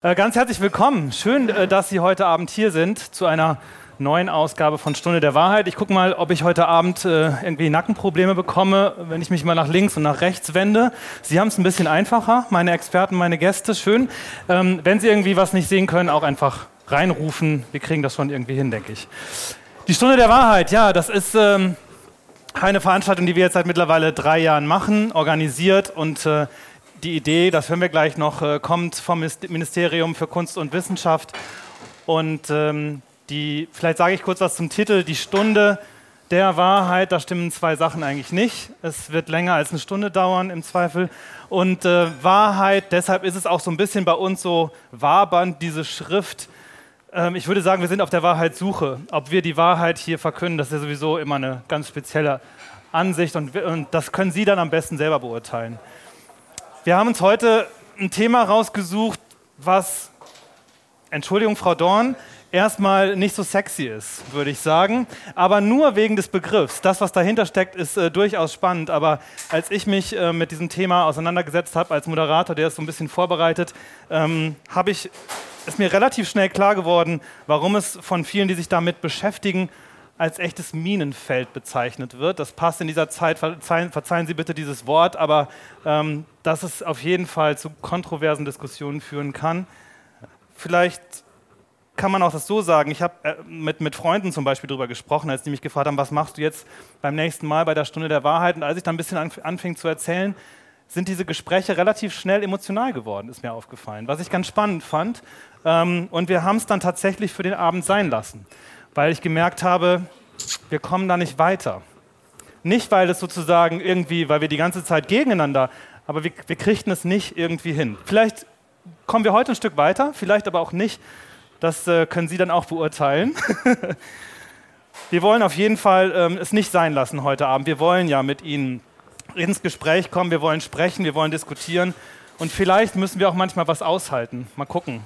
Äh, ganz herzlich willkommen. Schön, äh, dass Sie heute Abend hier sind zu einer neuen Ausgabe von Stunde der Wahrheit. Ich gucke mal, ob ich heute Abend äh, irgendwie Nackenprobleme bekomme, wenn ich mich mal nach links und nach rechts wende. Sie haben es ein bisschen einfacher, meine Experten, meine Gäste. Schön. Ähm, wenn Sie irgendwie was nicht sehen können, auch einfach reinrufen. Wir kriegen das schon irgendwie hin, denke ich. Die Stunde der Wahrheit, ja, das ist ähm, eine Veranstaltung, die wir jetzt seit mittlerweile drei Jahren machen, organisiert und die Idee, das hören wir gleich noch, äh, kommt vom Ministerium für Kunst und Wissenschaft. Und ähm, die, vielleicht sage ich kurz was zum Titel, die Stunde der Wahrheit, da stimmen zwei Sachen eigentlich nicht. Es wird länger als eine Stunde dauern im Zweifel. Und äh, Wahrheit, deshalb ist es auch so ein bisschen bei uns so wabernd, diese Schrift. Ähm, ich würde sagen, wir sind auf der Wahrheitssuche. Ob wir die Wahrheit hier verkünden, das ist ja sowieso immer eine ganz spezielle Ansicht und, und das können Sie dann am besten selber beurteilen. Wir haben uns heute ein Thema rausgesucht, was, Entschuldigung, Frau Dorn, erstmal nicht so sexy ist, würde ich sagen, aber nur wegen des Begriffs. Das, was dahinter steckt, ist äh, durchaus spannend, aber als ich mich äh, mit diesem Thema auseinandergesetzt habe, als Moderator, der es so ein bisschen vorbereitet, ähm, habe ich, ist mir relativ schnell klar geworden, warum es von vielen, die sich damit beschäftigen, als echtes Minenfeld bezeichnet wird. Das passt in dieser Zeit, verzeihen, verzeihen Sie bitte dieses Wort, aber ähm, dass es auf jeden Fall zu kontroversen Diskussionen führen kann. Vielleicht kann man auch das so sagen. Ich habe äh, mit, mit Freunden zum Beispiel darüber gesprochen, als die mich gefragt haben, was machst du jetzt beim nächsten Mal bei der Stunde der Wahrheit? Und als ich dann ein bisschen anfing zu erzählen, sind diese Gespräche relativ schnell emotional geworden, ist mir aufgefallen, was ich ganz spannend fand. Ähm, und wir haben es dann tatsächlich für den Abend sein lassen weil ich gemerkt habe, wir kommen da nicht weiter. Nicht, weil es sozusagen irgendwie, weil wir die ganze Zeit gegeneinander, aber wir, wir kriegten es nicht irgendwie hin. Vielleicht kommen wir heute ein Stück weiter, vielleicht aber auch nicht. Das äh, können Sie dann auch beurteilen. wir wollen auf jeden Fall ähm, es nicht sein lassen heute Abend. Wir wollen ja mit Ihnen ins Gespräch kommen, wir wollen sprechen, wir wollen diskutieren und vielleicht müssen wir auch manchmal was aushalten. Mal gucken.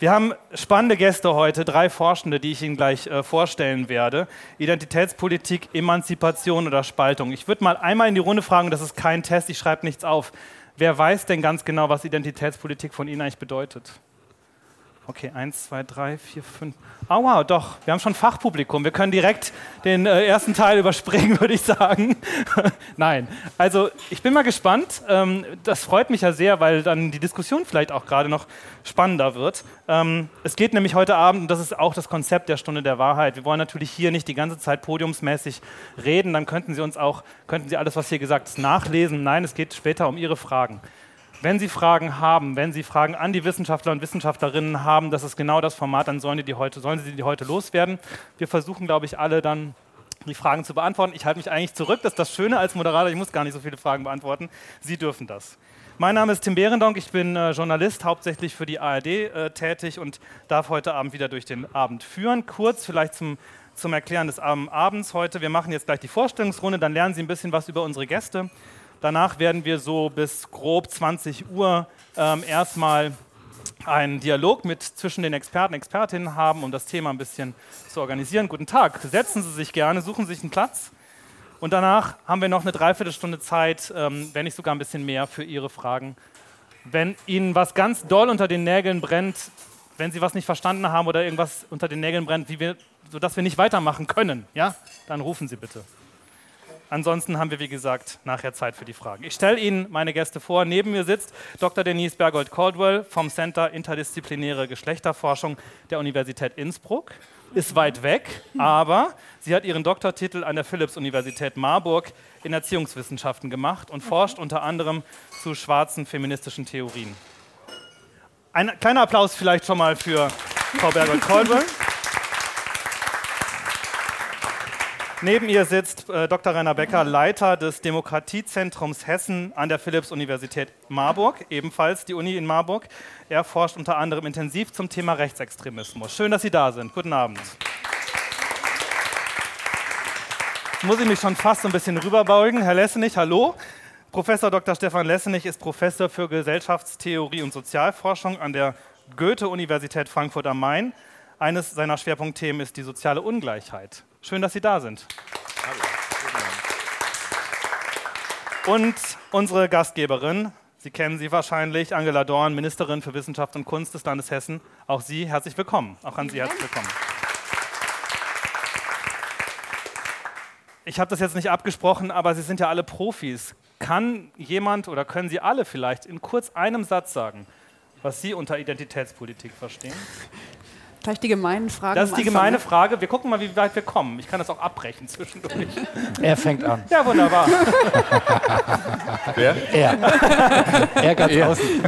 Wir haben spannende Gäste heute, drei Forschende, die ich Ihnen gleich äh, vorstellen werde. Identitätspolitik, Emanzipation oder Spaltung. Ich würde mal einmal in die Runde fragen, das ist kein Test, ich schreibe nichts auf. Wer weiß denn ganz genau, was Identitätspolitik von Ihnen eigentlich bedeutet? Okay, eins, zwei, drei, vier, fünf. Oh wow, doch, wir haben schon Fachpublikum. Wir können direkt den äh, ersten Teil überspringen, würde ich sagen. Nein, also ich bin mal gespannt. Ähm, das freut mich ja sehr, weil dann die Diskussion vielleicht auch gerade noch spannender wird. Ähm, es geht nämlich heute Abend, und das ist auch das Konzept der Stunde der Wahrheit. Wir wollen natürlich hier nicht die ganze Zeit podiumsmäßig reden, dann könnten Sie uns auch, könnten Sie alles, was hier gesagt ist, nachlesen. Nein, es geht später um Ihre Fragen. Wenn Sie Fragen haben, wenn Sie Fragen an die Wissenschaftler und Wissenschaftlerinnen haben, das ist genau das Format, dann sollen, die heute, sollen Sie die heute loswerden. Wir versuchen, glaube ich, alle dann die Fragen zu beantworten. Ich halte mich eigentlich zurück. Das ist das Schöne als Moderator, ich muss gar nicht so viele Fragen beantworten. Sie dürfen das. Mein Name ist Tim Behrendonk, ich bin äh, Journalist, hauptsächlich für die ARD äh, tätig und darf heute Abend wieder durch den Abend führen. Kurz vielleicht zum, zum Erklären des Abends heute. Wir machen jetzt gleich die Vorstellungsrunde, dann lernen Sie ein bisschen was über unsere Gäste. Danach werden wir so bis grob 20 Uhr ähm, erstmal einen Dialog mit zwischen den Experten und Expertinnen haben, um das Thema ein bisschen zu organisieren. Guten Tag, setzen Sie sich gerne, suchen Sie sich einen Platz. Und danach haben wir noch eine Dreiviertelstunde Zeit, ähm, wenn nicht sogar ein bisschen mehr, für Ihre Fragen. Wenn Ihnen was ganz doll unter den Nägeln brennt, wenn Sie was nicht verstanden haben oder irgendwas unter den Nägeln brennt, wir, sodass wir nicht weitermachen können, ja, dann rufen Sie bitte. Ansonsten haben wir, wie gesagt, nachher Zeit für die Fragen. Ich stelle Ihnen meine Gäste vor. Neben mir sitzt Dr. Denise Bergold-Caldwell vom Center Interdisziplinäre Geschlechterforschung der Universität Innsbruck. Ist weit weg, aber sie hat ihren Doktortitel an der Philipps-Universität Marburg in Erziehungswissenschaften gemacht und forscht unter anderem zu schwarzen feministischen Theorien. Ein kleiner Applaus vielleicht schon mal für Frau Bergold-Caldwell. Neben ihr sitzt äh, Dr. Rainer Becker, Leiter des Demokratiezentrums Hessen an der Philipps-Universität Marburg, ebenfalls die Uni in Marburg. Er forscht unter anderem intensiv zum Thema Rechtsextremismus. Schön, dass Sie da sind. Guten Abend. Muss ich mich schon fast so ein bisschen rüberbeugen. Herr Lessenich, hallo. Professor Dr. Stefan Lessenich ist Professor für Gesellschaftstheorie und Sozialforschung an der Goethe-Universität Frankfurt am Main. Eines seiner Schwerpunktthemen ist die soziale Ungleichheit. Schön, dass Sie da sind. Hallo. Und unsere Gastgeberin, Sie kennen sie wahrscheinlich, Angela Dorn, Ministerin für Wissenschaft und Kunst des Landes Hessen. Auch Sie herzlich willkommen. Auch an Sie herzlich willkommen. Ich habe das jetzt nicht abgesprochen, aber Sie sind ja alle Profis. Kann jemand oder können Sie alle vielleicht in kurz einem Satz sagen, was Sie unter Identitätspolitik verstehen? Vielleicht die gemeinen Fragen. Das ist die gemeine Frage. Wir gucken mal, wie weit wir kommen. Ich kann das auch abbrechen zwischendurch. Er fängt an. Ja, wunderbar. Wer? Er. er ganz er. außen.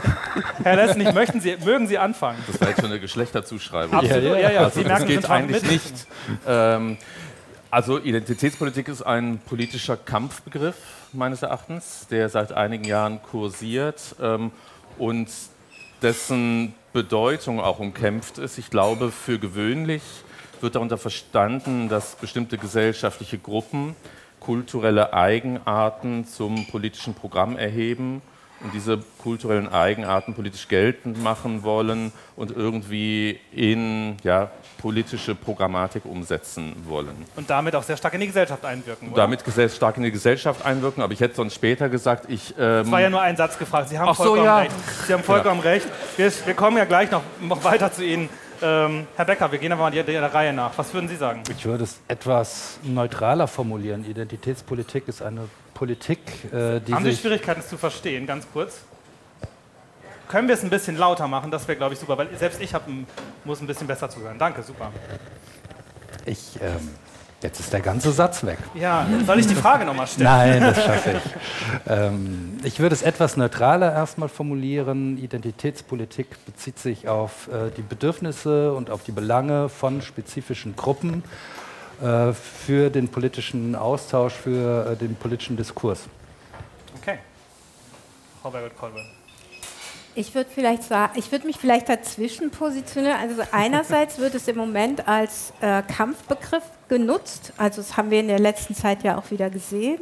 Herr Lessnig, möchten Sie, mögen Sie anfangen? Das war jetzt schon eine Geschlechterzuschreibung. Absolut, ja, ja. ja. Also, Sie merken, das geht eigentlich mit. nicht. Ähm, also Identitätspolitik ist ein politischer Kampfbegriff meines Erachtens, der seit einigen Jahren kursiert ähm, und dessen Bedeutung auch umkämpft ist. Ich glaube, für gewöhnlich wird darunter verstanden, dass bestimmte gesellschaftliche Gruppen kulturelle Eigenarten zum politischen Programm erheben und diese kulturellen Eigenarten politisch geltend machen wollen und irgendwie in ja, politische Programmatik umsetzen wollen. Und damit auch sehr stark in die Gesellschaft einwirken. Oder? Damit sehr stark in die Gesellschaft einwirken, aber ich hätte sonst später gesagt, ich. Ähm das war ja nur ein Satz gefragt. Sie haben Ach vollkommen so, ja. recht. Sie haben vollkommen ja. recht. Wir, wir, kommen ja gleich noch, noch weiter zu Ihnen. Ähm, Herr Becker, wir gehen aber mal der, der Reihe nach. Was würden Sie sagen? Ich würde es etwas neutraler formulieren. Identitätspolitik ist eine Politik, äh, die. Haben Sie Schwierigkeiten, es zu verstehen, ganz kurz? Können wir es ein bisschen lauter machen? Das wäre, glaube ich, super, weil selbst ich hab, muss ein bisschen besser zuhören. Danke, super. Ich. Ähm Jetzt ist der ganze Satz weg. Ja, soll ich die Frage nochmal stellen? Nein, das schaffe ich. ähm, ich würde es etwas neutraler erstmal formulieren. Identitätspolitik bezieht sich auf äh, die Bedürfnisse und auf die Belange von spezifischen Gruppen äh, für den politischen Austausch, für äh, den politischen Diskurs. Okay. Frau Berbert-Kolbe. Ich würde vielleicht sagen, ich würde mich vielleicht dazwischen positionieren. Also einerseits wird es im Moment als äh, Kampfbegriff genutzt, also das haben wir in der letzten Zeit ja auch wieder gesehen.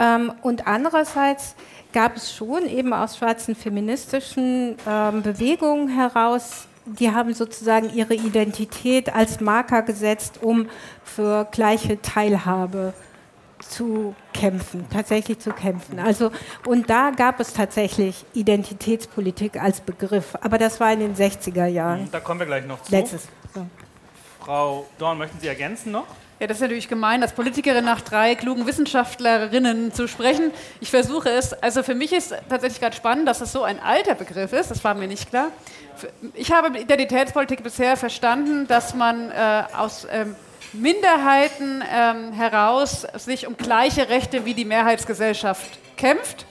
Ähm, und andererseits gab es schon eben aus schwarzen feministischen ähm, Bewegungen heraus, die haben sozusagen ihre Identität als Marker gesetzt, um für gleiche Teilhabe zu kämpfen, tatsächlich zu kämpfen. Also, und da gab es tatsächlich Identitätspolitik als Begriff, aber das war in den 60er Jahren. Da kommen wir gleich noch zu. Letztes. So. Frau Dorn, möchten Sie ergänzen noch? Ja, das ist natürlich gemein, als Politikerin nach drei klugen Wissenschaftlerinnen zu sprechen. Ich versuche es. Also für mich ist tatsächlich gerade spannend, dass es so ein alter Begriff ist. Das war mir nicht klar. Ich habe Identitätspolitik bisher verstanden, dass man äh, aus ähm, Minderheiten ähm, heraus sich um gleiche Rechte wie die Mehrheitsgesellschaft kämpft.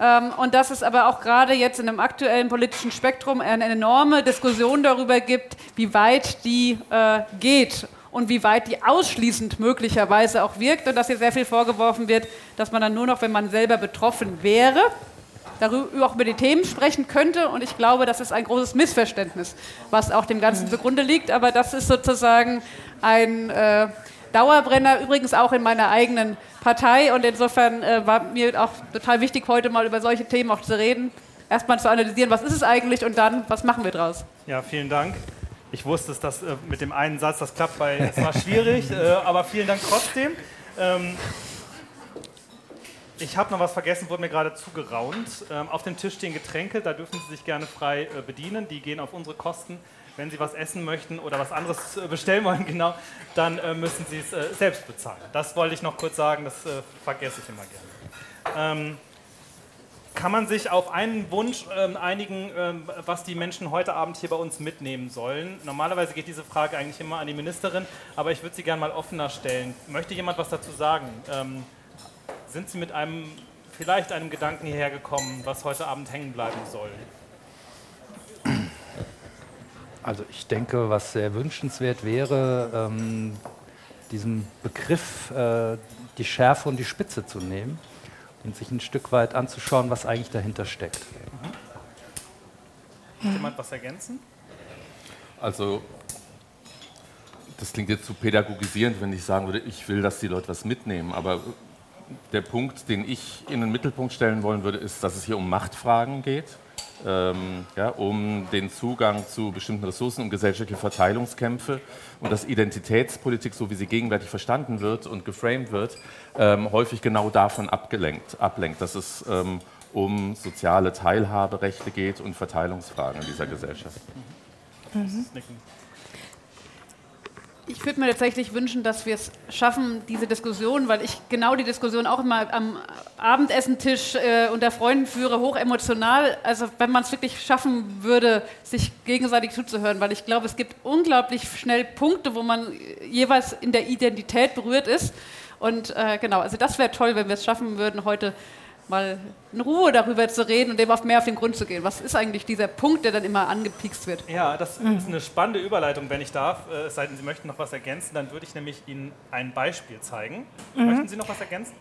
Ähm, und dass es aber auch gerade jetzt in einem aktuellen politischen Spektrum eine enorme Diskussion darüber gibt, wie weit die äh, geht und wie weit die ausschließend möglicherweise auch wirkt und dass hier sehr viel vorgeworfen wird, dass man dann nur noch, wenn man selber betroffen wäre, darüber auch über die Themen sprechen könnte. Und ich glaube, das ist ein großes Missverständnis, was auch dem Ganzen zugrunde liegt. Aber das ist sozusagen ein äh, Dauerbrenner, übrigens auch in meiner eigenen Partei. Und insofern äh, war mir auch total wichtig, heute mal über solche Themen auch zu reden. Erstmal zu analysieren, was ist es eigentlich und dann, was machen wir draus. Ja, vielen Dank. Ich wusste, dass das äh, mit dem einen Satz, das klappt, weil es war schwierig, äh, aber vielen Dank trotzdem. Ähm, ich habe noch was vergessen, wurde mir gerade zugeraunt. Ähm, auf dem Tisch stehen Getränke, da dürfen Sie sich gerne frei äh, bedienen. Die gehen auf unsere Kosten. Wenn Sie was essen möchten oder was anderes äh, bestellen wollen, genau, dann äh, müssen Sie es äh, selbst bezahlen. Das wollte ich noch kurz sagen, das äh, vergesse ich immer gerne. Ähm, kann man sich auf einen Wunsch ähm, einigen, ähm, was die Menschen heute Abend hier bei uns mitnehmen sollen? Normalerweise geht diese Frage eigentlich immer an die Ministerin, aber ich würde sie gerne mal offener stellen. Möchte jemand was dazu sagen? Ähm, sind Sie mit einem, vielleicht einem Gedanken hierher gekommen, was heute Abend hängen bleiben soll? Also ich denke, was sehr wünschenswert wäre, ähm, diesem Begriff äh, die Schärfe und die Spitze zu nehmen und sich ein Stück weit anzuschauen, was eigentlich dahinter steckt. Mhm. Jemand was ergänzen? Also das klingt jetzt zu pädagogisierend, wenn ich sagen würde, ich will, dass die Leute was mitnehmen. Aber der Punkt, den ich in den Mittelpunkt stellen wollen würde, ist, dass es hier um Machtfragen geht, ähm, ja, um den Zugang zu bestimmten Ressourcen, um gesellschaftliche Verteilungskämpfe und dass Identitätspolitik, so wie sie gegenwärtig verstanden wird und geframed wird, ähm, häufig genau davon abgelenkt, ablenkt, dass es ähm, um soziale Teilhaberechte geht und Verteilungsfragen in dieser Gesellschaft. Mhm. Ich würde mir tatsächlich wünschen, dass wir es schaffen, diese Diskussion, weil ich genau die Diskussion auch immer am Abendessentisch äh, unter Freunden führe, hochemotional. Also wenn man es wirklich schaffen würde, sich gegenseitig zuzuhören, weil ich glaube, es gibt unglaublich schnell Punkte, wo man jeweils in der Identität berührt ist. Und äh, genau, also das wäre toll, wenn wir es schaffen würden, heute mal in Ruhe darüber zu reden und dem auf mehr auf den Grund zu gehen. Was ist eigentlich dieser Punkt, der dann immer angepiekst wird? Ja, das mhm. ist eine spannende Überleitung, wenn ich darf. Äh, es sei denn, Sie möchten noch was ergänzen, dann würde ich nämlich Ihnen ein Beispiel zeigen. Mhm. Möchten Sie noch was ergänzen?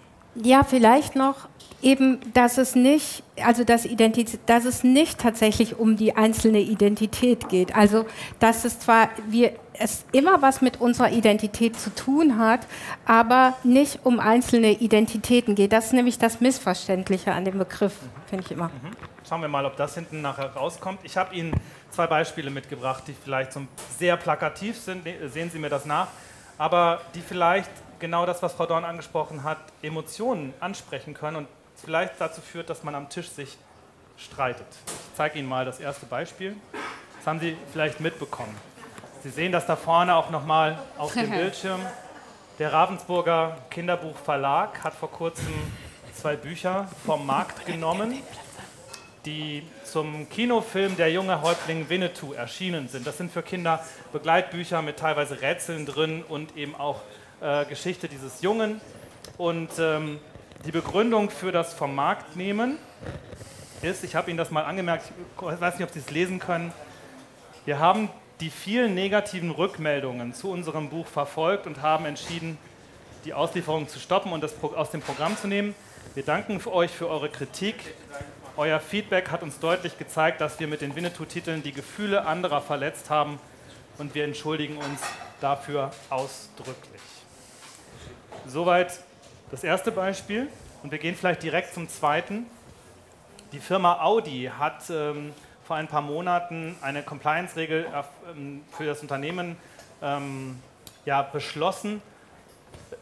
Ja, vielleicht noch eben, dass es nicht, also dass, Identität, dass es nicht tatsächlich um die einzelne Identität geht. Also dass es zwar wir es immer was mit unserer Identität zu tun hat, aber nicht um einzelne Identitäten geht. Das ist nämlich das Missverständliche an dem Begriff, finde ich immer. Mhm. Schauen wir mal, ob das hinten nachher rauskommt. Ich habe Ihnen zwei Beispiele mitgebracht, die vielleicht so sehr plakativ sind. Sehen Sie mir das nach, aber die vielleicht genau das, was Frau Dorn angesprochen hat, Emotionen ansprechen können und vielleicht dazu führt, dass man am Tisch sich streitet. Ich zeige Ihnen mal das erste Beispiel. Das haben Sie vielleicht mitbekommen. Sie sehen das da vorne auch nochmal auf dem Bildschirm. Der Ravensburger Kinderbuchverlag hat vor kurzem zwei Bücher vom Markt genommen, die zum Kinofilm Der junge Häuptling Winnetou erschienen sind. Das sind für Kinder Begleitbücher mit teilweise Rätseln drin und eben auch äh, Geschichte dieses Jungen. Und ähm, die Begründung für das vom Markt nehmen ist, ich habe Ihnen das mal angemerkt, ich weiß nicht, ob Sie es lesen können, wir haben die vielen negativen Rückmeldungen zu unserem Buch verfolgt und haben entschieden, die Auslieferung zu stoppen und das aus dem Programm zu nehmen. Wir danken euch für eure Kritik. Euer Feedback hat uns deutlich gezeigt, dass wir mit den Winnetou-Titeln die Gefühle anderer verletzt haben und wir entschuldigen uns dafür ausdrücklich. Soweit das erste Beispiel. Und wir gehen vielleicht direkt zum zweiten. Die Firma Audi hat ähm, vor ein paar Monaten eine Compliance-Regel ähm, für das Unternehmen ähm, ja, beschlossen.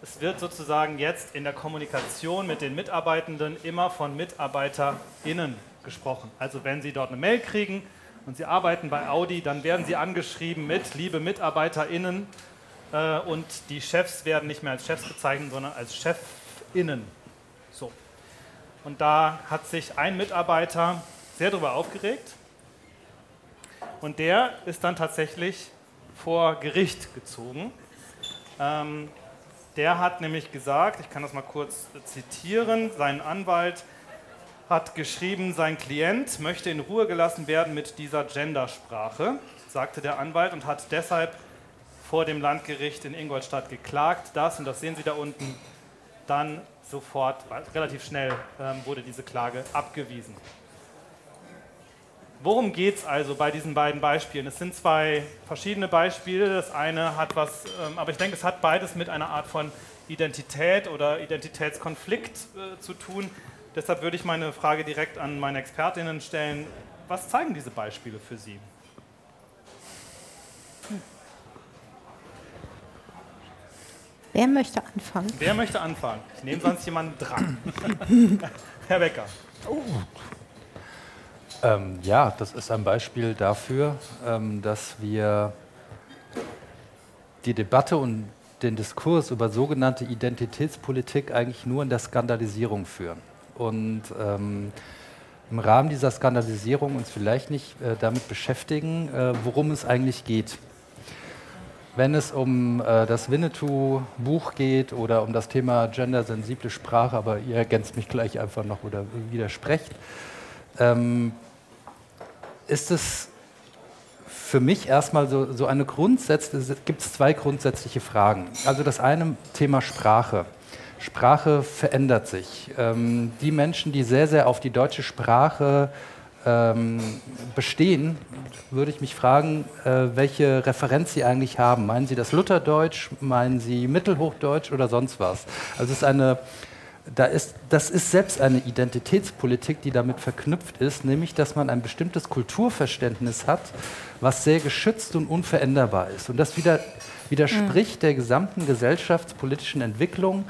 Es wird sozusagen jetzt in der Kommunikation mit den Mitarbeitenden immer von MitarbeiterInnen gesprochen. Also wenn Sie dort eine Mail kriegen und Sie arbeiten bei Audi, dann werden Sie angeschrieben mit liebe MitarbeiterInnen äh, und die Chefs werden nicht mehr als Chefs bezeichnet, sondern als Chefinnen. So. Und da hat sich ein Mitarbeiter sehr darüber aufgeregt und der ist dann tatsächlich vor Gericht gezogen. Ähm, der hat nämlich gesagt, ich kann das mal kurz zitieren, sein Anwalt hat geschrieben, sein Klient möchte in Ruhe gelassen werden mit dieser Gendersprache, sagte der Anwalt und hat deshalb vor dem Landgericht in Ingolstadt geklagt. Das, und das sehen Sie da unten, dann sofort, relativ schnell ähm, wurde diese Klage abgewiesen. Worum geht es also bei diesen beiden Beispielen? Es sind zwei verschiedene Beispiele. Das eine hat was, ähm, aber ich denke, es hat beides mit einer Art von Identität oder Identitätskonflikt äh, zu tun. Deshalb würde ich meine Frage direkt an meine Expertinnen stellen. Was zeigen diese Beispiele für Sie? Wer möchte anfangen? Wer möchte anfangen? Ich nehme sonst jemanden dran. Herr Becker. Oh. Ähm, ja, das ist ein Beispiel dafür, ähm, dass wir die Debatte und den Diskurs über sogenannte Identitätspolitik eigentlich nur in der Skandalisierung führen. Und ähm, im Rahmen dieser Skandalisierung uns vielleicht nicht äh, damit beschäftigen, äh, worum es eigentlich geht wenn es um äh, das Winnetou-Buch geht oder um das Thema gendersensible Sprache, aber ihr ergänzt mich gleich einfach noch oder widersprecht, ähm, ist es für mich erstmal so, so eine grundsätzliche, gibt es zwei grundsätzliche Fragen. Also das eine Thema Sprache. Sprache verändert sich. Ähm, die Menschen, die sehr, sehr auf die deutsche Sprache ähm, bestehen, würde ich mich fragen, äh, welche Referenz Sie eigentlich haben. Meinen Sie das Lutherdeutsch, meinen Sie Mittelhochdeutsch oder sonst was? Also es ist eine, da ist, das ist selbst eine Identitätspolitik, die damit verknüpft ist, nämlich dass man ein bestimmtes Kulturverständnis hat, was sehr geschützt und unveränderbar ist. Und das wieder, widerspricht mhm. der gesamten gesellschaftspolitischen Entwicklung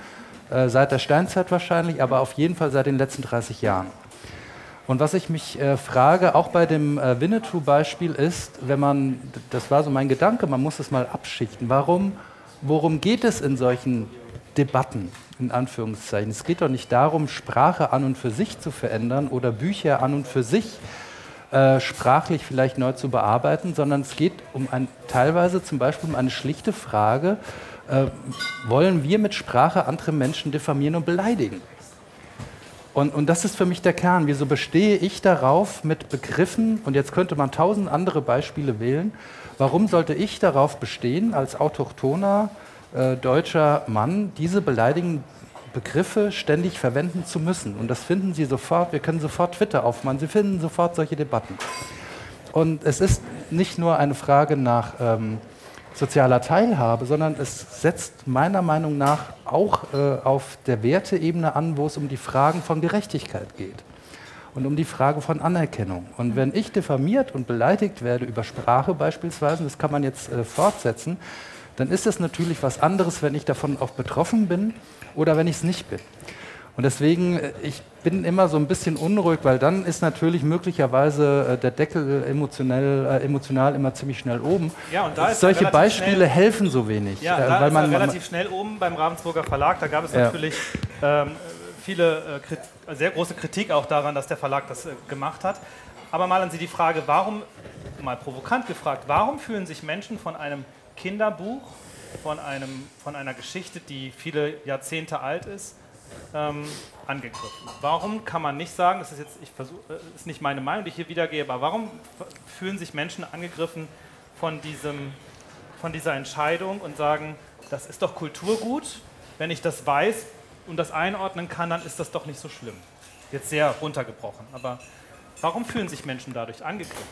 äh, seit der Steinzeit wahrscheinlich, aber auf jeden Fall seit den letzten 30 Jahren. Und was ich mich äh, frage, auch bei dem äh, Winnetou-Beispiel ist, wenn man, das war so mein Gedanke, man muss es mal abschichten. Warum, worum geht es in solchen Debatten, in Anführungszeichen? Es geht doch nicht darum, Sprache an und für sich zu verändern oder Bücher an und für sich äh, sprachlich vielleicht neu zu bearbeiten, sondern es geht um ein, teilweise zum Beispiel um eine schlichte Frage, äh, wollen wir mit Sprache andere Menschen diffamieren und beleidigen? Und, und das ist für mich der Kern. Wieso bestehe ich darauf mit Begriffen, und jetzt könnte man tausend andere Beispiele wählen, warum sollte ich darauf bestehen, als autochthoner äh, deutscher Mann diese beleidigenden Begriffe ständig verwenden zu müssen? Und das finden Sie sofort, wir können sofort Twitter aufmachen, Sie finden sofort solche Debatten. Und es ist nicht nur eine Frage nach... Ähm, sozialer Teilhabe, sondern es setzt meiner Meinung nach auch äh, auf der Werteebene an, wo es um die Fragen von Gerechtigkeit geht und um die Frage von Anerkennung. Und wenn ich diffamiert und beleidigt werde über Sprache beispielsweise, das kann man jetzt äh, fortsetzen, dann ist es natürlich was anderes, wenn ich davon auch betroffen bin oder wenn ich es nicht bin. Und deswegen, äh, ich bin immer so ein bisschen unruhig, weil dann ist natürlich möglicherweise äh, der Deckel emotionell, äh, emotional immer ziemlich schnell oben. Ja, und da ist Solche Beispiele helfen so wenig. Ja, da weil ist man, relativ schnell oben beim Ravensburger Verlag. Da gab es Ja. natürlich ähm, viele, äh, sehr große Kritik auch daran, dass der Verlag das äh, gemacht hat. Aber mal an Sie die Frage, warum, mal provokant gefragt, warum fühlen sich Menschen von einem Kinderbuch, von, einem, von einer Geschichte, die viele Jahrzehnte alt ist, ähm, angegriffen. Warum kann man nicht sagen, das ist jetzt ich versuch, äh, ist nicht meine Meinung, die ich hier wiedergebe, aber warum fühlen sich Menschen angegriffen von, diesem, von dieser Entscheidung und sagen, das ist doch Kulturgut, wenn ich das weiß und das einordnen kann, dann ist das doch nicht so schlimm. Jetzt sehr runtergebrochen, aber warum fühlen sich Menschen dadurch angegriffen?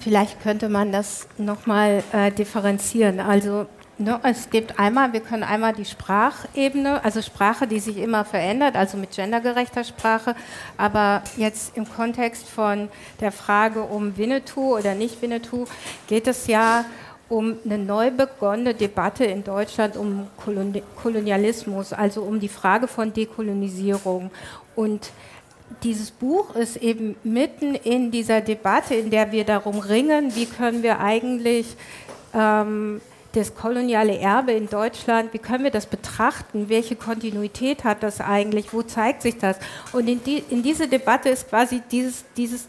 Vielleicht könnte man das nochmal äh, differenzieren. Also ne, es gibt einmal, wir können einmal die Sprachebene, also Sprache, die sich immer verändert, also mit gendergerechter Sprache, aber jetzt im Kontext von der Frage um Winnetou oder nicht Winnetou geht es ja um eine neu begonnene Debatte in Deutschland um Koloni Kolonialismus, also um die Frage von Dekolonisierung. Und dieses Buch ist eben mitten in dieser Debatte, in der wir darum ringen, wie können wir eigentlich ähm, das koloniale Erbe in Deutschland, wie können wir das betrachten, welche Kontinuität hat das eigentlich, wo zeigt sich das? Und in, die, in diese Debatte ist quasi dieses, dieses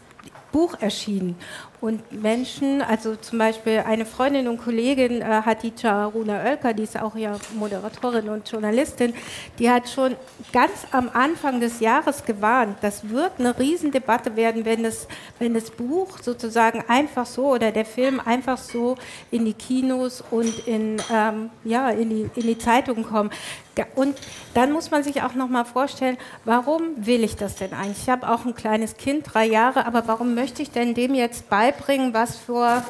Buch erschienen. Und Menschen, also zum Beispiel eine Freundin und Kollegin, äh, Hatice Runa Oelker, die ist auch ja Moderatorin und Journalistin, die hat schon ganz am Anfang des Jahres gewarnt, das wird eine Riesendebatte werden, wenn das, wenn das Buch sozusagen einfach so oder der Film einfach so in die Kinos und in, ähm, ja, in, die, in die Zeitungen kommen. Ga- Und dann muss man sich auch noch mal vorstellen, warum will ich das denn eigentlich? Ich habe auch ein kleines Kind, drei Jahre, aber warum möchte ich denn dem jetzt beibringen, was vor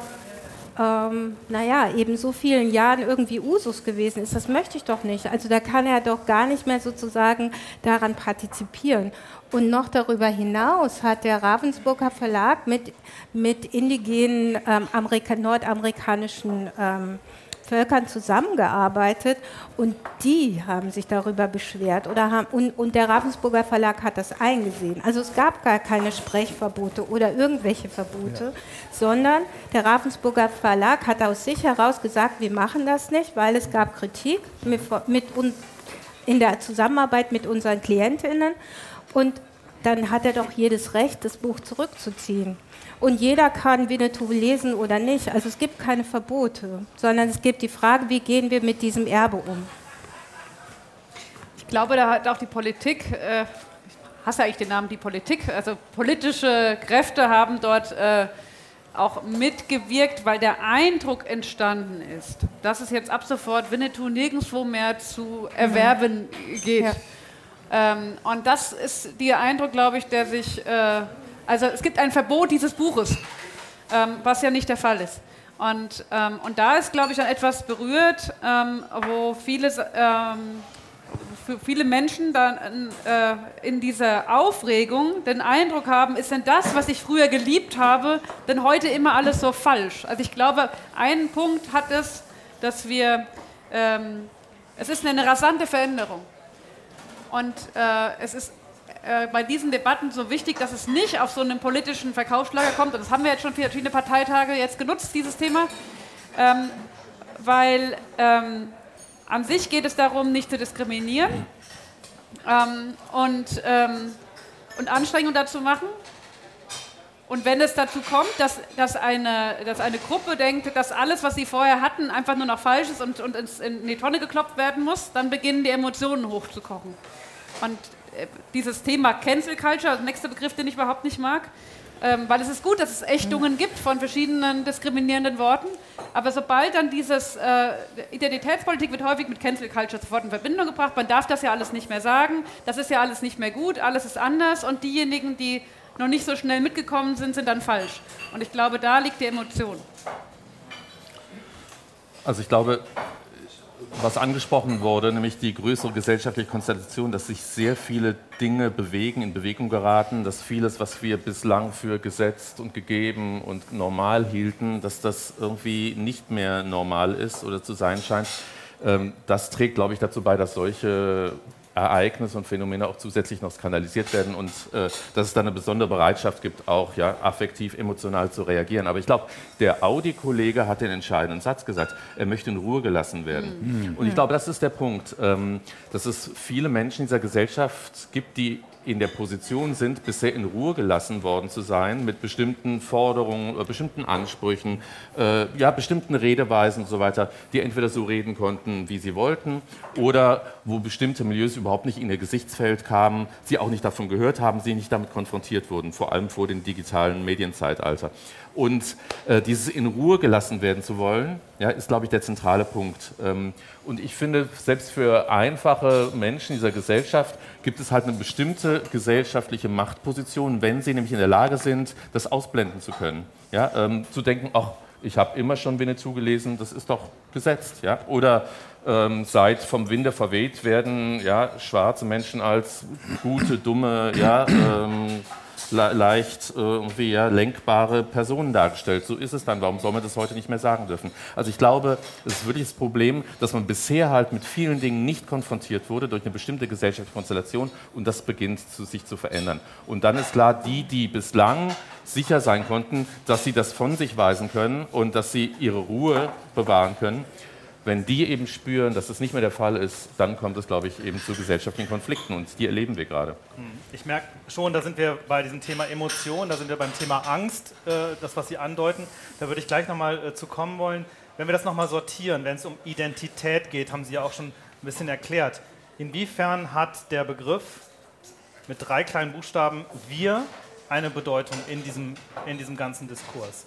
ähm, naja, eben so vielen Jahren irgendwie Usus gewesen ist. Das möchte ich doch nicht. Also da kann er doch gar nicht mehr sozusagen daran partizipieren. Und noch darüber hinaus hat der Ravensburger Verlag mit, mit indigenen ähm, Amerika nordamerikanischen ähm, Völkern zusammengearbeitet und die haben sich darüber beschwert oder haben, und, und der Ravensburger Verlag hat das eingesehen. Also es gab gar keine Sprechverbote oder irgendwelche Verbote, sondern der Ravensburger Verlag hat aus sich heraus gesagt, wir machen das nicht, weil es gab Kritik mit, mit uns in der Zusammenarbeit mit unseren Klientinnen und dann hat er doch jedes Recht, das Buch zurückzuziehen. Und jeder kann Winnetou lesen oder nicht. Also es gibt keine Verbote, sondern es gibt die Frage, wie gehen wir mit diesem Erbe um. Ich glaube, da hat auch die Politik, äh, ich hasse eigentlich den Namen die Politik, also politische Kräfte haben dort äh, auch mitgewirkt, weil der Eindruck entstanden ist, dass es jetzt ab sofort Winnetou nirgendwo mehr zu erwerben geht. Ja. Ähm, und das ist der Eindruck, glaube ich, der sich, äh, also es gibt ein Verbot dieses Buches, ähm, was ja nicht der Fall ist. Und, ähm, und da ist, glaube ich, dann etwas berührt, ähm, wo viele, ähm, für viele Menschen dann äh, in dieser Aufregung den Eindruck haben, ist denn das, was ich früher geliebt habe, denn heute immer alles so falsch? Also ich glaube, ein Punkt hat es, dass wir, ähm, es ist eine rasante Veränderung. Und äh, es ist äh, bei diesen Debatten so wichtig, dass es nicht auf so einen politischen Verkaufsschlager kommt. Und das haben wir jetzt schon verschiedene Parteitage jetzt genutzt, dieses Thema. Ähm, weil ähm, an sich geht es darum, nicht zu diskriminieren ähm, und, ähm, und Anstrengungen dazu machen. Und wenn es dazu kommt, dass, dass, eine, dass eine Gruppe denkt, dass alles, was sie vorher hatten, einfach nur noch falsch ist und, und in die Tonne geklopft werden muss, dann beginnen die Emotionen hochzukochen. Und dieses Thema Cancel Culture, der nächste Begriff, den ich überhaupt nicht mag, ähm, weil es ist gut, dass es Ächtungen gibt von verschiedenen diskriminierenden Worten, aber sobald dann dieses äh, Identitätspolitik wird häufig mit Cancel Culture sofort in Verbindung gebracht, man darf das ja alles nicht mehr sagen, das ist ja alles nicht mehr gut, alles ist anders. Und diejenigen, die noch nicht so schnell mitgekommen sind, sind dann falsch. Und ich glaube, da liegt die Emotion. Also ich glaube, was angesprochen wurde, nämlich die größere gesellschaftliche Konstellation, dass sich sehr viele Dinge bewegen, in Bewegung geraten, dass vieles, was wir bislang für gesetzt und gegeben und normal hielten, dass das irgendwie nicht mehr normal ist oder zu sein scheint. Ähm, das trägt, glaube ich, dazu bei, dass solche Ereignisse und Phänomene auch zusätzlich noch skandalisiert werden und äh, dass es da eine besondere Bereitschaft gibt, auch ja, affektiv, emotional zu reagieren. Aber ich glaube, der Audi-Kollege hat den entscheidenden Satz gesagt, er möchte in Ruhe gelassen werden. Mhm. Und ich glaube, das ist der Punkt, ähm, dass es viele Menschen in dieser Gesellschaft gibt, die in der Position sind, bisher in Ruhe gelassen worden zu sein mit bestimmten Forderungen, äh, bestimmten Ansprüchen, äh, ja, bestimmten Redeweisen und so weiter, die entweder so reden konnten, wie sie wollten, oder wo bestimmte Milieus überhaupt nicht in ihr Gesichtsfeld kamen, sie auch nicht davon gehört haben, sie nicht damit konfrontiert wurden, vor allem vor dem digitalen Medienzeitalter. Und äh, dieses in Ruhe gelassen werden zu wollen, ja, ist, glaube ich, der zentrale Punkt. Ähm, und ich finde, selbst für einfache Menschen dieser Gesellschaft gibt es halt eine bestimmte gesellschaftliche Machtposition, wenn sie nämlich in der Lage sind, das ausblenden zu können. Ja, ähm, zu denken, ach, ich habe immer schon Winnetou gelesen, das ist doch gesetzt. Ja? Oder ähm, seit vom Winde verweht werden ja, schwarze Menschen als gute, dumme, ja, ähm, leicht äh, irgendwie ja, lenkbare Personen dargestellt. So ist es dann. Warum soll man das heute nicht mehr sagen dürfen? Also ich glaube, es ist wirklich das Problem, dass man bisher halt mit vielen Dingen nicht konfrontiert wurde durch eine bestimmte gesellschaftliche Konstellation und das beginnt zu, sich zu verändern. Und dann ist klar, die, die bislang sicher sein konnten, dass sie das von sich weisen können und dass sie ihre Ruhe bewahren können, wenn die eben spüren, dass das nicht mehr der Fall ist, dann kommt es, glaube ich, eben zu gesellschaftlichen Konflikten und die erleben wir gerade. Hm. Ich merke schon, da sind wir bei diesem Thema Emotion, da sind wir beim Thema Angst, äh, das, was Sie andeuten. Da würde ich gleich nochmal äh, zu kommen wollen. Wenn wir das nochmal sortieren, wenn es um Identität geht, haben Sie ja auch schon ein bisschen erklärt. Inwiefern hat der Begriff mit drei kleinen Buchstaben wir eine Bedeutung in diesem, in diesem ganzen Diskurs?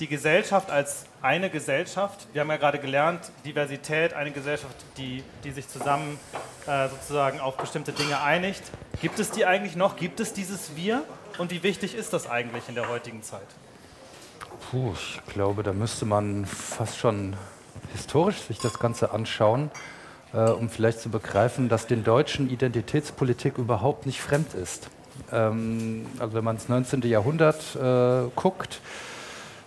Die Gesellschaft als eine Gesellschaft, wir haben ja gerade gelernt, Diversität, eine Gesellschaft, die, die sich zusammen äh, sozusagen auf bestimmte Dinge einigt. Gibt es die eigentlich noch? Gibt es dieses Wir? Und wie wichtig ist das eigentlich in der heutigen Zeit? Puh, ich glaube, da müsste man fast schon historisch sich das Ganze anschauen, äh, um vielleicht zu begreifen, dass den Deutschen Identitätspolitik überhaupt nicht fremd ist. Ähm, also wenn man ins 19. Jahrhundert äh, guckt,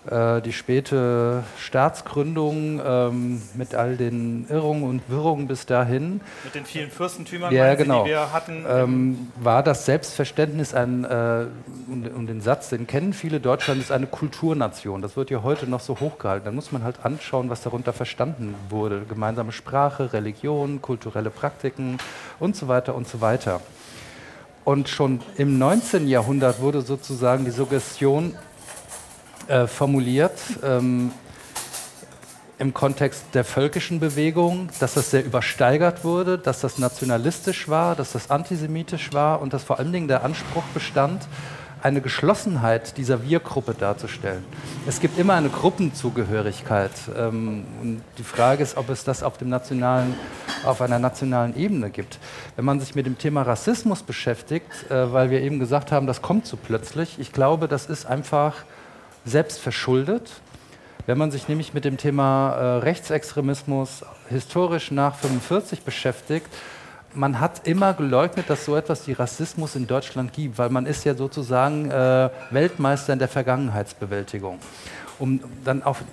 die späte Staatsgründung ähm, mit all den Irrungen und Wirrungen bis dahin. Mit den vielen Fürstentümern, ja, genau. die wir hatten. Ähm, war das Selbstverständnis ein, äh, und, und, den Satz, den kennen viele, Deutschland ist eine Kulturnation. Das wird ja heute noch so hochgehalten. Da muss man halt anschauen, was darunter verstanden wurde. Gemeinsame Sprache, Religion, kulturelle Praktiken und so weiter und so weiter. Und schon im 19. Jahrhundert wurde sozusagen die Suggestion äh, formuliert ähm, im Kontext der völkischen Bewegung, dass das sehr übersteigert wurde, dass das nationalistisch war, dass das antisemitisch war und dass vor allen Dingen der Anspruch bestand, eine Geschlossenheit dieser Wir-Gruppe darzustellen. Es gibt immer eine Gruppenzugehörigkeit. Ähm, und die Frage ist, ob es das auf, dem nationalen, auf einer nationalen Ebene gibt. Wenn man sich mit dem Thema Rassismus beschäftigt, äh, weil wir eben gesagt haben, das kommt so plötzlich, ich glaube, das ist einfach selbst verschuldet. Wenn man sich nämlich mit dem Thema äh, Rechtsextremismus historisch nach 45 beschäftigt, man hat immer geleugnet, dass so etwas wie Rassismus in Deutschland gibt, weil man ist ja sozusagen äh, Weltmeister in der Vergangenheitsbewältigung. Um dann auf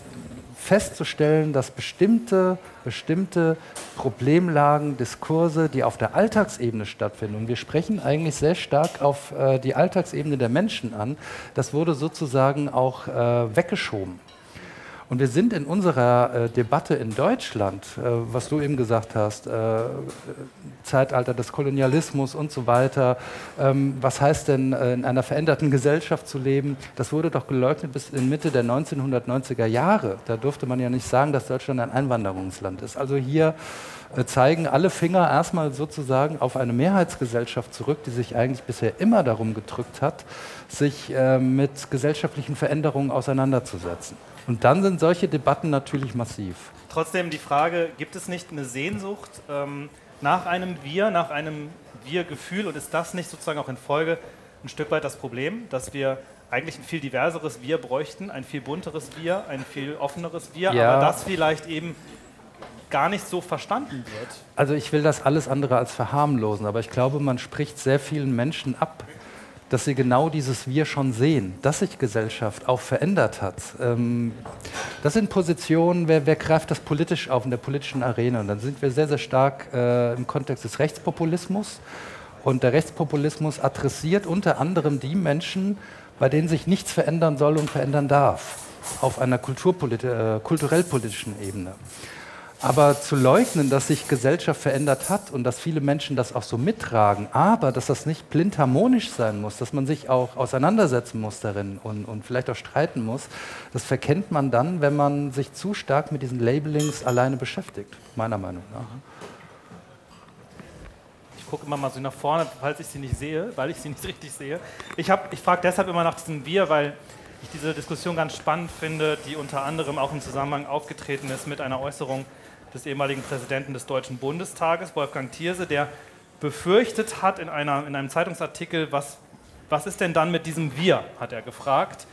festzustellen, dass bestimmte, bestimmte Problemlagen, Diskurse, die auf der Alltagsebene stattfinden, und wir sprechen eigentlich sehr stark auf äh, die Alltagsebene der Menschen an, das wurde sozusagen auch äh, weggeschoben. Und wir sind in unserer äh, Debatte in Deutschland, äh, was du eben gesagt hast, äh, Zeitalter des Kolonialismus und so weiter, ähm, was heißt denn äh, in einer veränderten Gesellschaft zu leben, das wurde doch geleugnet bis in Mitte der 1990er Jahre. Da durfte man ja nicht sagen, dass Deutschland ein Einwanderungsland ist. Also hier äh, zeigen alle Finger erstmal sozusagen auf eine Mehrheitsgesellschaft zurück, die sich eigentlich bisher immer darum gedrückt hat, sich äh, mit gesellschaftlichen Veränderungen auseinanderzusetzen. Und dann sind solche Debatten natürlich massiv. Trotzdem die Frage, gibt es nicht eine Sehnsucht ähm, nach einem Wir, nach einem Wir-Gefühl und ist das nicht sozusagen auch in Folge ein Stück weit das Problem, dass wir eigentlich ein viel diverseres Wir bräuchten, ein viel bunteres Wir, ein viel offeneres Wir, ja. aber das vielleicht eben gar nicht so verstanden wird? Also ich will das alles andere als verharmlosen, aber ich glaube, man spricht sehr vielen Menschen ab, dass sie genau dieses Wir schon sehen, dass sich Gesellschaft auch verändert hat. Ähm, das sind Positionen, wer, wer, greift das politisch auf in der politischen Arena? Und dann sind wir sehr, sehr stark äh, im Kontext des Rechtspopulismus. Und der Rechtspopulismus adressiert unter anderem die Menschen, bei denen sich nichts verändern soll und verändern darf, auf einer äh, kulturell-politischen Ebene. Aber zu leugnen, dass sich Gesellschaft verändert hat und dass viele Menschen das auch so mittragen, aber dass das nicht blind harmonisch sein muss, dass man sich auch auseinandersetzen muss darin und, und vielleicht auch streiten muss, das verkennt man dann, wenn man sich zu stark mit diesen Labelings alleine beschäftigt, meiner Meinung nach. Ich gucke immer mal so nach vorne, falls ich sie nicht sehe, weil ich sie nicht richtig sehe. Ich, ich frage deshalb immer nach diesem Wir, weil ich diese Diskussion ganz spannend finde, die unter anderem auch im Zusammenhang aufgetreten ist mit einer Äußerung des ehemaligen Präsidenten des Deutschen Bundestages, Wolfgang Thierse, der befürchtet hat in, einer, in einem Zeitungsartikel, was, was ist denn dann mit diesem Wir, hat er gefragt,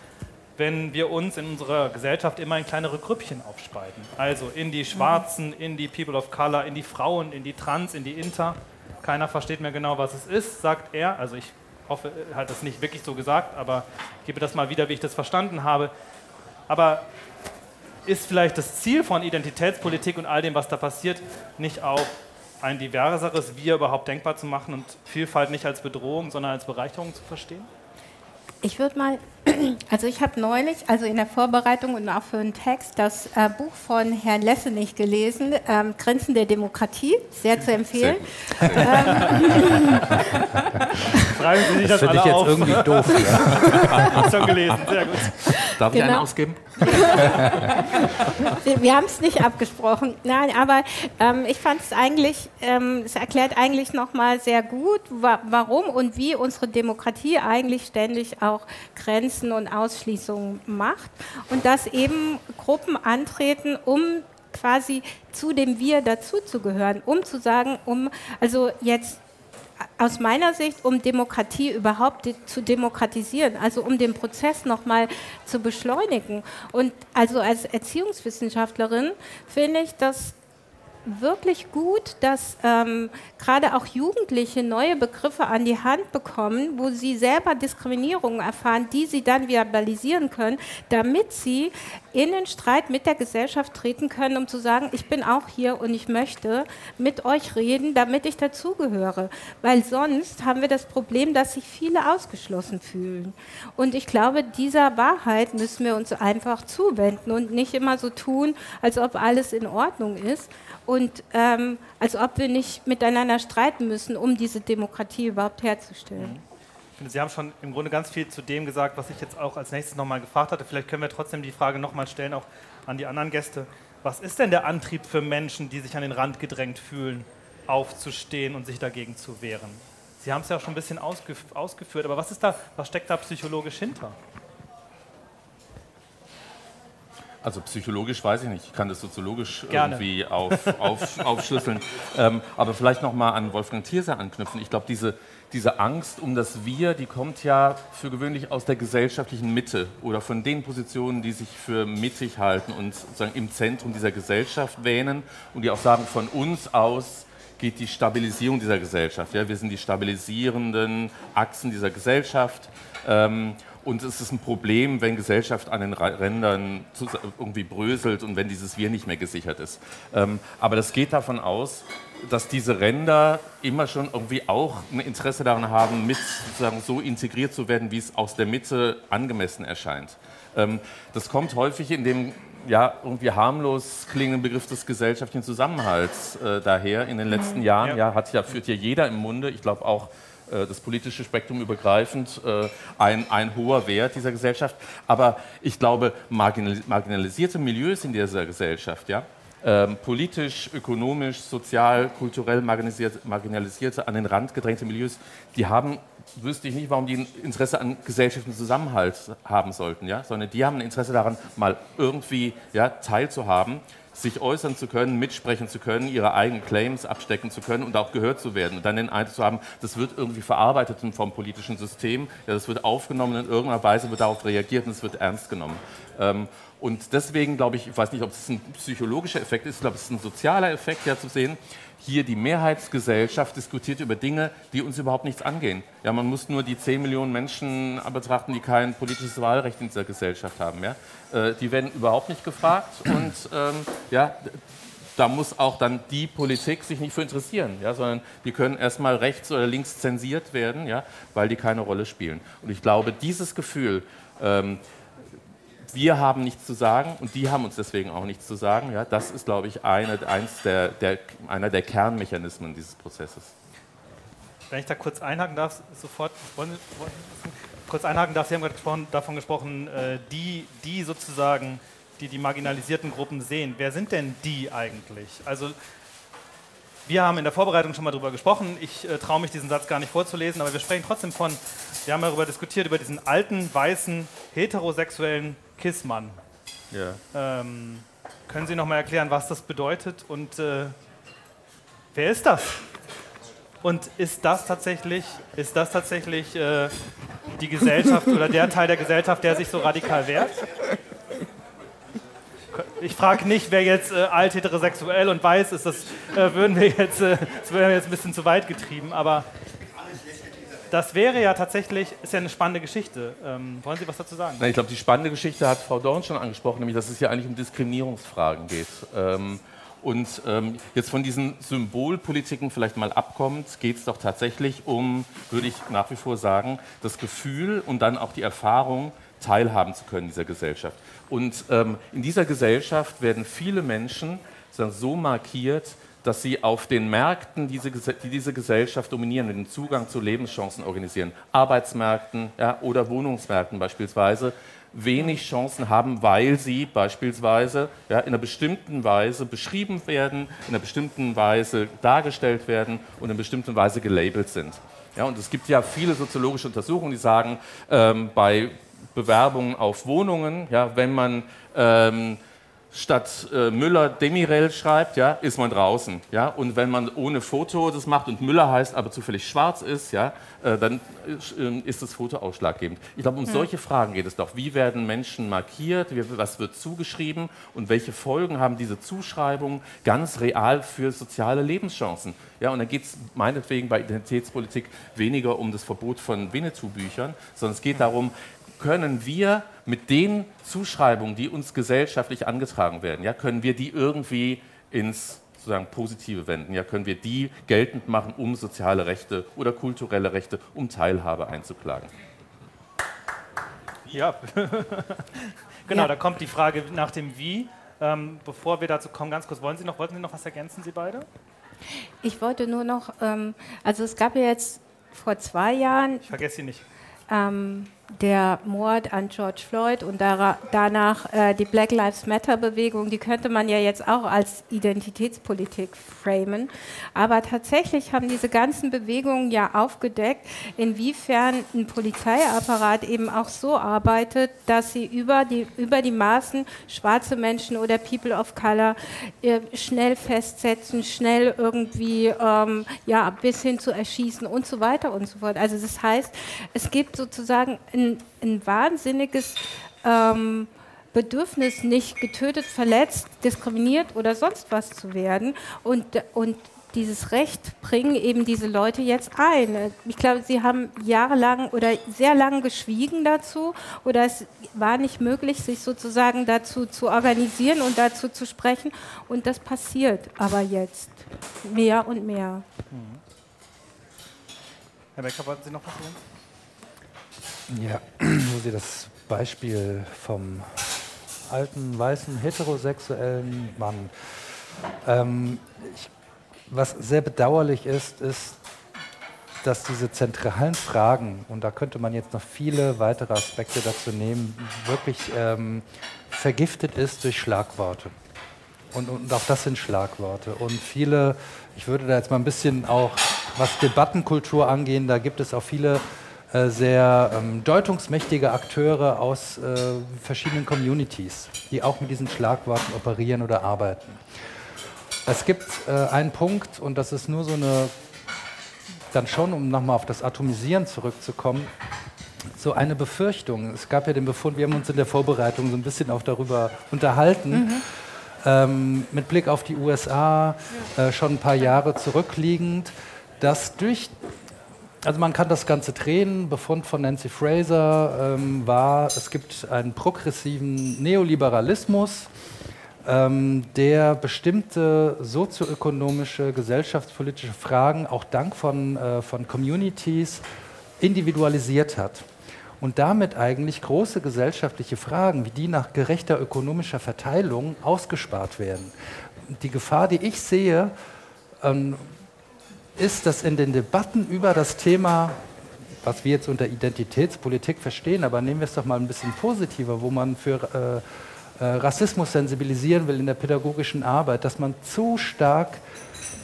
wenn wir uns in unserer Gesellschaft immer in kleinere Grüppchen aufspalten. Also in die Schwarzen, in die People of Color, in die Frauen, in die Trans, in die Inter. Keiner versteht mehr genau, was es ist, sagt er. Also ich hoffe, er hat das nicht wirklich so gesagt, aber ich gebe das mal wieder, wie ich das verstanden habe. Aber ist vielleicht das Ziel von Identitätspolitik und all dem, was da passiert, nicht auch ein diverseres Wir überhaupt denkbar zu machen und Vielfalt nicht als Bedrohung, sondern als Bereicherung zu verstehen? Ich würde mal, also ich habe neulich, also in der Vorbereitung und auch für einen Text, das äh, Buch von Herrn Lessenich gelesen, ähm, Grenzen der Demokratie, sehr zu empfehlen. Sehr ähm, Fragen Sie sich das, das finde ich jetzt auf. irgendwie doof. Ja. schon gelesen, sehr gut. Darf genau. ich einen ausgeben? wir, wir haben es nicht abgesprochen. Nein, aber ähm, ich fand es eigentlich, ähm, es erklärt eigentlich nochmal sehr gut, wa warum und wie unsere Demokratie eigentlich ständig auch Grenzen und Ausschließungen macht. Und dass eben Gruppen antreten, um quasi zu dem Wir dazuzugehören, um zu sagen, um, also jetzt aus meiner Sicht, um Demokratie überhaupt de zu demokratisieren, also um den Prozess nochmal zu beschleunigen. Und also als Erziehungswissenschaftlerin finde ich das wirklich gut, dass ähm, gerade auch Jugendliche neue Begriffe an die Hand bekommen, wo sie selber Diskriminierungen erfahren, die sie dann verbalisieren können, damit sie in den Streit mit der Gesellschaft treten können, um zu sagen, ich bin auch hier und ich möchte mit euch reden, damit ich dazugehöre. Weil sonst haben wir das Problem, dass sich viele ausgeschlossen fühlen. Und ich glaube, dieser Wahrheit müssen wir uns einfach zuwenden und nicht immer so tun, als ob alles in Ordnung ist und ähm, als ob wir nicht miteinander streiten müssen, um diese Demokratie überhaupt herzustellen. Mhm. Ich finde, Sie haben schon im Grunde ganz viel zu dem gesagt, was ich jetzt auch als nächstes nochmal gefragt hatte. Vielleicht können wir trotzdem die Frage nochmal stellen, auch an die anderen Gäste. Was ist denn der Antrieb für Menschen, die sich an den Rand gedrängt fühlen, aufzustehen und sich dagegen zu wehren? Sie haben es ja auch schon ein bisschen ausgef ausgeführt, aber was, ist da, was steckt da psychologisch hinter? Also psychologisch weiß ich nicht, ich kann das soziologisch Gerne. irgendwie auf, auf, aufschlüsseln. Ähm, aber vielleicht nochmal an Wolfgang Thierse anknüpfen. Ich glaube, diese, diese Angst um das Wir, die kommt ja für gewöhnlich aus der gesellschaftlichen Mitte oder von den Positionen, die sich für mittig halten und sozusagen im Zentrum dieser Gesellschaft wähnen und die auch sagen, von uns aus geht die Stabilisierung dieser Gesellschaft. Ja? Wir sind die stabilisierenden Achsen dieser Gesellschaft. Ähm, Und es ist ein Problem, wenn Gesellschaft an den Rändern irgendwie bröselt und wenn dieses Wir nicht mehr gesichert ist. Ähm, aber das geht davon aus, dass diese Ränder immer schon irgendwie auch ein Interesse daran haben, mit sozusagen so integriert zu werden, wie es aus der Mitte angemessen erscheint. Ähm, das kommt häufig in dem ja, irgendwie harmlos klingenden Begriff des gesellschaftlichen Zusammenhalts äh, daher in den letzten mhm. Jahren. Ja, hat ja, führt ja jeder im Munde. Ich glaube auch das politische Spektrum übergreifend äh, ein, ein hoher Wert dieser Gesellschaft. Aber ich glaube, marginalisierte Milieus in dieser Gesellschaft, ja, ähm, politisch, ökonomisch, sozial, kulturell marginalisierte, an den Rand gedrängte Milieus, die haben, wüsste ich nicht, warum die ein Interesse an gesellschaftlichem Zusammenhalt haben sollten, ja? sondern die haben ein Interesse daran, mal irgendwie ja, teilzuhaben sich äußern zu können, mitsprechen zu können, ihre eigenen Claims abstecken zu können und auch gehört zu werden. Und dann den Eindruck zu haben, das wird irgendwie verarbeitet vom politischen System, ja, das wird aufgenommen, in irgendeiner Weise wird darauf reagiert und es wird ernst genommen. Ähm, und deswegen glaube ich, ich weiß nicht, ob es ein psychologischer Effekt ist, ich glaube, es ist ein sozialer Effekt, ja zu sehen, hier die Mehrheitsgesellschaft diskutiert über Dinge, die uns überhaupt nichts angehen. Ja, man muss nur die 10 Millionen Menschen betrachten, die kein politisches Wahlrecht in dieser Gesellschaft haben. Ja? Äh, die werden überhaupt nicht gefragt und ähm, ja, da muss auch dann die Politik sich nicht für interessieren, ja, sondern die können erstmal rechts oder links zensiert werden, ja, weil die keine Rolle spielen. Und ich glaube, dieses Gefühl, ähm, wir haben nichts zu sagen und die haben uns deswegen auch nichts zu sagen. Ja, das ist, glaube ich, eine, eins der, der, einer der Kernmechanismen dieses Prozesses. Wenn ich da kurz einhaken darf, sofort wollen, wollen, kurz einhaken darf, Sie haben gerade davon gesprochen, äh, die, die sozusagen, die die marginalisierten Gruppen sehen. Wer sind denn die eigentlich? Also wir haben in der Vorbereitung schon mal darüber gesprochen. Ich äh, traue mich, diesen Satz gar nicht vorzulesen, aber wir sprechen trotzdem von, wir haben darüber diskutiert, über diesen alten, weißen, heterosexuellen Kissmann. Ja. Ähm, können Sie noch mal erklären, was das bedeutet und äh, wer ist das? Und ist das tatsächlich, ist das tatsächlich äh, die Gesellschaft oder der Teil der Gesellschaft, der sich so radikal wehrt? Ich frage nicht, wer jetzt äh, alt, heterosexuell und weiß ist. Das äh, würden wir jetzt, äh, das wäre jetzt ein bisschen zu weit getrieben. Aber das wäre ja tatsächlich, ist ja eine spannende Geschichte. Ähm, wollen Sie was dazu sagen? Nein, ich glaube, die spannende Geschichte hat Frau Dorn schon angesprochen, nämlich dass es hier eigentlich um Diskriminierungsfragen geht. Ähm, und ähm, jetzt von diesen Symbolpolitiken vielleicht mal abkommt, geht es doch tatsächlich um, würde ich nach wie vor sagen, das Gefühl und dann auch die Erfahrung, teilhaben zu können in dieser Gesellschaft. Und ähm, in dieser Gesellschaft werden viele Menschen so markiert, dass sie auf den Märkten, die diese Gesellschaft dominieren, den Zugang zu Lebenschancen organisieren, Arbeitsmärkten ja, oder Wohnungsmärkten beispielsweise, wenig Chancen haben, weil sie beispielsweise ja, in einer bestimmten Weise beschrieben werden, in einer bestimmten Weise dargestellt werden und in einer bestimmten Weise gelabelt sind. Ja, und es gibt ja viele soziologische Untersuchungen, die sagen, ähm, bei Bewerbungen auf Wohnungen, ja, wenn man ähm, statt äh, Müller Demirel schreibt, ja, ist man draußen. Ja? Und wenn man ohne Foto das macht und Müller heißt, aber zufällig schwarz ist, ja, äh, dann äh, ist das Foto ausschlaggebend. Ich glaube, um hm. solche Fragen geht es doch. Wie werden Menschen markiert? Wie, was wird zugeschrieben? Und welche Folgen haben diese Zuschreibungen ganz real für soziale Lebenschancen? Ja, und dann geht es meinetwegen bei Identitätspolitik weniger um das Verbot von Winnetou-Büchern, sondern es geht darum, können wir mit den Zuschreibungen, die uns gesellschaftlich angetragen werden, ja, können wir die irgendwie ins sozusagen Positive wenden? Ja, können wir die geltend machen, um soziale Rechte oder kulturelle Rechte, um Teilhabe einzuklagen? Ja, genau, ja. da kommt die Frage nach dem Wie. Ähm, bevor wir dazu kommen, ganz kurz, wollen Sie noch, wollten Sie noch was ergänzen, Sie beide? Ich wollte nur noch, ähm, also es gab ja jetzt vor zwei Jahren. Ich vergesse Sie nicht. Ähm, der Mord an George Floyd und danach äh, die Black Lives Matter-Bewegung, die könnte man ja jetzt auch als Identitätspolitik framen. Aber tatsächlich haben diese ganzen Bewegungen ja aufgedeckt, inwiefern ein Polizeiapparat eben auch so arbeitet, dass sie über die, über die Maßen schwarze Menschen oder People of Color äh, schnell festsetzen, schnell irgendwie ähm, ja, bis hin zu erschießen und so weiter und so fort. Also das heißt, es gibt sozusagen ein, ein wahnsinniges ähm, Bedürfnis, nicht getötet, verletzt, diskriminiert oder sonst was zu werden. Und, und dieses Recht bringen eben diese Leute jetzt ein. Ich glaube, sie haben jahrelang oder sehr lange geschwiegen dazu oder es war nicht möglich, sich sozusagen dazu zu organisieren und dazu zu sprechen. Und das passiert aber jetzt mehr und mehr. Mhm. Herr Becker, wollten Sie noch was sagen? Ja, wo Sie das Beispiel vom alten, weißen, heterosexuellen Mann. Ähm, ich was sehr bedauerlich ist, ist, dass diese zentralen Fragen, und da könnte man jetzt noch viele weitere Aspekte dazu nehmen, wirklich ähm, vergiftet ist durch Schlagworte. Und, und, auch das sind Schlagworte. Und viele, ich würde da jetzt mal ein bisschen auch, was Debattenkultur angehen, da gibt es auch viele sehr ähm, deutungsmächtige Akteure aus äh, verschiedenen Communities, die auch mit diesen Schlagworten operieren oder arbeiten. Es gibt äh, einen Punkt, und das ist nur so eine, dann schon, um nochmal auf das Atomisieren zurückzukommen, so eine Befürchtung. Es gab ja den Befund, wir haben uns in der Vorbereitung so ein bisschen auch darüber unterhalten, mhm. ähm, mit Blick auf die USA, äh, schon ein paar Jahre zurückliegend, dass durch also man kann das Ganze drehen. Befund von Nancy Fraser ähm, war, es gibt einen progressiven Neoliberalismus, ähm, der bestimmte sozioökonomische, gesellschaftspolitische Fragen auch dank von, äh, von Communities individualisiert hat und damit eigentlich große gesellschaftliche Fragen wie die nach gerechter ökonomischer Verteilung ausgespart werden. Die Gefahr, die ich sehe, ähm, ist, dass in den Debatten über das Thema, was wir jetzt unter Identitätspolitik verstehen, aber nehmen wir es doch mal ein bisschen positiver, wo man für äh, äh, Rassismus sensibilisieren will in der pädagogischen Arbeit, dass man zu stark,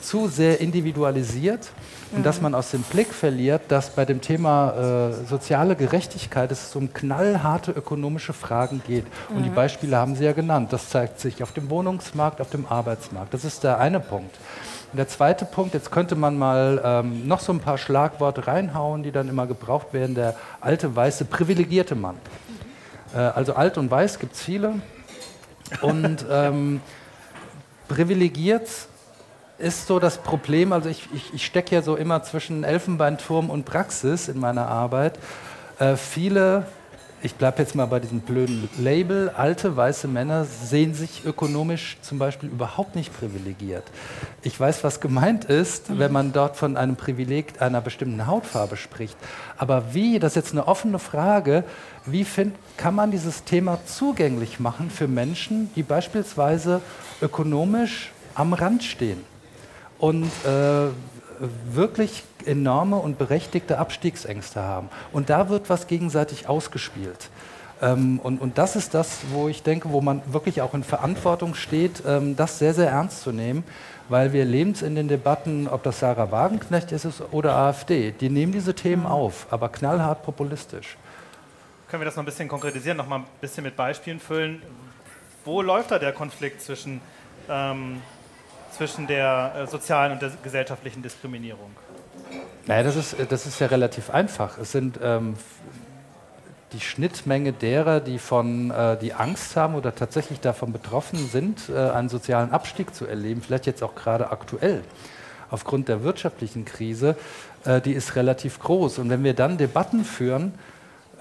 zu sehr individualisiert und mhm. dass man aus dem Blick verliert, dass bei dem Thema äh, soziale Gerechtigkeit es um knallharte ökonomische Fragen geht. Mhm. Und die mhm. Beispiele haben Sie ja genannt. Das zeigt sich auf dem Wohnungsmarkt, auf dem Arbeitsmarkt. Das ist der eine Punkt. Und der zweite Punkt, jetzt könnte man mal ähm, noch so ein paar Schlagworte reinhauen, die dann immer gebraucht werden, der alte, weiße, privilegierte Mann. Äh, also alt und weiß gibt es viele. Und ähm, privilegiert ist so das Problem, also ich, ich, ich stecke ja so immer zwischen Elfenbeinturm und Praxis in meiner Arbeit. Äh, viele ich bleibe jetzt mal bei diesem blöden Label, alte weiße Männer sehen sich ökonomisch zum Beispiel überhaupt nicht privilegiert. Ich weiß, was gemeint ist, wenn man dort von einem Privileg einer bestimmten Hautfarbe spricht. Aber wie, das ist jetzt eine offene Frage, wie find, kann man dieses Thema zugänglich machen für Menschen, die beispielsweise ökonomisch am Rand stehen und äh, wirklich enorme und berechtigte Abstiegsängste haben. Und da wird was gegenseitig ausgespielt. Ähm, und, und das ist das, wo ich denke, wo man wirklich auch in Verantwortung steht, ähm, das sehr, sehr ernst zu nehmen, weil wir erleben es in den Debatten, ob das Sarah Wagenknecht ist oder AfD, die nehmen diese Themen auf, aber knallhart populistisch. Können wir das noch ein bisschen konkretisieren, noch mal ein bisschen mit Beispielen füllen? Wo läuft da der Konflikt zwischen ähm, zwischen der äh, sozialen und der gesellschaftlichen Diskriminierung? Naja, das ist, das ist ja relativ einfach. Es sind ähm, die Schnittmenge derer, die, von, äh, die Angst haben oder tatsächlich davon betroffen sind, äh, einen sozialen Abstieg zu erleben, vielleicht jetzt auch gerade aktuell aufgrund der wirtschaftlichen Krise, äh, die ist relativ groß. Und wenn wir dann Debatten führen,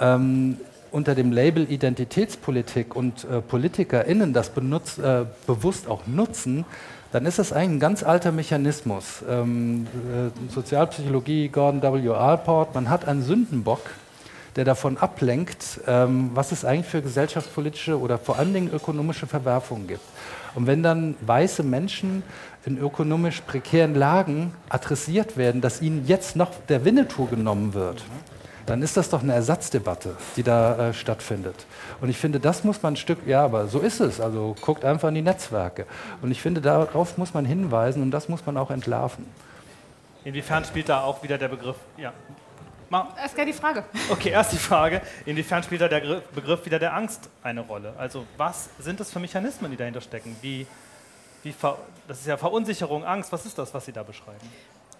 ähm, unter dem Label Identitätspolitik und äh, PolitikerInnen das benutzt, äh, bewusst auch nutzen, dann ist das ein ganz alter Mechanismus. Ähm, äh, Sozialpsychologie, Gordon W. Alport, man hat einen Sündenbock, der davon ablenkt, ähm, was es eigentlich für gesellschaftspolitische oder vor allen Dingen ökonomische Verwerfungen gibt. Und wenn dann weiße Menschen in ökonomisch prekären Lagen adressiert werden, dass ihnen jetzt noch der Winnetou genommen wird, dann ist das doch eine Ersatzdebatte, die da äh, stattfindet. Und ich finde, das muss man ein Stück, ja, aber so ist es. Also guckt einfach in die Netzwerke. Und ich finde, darauf muss man hinweisen und das muss man auch entlarven. Inwiefern spielt da auch wieder der Begriff, ja, Erst gerne die Frage. Okay, erst die Frage. Inwiefern spielt da der Begriff wieder der Angst eine Rolle? Also was sind das für Mechanismen, die dahinter stecken? Wie, wie das ist ja Verunsicherung, Angst. Was ist das, was Sie da beschreiben?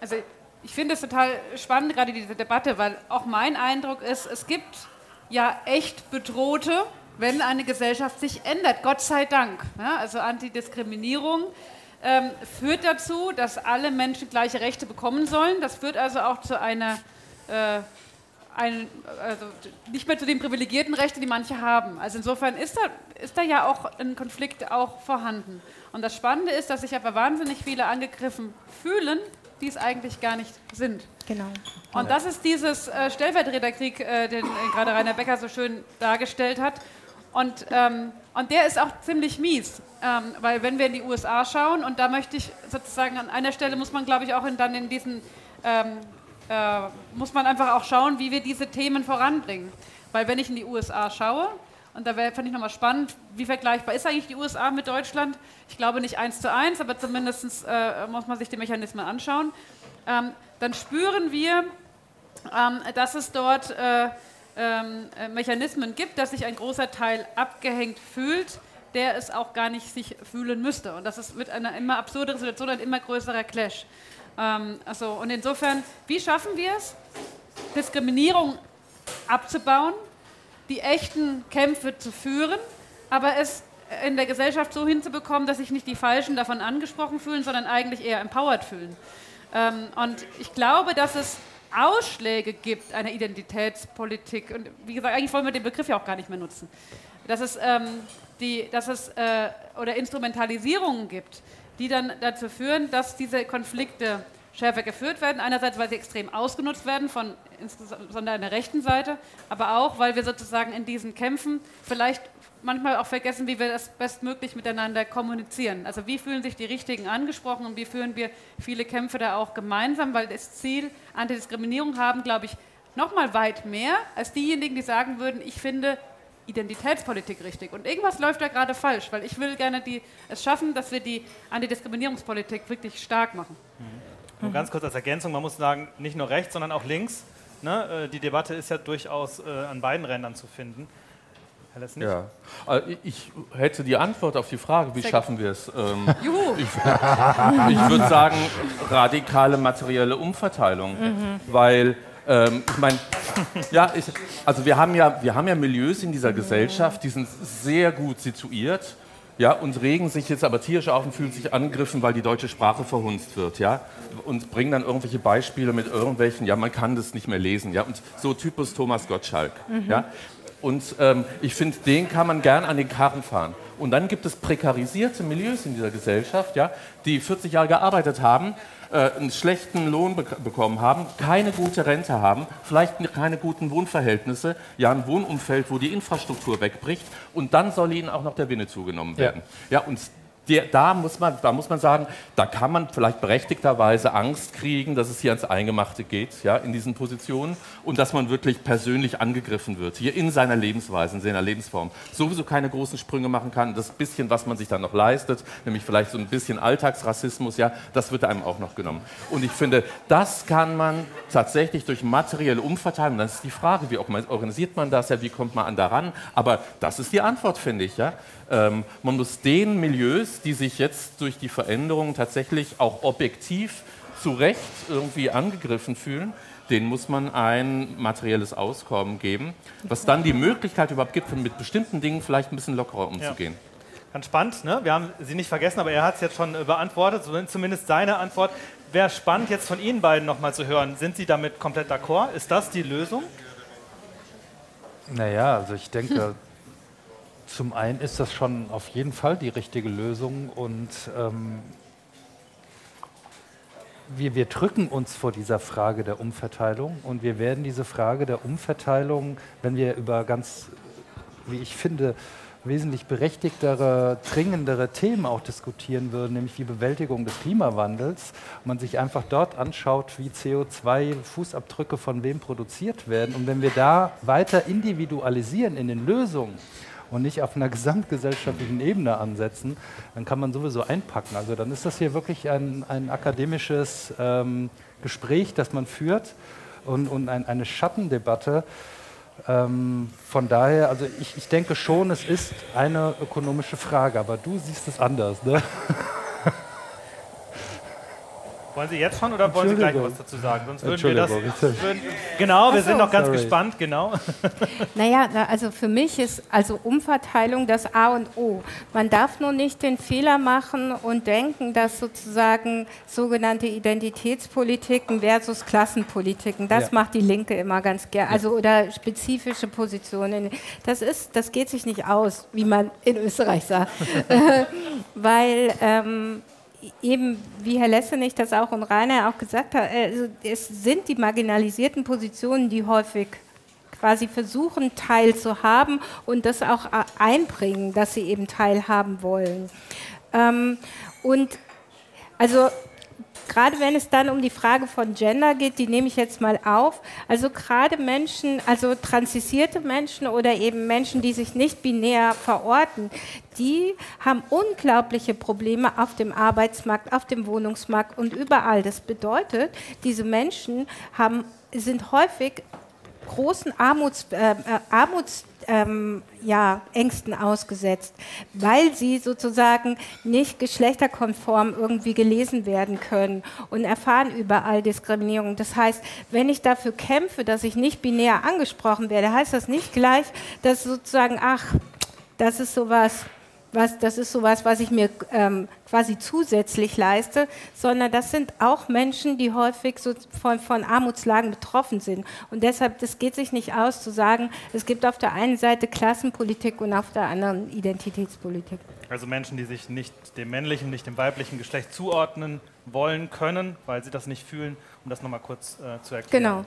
Also ich finde es total spannend, gerade diese Debatte, weil auch mein Eindruck ist, es gibt ja echt Bedrohte, wenn eine Gesellschaft sich ändert. Gott sei Dank. Ja, also Antidiskriminierung ähm, führt dazu, dass alle Menschen gleiche Rechte bekommen sollen. Das führt also auch zu einer, äh, ein, also nicht mehr zu den privilegierten Rechten, die manche haben. Also insofern ist da, ist da ja auch ein Konflikt auch vorhanden. Und das Spannende ist, dass sich aber wahnsinnig viele angegriffen fühlen, die es eigentlich gar nicht sind. Genau. Und das ist dieses äh, Stellvertreterkrieg, äh, den äh, gerade Rainer Becker so schön dargestellt hat. Und, ähm, und der ist auch ziemlich mies, ähm, weil wenn wir in die USA schauen, und da möchte ich sozusagen an einer Stelle muss man, glaube ich, auch in, dann in diesen, ähm, äh, muss man einfach auch schauen, wie wir diese Themen voranbringen. Weil wenn ich in die USA schaue, und da fand ich nochmal spannend, wie vergleichbar ist eigentlich die USA mit Deutschland? Ich glaube nicht eins zu eins, aber zumindest äh, muss man sich die Mechanismen anschauen. Ähm, dann spüren wir, ähm, dass es dort äh, äh, Mechanismen gibt, dass sich ein großer Teil abgehängt fühlt, der es auch gar nicht sich fühlen müsste. Und das ist mit einer immer absurderen Situation ein immer größerer Clash. Ähm, also, und insofern, wie schaffen wir es, Diskriminierung abzubauen, die echten Kämpfe zu führen, aber es in der Gesellschaft so hinzubekommen, dass sich nicht die Falschen davon angesprochen fühlen, sondern eigentlich eher empowered fühlen. Ähm, und ich glaube, dass es Ausschläge gibt einer Identitätspolitik, und wie gesagt, eigentlich wollen wir den Begriff ja auch gar nicht mehr nutzen, dass es, ähm, die, dass es äh, oder Instrumentalisierungen gibt, die dann dazu führen, dass diese Konflikte schärfer geführt werden. Einerseits, weil sie extrem ausgenutzt werden, von insbesondere an der rechten Seite, aber auch, weil wir sozusagen in diesen Kämpfen vielleicht manchmal auch vergessen, wie wir das bestmöglich miteinander kommunizieren. Also wie fühlen sich die Richtigen angesprochen und wie führen wir viele Kämpfe da auch gemeinsam, weil das Ziel Antidiskriminierung haben, glaube ich, noch mal weit mehr als diejenigen, die sagen würden, ich finde Identitätspolitik richtig. Und irgendwas läuft da gerade falsch, weil ich will gerne die, es schaffen, dass wir die Antidiskriminierungspolitik wirklich stark machen. Mhm. Nur ganz kurz als Ergänzung, man muss sagen, nicht nur rechts, sondern auch links. Ne? Äh, die Debatte ist ja durchaus äh, an beiden Rändern zu finden. Herr Lessnig? Ja. Äh, ich hätte die Antwort auf die Frage, wie Sehr schaffen wir es? Ähm, Juhu. Ich, ich würde sagen, radikale materielle Umverteilung. Mhm. Weil, ähm, ich meine, ja, ich, also wir haben, ja, wir haben ja Milieus in dieser Gesellschaft, die sind sehr gut situiert. Ja, und regen sich jetzt aber tierisch auf und fühlen sich angegriffen, weil die deutsche Sprache verhunzt wird, ja, und bringen dann irgendwelche Beispiele mit irgendwelchen, ja, man kann das nicht mehr lesen, ja, und so Typus Thomas Gottschalk, mhm. ja, und ähm, ich finde, den kann man gern an den Karren fahren. Und dann gibt es prekarisierte Milieus in dieser Gesellschaft, ja, die 40 Jahre gearbeitet haben, äh, einen schlechten Lohn be bekommen haben, keine gute Rente haben, vielleicht keine guten Wohnverhältnisse, ja, ein Wohnumfeld, wo die Infrastruktur wegbricht und dann soll ihnen auch noch der Winne zugenommen werden. Ja, ja und der, da, muss man, da muss man sagen, da kann man vielleicht berechtigterweise Angst kriegen, dass es hier ans Eingemachte geht, ja, in diesen Positionen und dass man wirklich persönlich angegriffen wird, hier in seiner Lebensweise, in seiner Lebensform. Sowieso keine großen Sprünge machen kann. Das bisschen, was man sich dann noch leistet, nämlich vielleicht so ein bisschen Alltagsrassismus, ja, das wird einem auch noch genommen. Und ich finde, das kann man tatsächlich durch materielle Umverteilung, das ist die Frage, wie organisiert man das, ja, wie kommt man an daran, aber das ist die Antwort, finde ich, ja. Ähm, man muss den Milieus, die sich jetzt durch die Veränderungen tatsächlich auch objektiv zu Recht irgendwie angegriffen fühlen, denen muss man ein materielles Auskommen geben, was dann die Möglichkeit überhaupt gibt, mit bestimmten Dingen vielleicht ein bisschen lockerer umzugehen. Ja. Ganz spannend, ne? wir haben Sie nicht vergessen, aber er hat es jetzt schon äh, beantwortet, zumindest seine Antwort. Wäre spannend, jetzt von Ihnen beiden nochmal zu hören. Sind Sie damit komplett d'accord? Ist das die Lösung? Naja, also ich denke, zum einen ist das schon auf jeden Fall die richtige Lösung und ähm, wir, wir drücken uns vor dieser Frage der Umverteilung und wir werden diese Frage der Umverteilung, wenn wir über ganz, wie ich finde, wesentlich berechtigtere, dringendere Themen auch diskutieren würden, nämlich die Bewältigung des Klimawandels, man sich einfach dort anschaut, wie CO2-Fußabdrücke von wem produziert werden. Und wenn wir da weiter individualisieren in den Lösungen, und nicht auf einer gesamtgesellschaftlichen Ebene ansetzen, dann kann man sowieso einpacken. Also dann ist das hier wirklich ein, ein akademisches ähm, Gespräch, das man führt und, und ein, eine Schattendebatte. Ähm, von daher, also ich, ich denke schon, es ist eine ökonomische Frage, aber du siehst es anders. Ne? Wollen Sie jetzt schon oder wollen Sie gleich was dazu sagen? Sonst würden wir das. Würden, genau, wir so. sind noch ganz Sorry. gespannt, genau. Naja, na, also für mich ist also Umverteilung das A und O. Man darf nur nicht den Fehler machen und denken, dass sozusagen sogenannte Identitätspolitiken versus Klassenpolitiken, das Ja. macht die Linke immer ganz gern, also oder spezifische Positionen. Das ist, das geht sich nicht aus, wie man in Österreich sagt, weil ähm, eben, wie Herr Lessenich das auch und Rainer auch gesagt hat, also es sind die marginalisierten Positionen, die häufig quasi versuchen, Teil zu haben und das auch einbringen, dass sie eben teilhaben wollen. Ähm, und also gerade wenn es dann um die Frage von Gender geht, die nehme ich jetzt mal auf. Also gerade Menschen, also transisierte Menschen oder eben Menschen, die sich nicht binär verorten, die haben unglaubliche Probleme auf dem Arbeitsmarkt, auf dem Wohnungsmarkt und überall. Das bedeutet, diese Menschen haben, sind häufig großen Armuts, äh, äh, Armuts ähm, ja, Ängsten ausgesetzt, weil sie sozusagen nicht geschlechterkonform irgendwie gelesen werden können und erfahren überall Diskriminierung. Das heißt, wenn ich dafür kämpfe, dass ich nicht binär angesprochen werde, heißt das nicht gleich, dass sozusagen, ach, das ist sowas, was, das ist sowas, was ich mir ähm, quasi zusätzlich leiste, sondern das sind auch Menschen, die häufig so von, von Armutslagen betroffen sind. Und deshalb, das geht sich nicht aus zu sagen, es gibt auf der einen Seite Klassenpolitik und auf der anderen Identitätspolitik. Also Menschen, die sich nicht dem männlichen, nicht dem weiblichen Geschlecht zuordnen wollen können, weil sie das nicht fühlen, um das nochmal kurz äh, zu erklären. Genau.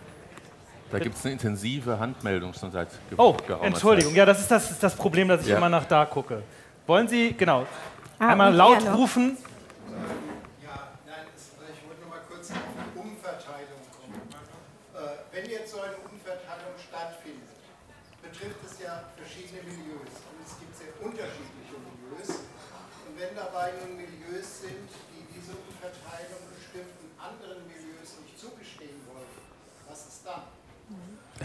Da gibt es eine intensive Handmeldung schon seit Oh, Entschuldigung. Zeit. Ja, das ist das, ist das Problem, dass ich Ja. immer nach da gucke. Wollen Sie, genau, Ah, einmal laut noch. rufen. Ja, nein, ich wollte noch mal kurz auf die Umverteilung kommen. Äh, wenn jetzt so eine Umverteilung stattfindet, betrifft es ja verschiedene Milieus. Und es gibt sehr unterschiedliche Milieus. Und wenn dabei nun Milieus sind, die diese Umverteilung bestimmten anderen Milieus nicht zugestehen wollen, was ist dann?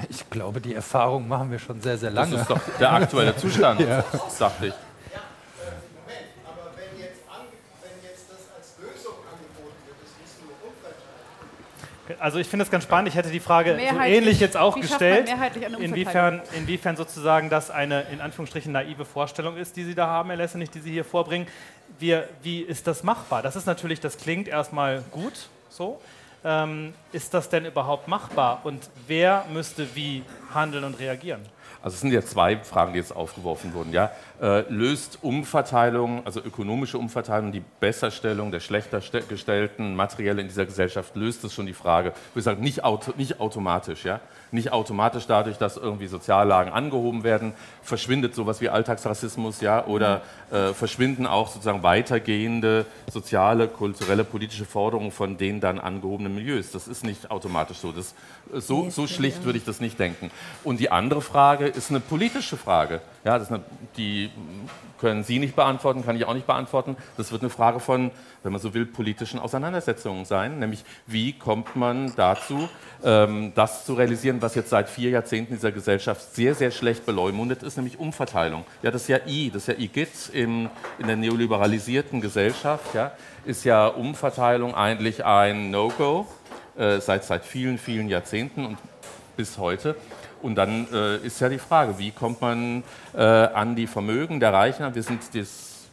Ich glaube, die Erfahrung machen wir schon sehr, sehr Das lange. ist doch der aktuelle Zustand, dachte ich. Moment, aber wenn jetzt, ange wenn jetzt das als Lösung angeboten wird, es muss nur umverteilen. Also ich finde es ganz spannend. Ich hätte die Frage so ähnlich jetzt auch gestellt. Inwiefern, inwiefern sozusagen das eine in Anführungsstrichen naive Vorstellung ist, die Sie da haben, Herr Lessenich, die Sie hier vorbringen. Wir, wie ist das machbar? Das ist natürlich, das klingt erstmal gut so. Ähm, ist das denn überhaupt machbar? Und wer müsste wie handeln und reagieren? Also es sind ja zwei Fragen, die jetzt aufgeworfen wurden. Ja? Äh, löst Umverteilung, also ökonomische Umverteilung, die Besserstellung der schlechter ste- gestellten materiell in dieser Gesellschaft, löst es schon die Frage, ich würde sagen, nicht, auto, nicht automatisch. Ja? Nicht automatisch dadurch, dass irgendwie Soziallagen angehoben werden, verschwindet sowas wie Alltagsrassismus ja? oder äh, verschwinden auch sozusagen weitergehende soziale, kulturelle, politische Forderungen von den dann angehobenen Milieus. Das ist nicht automatisch so. Das, so, so schlicht würde ich das nicht denken. Und die andere Frage ist eine politische Frage. Ja, das ist eine, die können Sie nicht beantworten, kann ich auch nicht beantworten. Das wird eine Frage von, wenn man so will, politischen Auseinandersetzungen sein. Nämlich, wie kommt man dazu, ähm, das zu realisieren, was jetzt seit vier Jahrzehnten dieser Gesellschaft sehr, sehr schlecht beleumundet ist, nämlich Umverteilung. Ja, das ist ja I, das ist ja IGIT im, in der neoliberalisierten Gesellschaft. Ja, ist ja Umverteilung eigentlich ein No-Go äh, seit, seit vielen, vielen Jahrzehnten und bis heute. Und dann äh, ist ja die Frage, wie kommt man äh, an die Vermögen der Reichen? Wir sind das,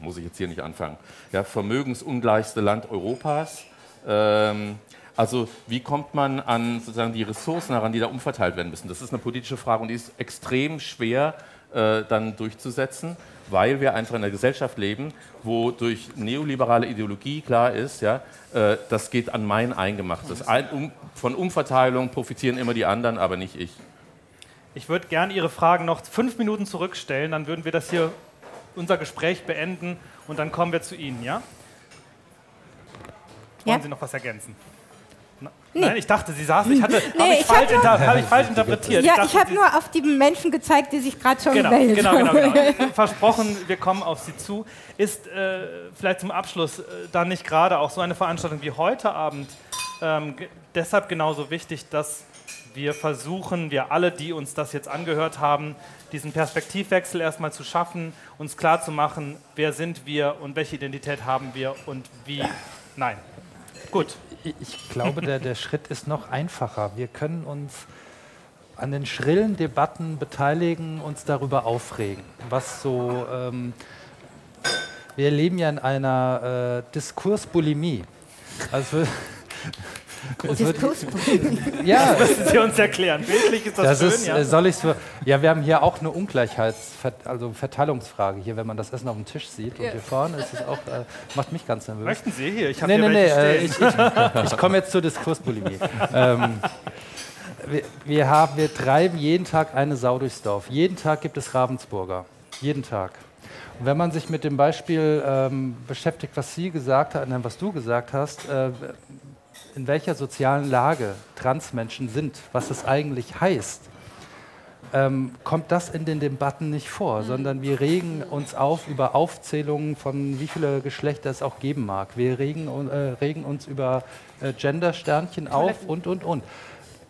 muss ich jetzt hier nicht anfangen, ja, vermögensungleichste Land Europas. Ähm, also wie kommt man an sozusagen die Ressourcen heran, die da umverteilt werden müssen? Das ist eine politische Frage und die ist extrem schwer äh, dann durchzusetzen, weil wir einfach in einer Gesellschaft leben, wo durch neoliberale Ideologie klar ist, ja, äh, das geht an mein Eingemachtes. Ein, um, von Umverteilung profitieren immer die anderen, aber nicht ich. Ich würde gerne Ihre Fragen noch fünf Minuten zurückstellen, dann würden wir das hier, unser Gespräch beenden und dann kommen wir zu Ihnen, ja? Wollen Ja. Sie noch was ergänzen? Nee. Nein, ich dachte, Sie saßen. Ich hatte, Nee, ich, ich falsch nur- hab ich falsch interpretiert. Ja, dachte, ich habe nur auf die Menschen gezeigt, die sich gerade schon Genau, gemeldet genau, haben. genau, genau. Versprochen, wir kommen auf Sie zu. Ist äh, vielleicht zum Abschluss äh, dann nicht gerade auch so eine Veranstaltung wie heute Abend ähm, deshalb genauso wichtig, dass wir versuchen, wir alle, die uns das jetzt angehört haben, diesen Perspektivwechsel erstmal zu schaffen, uns klar zu machen, wer sind wir und welche Identität haben wir und wie. Nein. Gut. Ich, glaube, der, der Schritt ist noch einfacher. Wir können uns an den schrillen Debatten beteiligen, uns darüber aufregen, was so. Ähm, wir leben ja in einer äh, Diskursbulimie. Also ja. Das müssen Sie uns erklären. Bildlich ist das, das schön, ist, ja. Soll ich so, ja, wir haben hier auch eine Ungleichheitsverteilungsfrage, also Verteilungsfrage hier, wenn man das Essen auf dem Tisch sieht. Und hier vorne ist es auch, äh, macht mich ganz nervös. Möchten Sie hier? Ich habe nee, nee, nee, äh, ich, ich, ich komme jetzt zur Diskursbulimie. ähm, wir, wir, haben, wir treiben jeden Tag eine Sau durchs Dorf. Jeden Tag gibt es Ravensburger. Jeden Tag. Und wenn man sich mit dem Beispiel ähm, beschäftigt, was Sie gesagt haben, was du gesagt hast, äh, in welcher sozialen Lage Transmenschen sind, was es eigentlich heißt, ähm, kommt das in den Debatten nicht vor, mhm. sondern wir regen uns auf über Aufzählungen von wie viele Geschlechter es auch geben mag. Wir regen, äh, regen uns über äh, Gender-Sternchen auf und, und, und.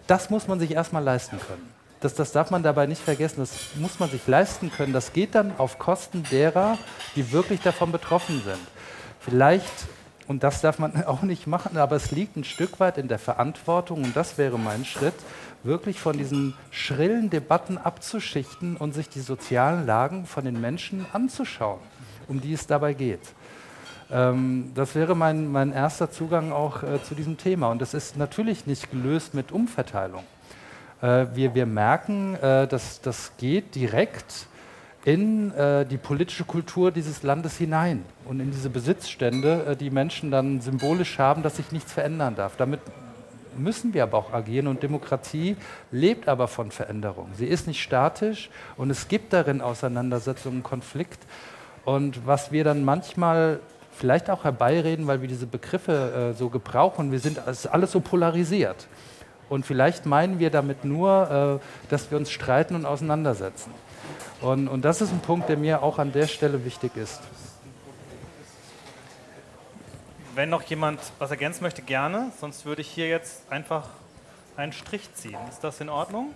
Das muss man sich erstmal leisten können. Das, das darf man dabei nicht vergessen. Das muss man sich leisten können. Das geht dann auf Kosten derer, die wirklich davon betroffen sind. Vielleicht und das darf man auch nicht machen, aber es liegt ein Stück weit in der Verantwortung, und das wäre mein Schritt, wirklich von diesen schrillen Debatten abzuschichten und sich die sozialen Lagen von den Menschen anzuschauen, um die es dabei geht. Ähm, das wäre mein, mein erster Zugang auch äh, zu diesem Thema. Und das ist natürlich nicht gelöst mit Umverteilung. Äh, wir, wir merken, äh, dass das geht direkt in äh, die politische Kultur dieses Landes hinein und in diese Besitzstände, äh, die Menschen dann symbolisch haben, dass sich nichts verändern darf. Damit müssen wir aber auch agieren und Demokratie lebt aber von Veränderung. Sie ist nicht statisch und es gibt darin Auseinandersetzungen, Konflikt. Und was wir dann manchmal vielleicht auch herbeireden, weil wir diese Begriffe äh, so gebrauchen, wir sind es ist alles so polarisiert. Und vielleicht meinen wir damit nur, äh, dass wir uns streiten und auseinandersetzen. Und, und das ist ein Punkt, der mir auch an der Stelle wichtig ist. Wenn noch jemand was ergänzen möchte, gerne. Sonst würde ich hier jetzt einfach einen Strich ziehen. Ist das in Ordnung?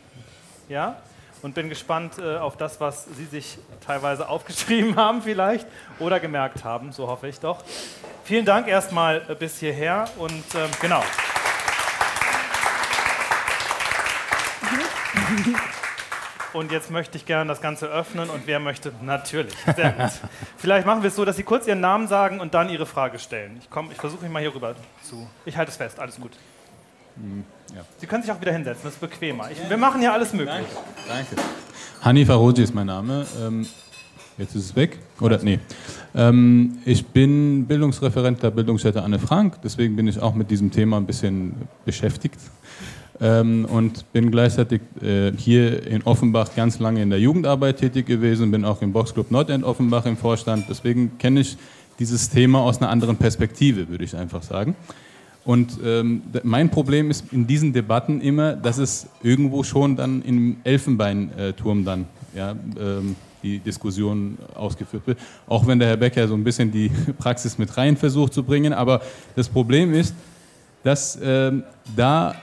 Ja? Und bin gespannt äh, auf das, was Sie sich teilweise aufgeschrieben haben vielleicht oder gemerkt haben. So hoffe ich doch. Vielen Dank erstmal äh, bis hierher und äh, genau. Und jetzt möchte ich gerne das Ganze öffnen und wer möchte? Natürlich. Sehr gut. Vielleicht machen wir es so, dass Sie kurz Ihren Namen sagen und dann Ihre Frage stellen. Ich, ich versuche mich mal hier rüber zu. Ich halte es fest, alles gut. Ja. Sie können sich auch wieder hinsetzen, das ist bequemer. Ich, wir machen hier alles möglich. Danke. Danke. Hani Faroji ist mein Name. Ähm, jetzt ist es weg. Oder nee. Ähm, ich bin Bildungsreferent der Bildungsstätte Anne Frank, deswegen bin ich auch mit diesem Thema ein bisschen beschäftigt ähm, und bin gleichzeitig äh, hier in Offenbach ganz lange in der Jugendarbeit tätig gewesen, bin auch im Boxclub Nordend Offenbach im Vorstand. Deswegen kenne ich dieses Thema aus einer anderen Perspektive, würde ich einfach sagen. Und ähm, mein Problem ist in diesen Debatten immer, dass es irgendwo schon dann im Elfenbeinturm dann ja, ähm, die Diskussion ausgeführt wird. Auch wenn der Herr Becker so ein bisschen die Praxis mit rein versucht zu bringen. Aber das Problem ist, dass ähm, da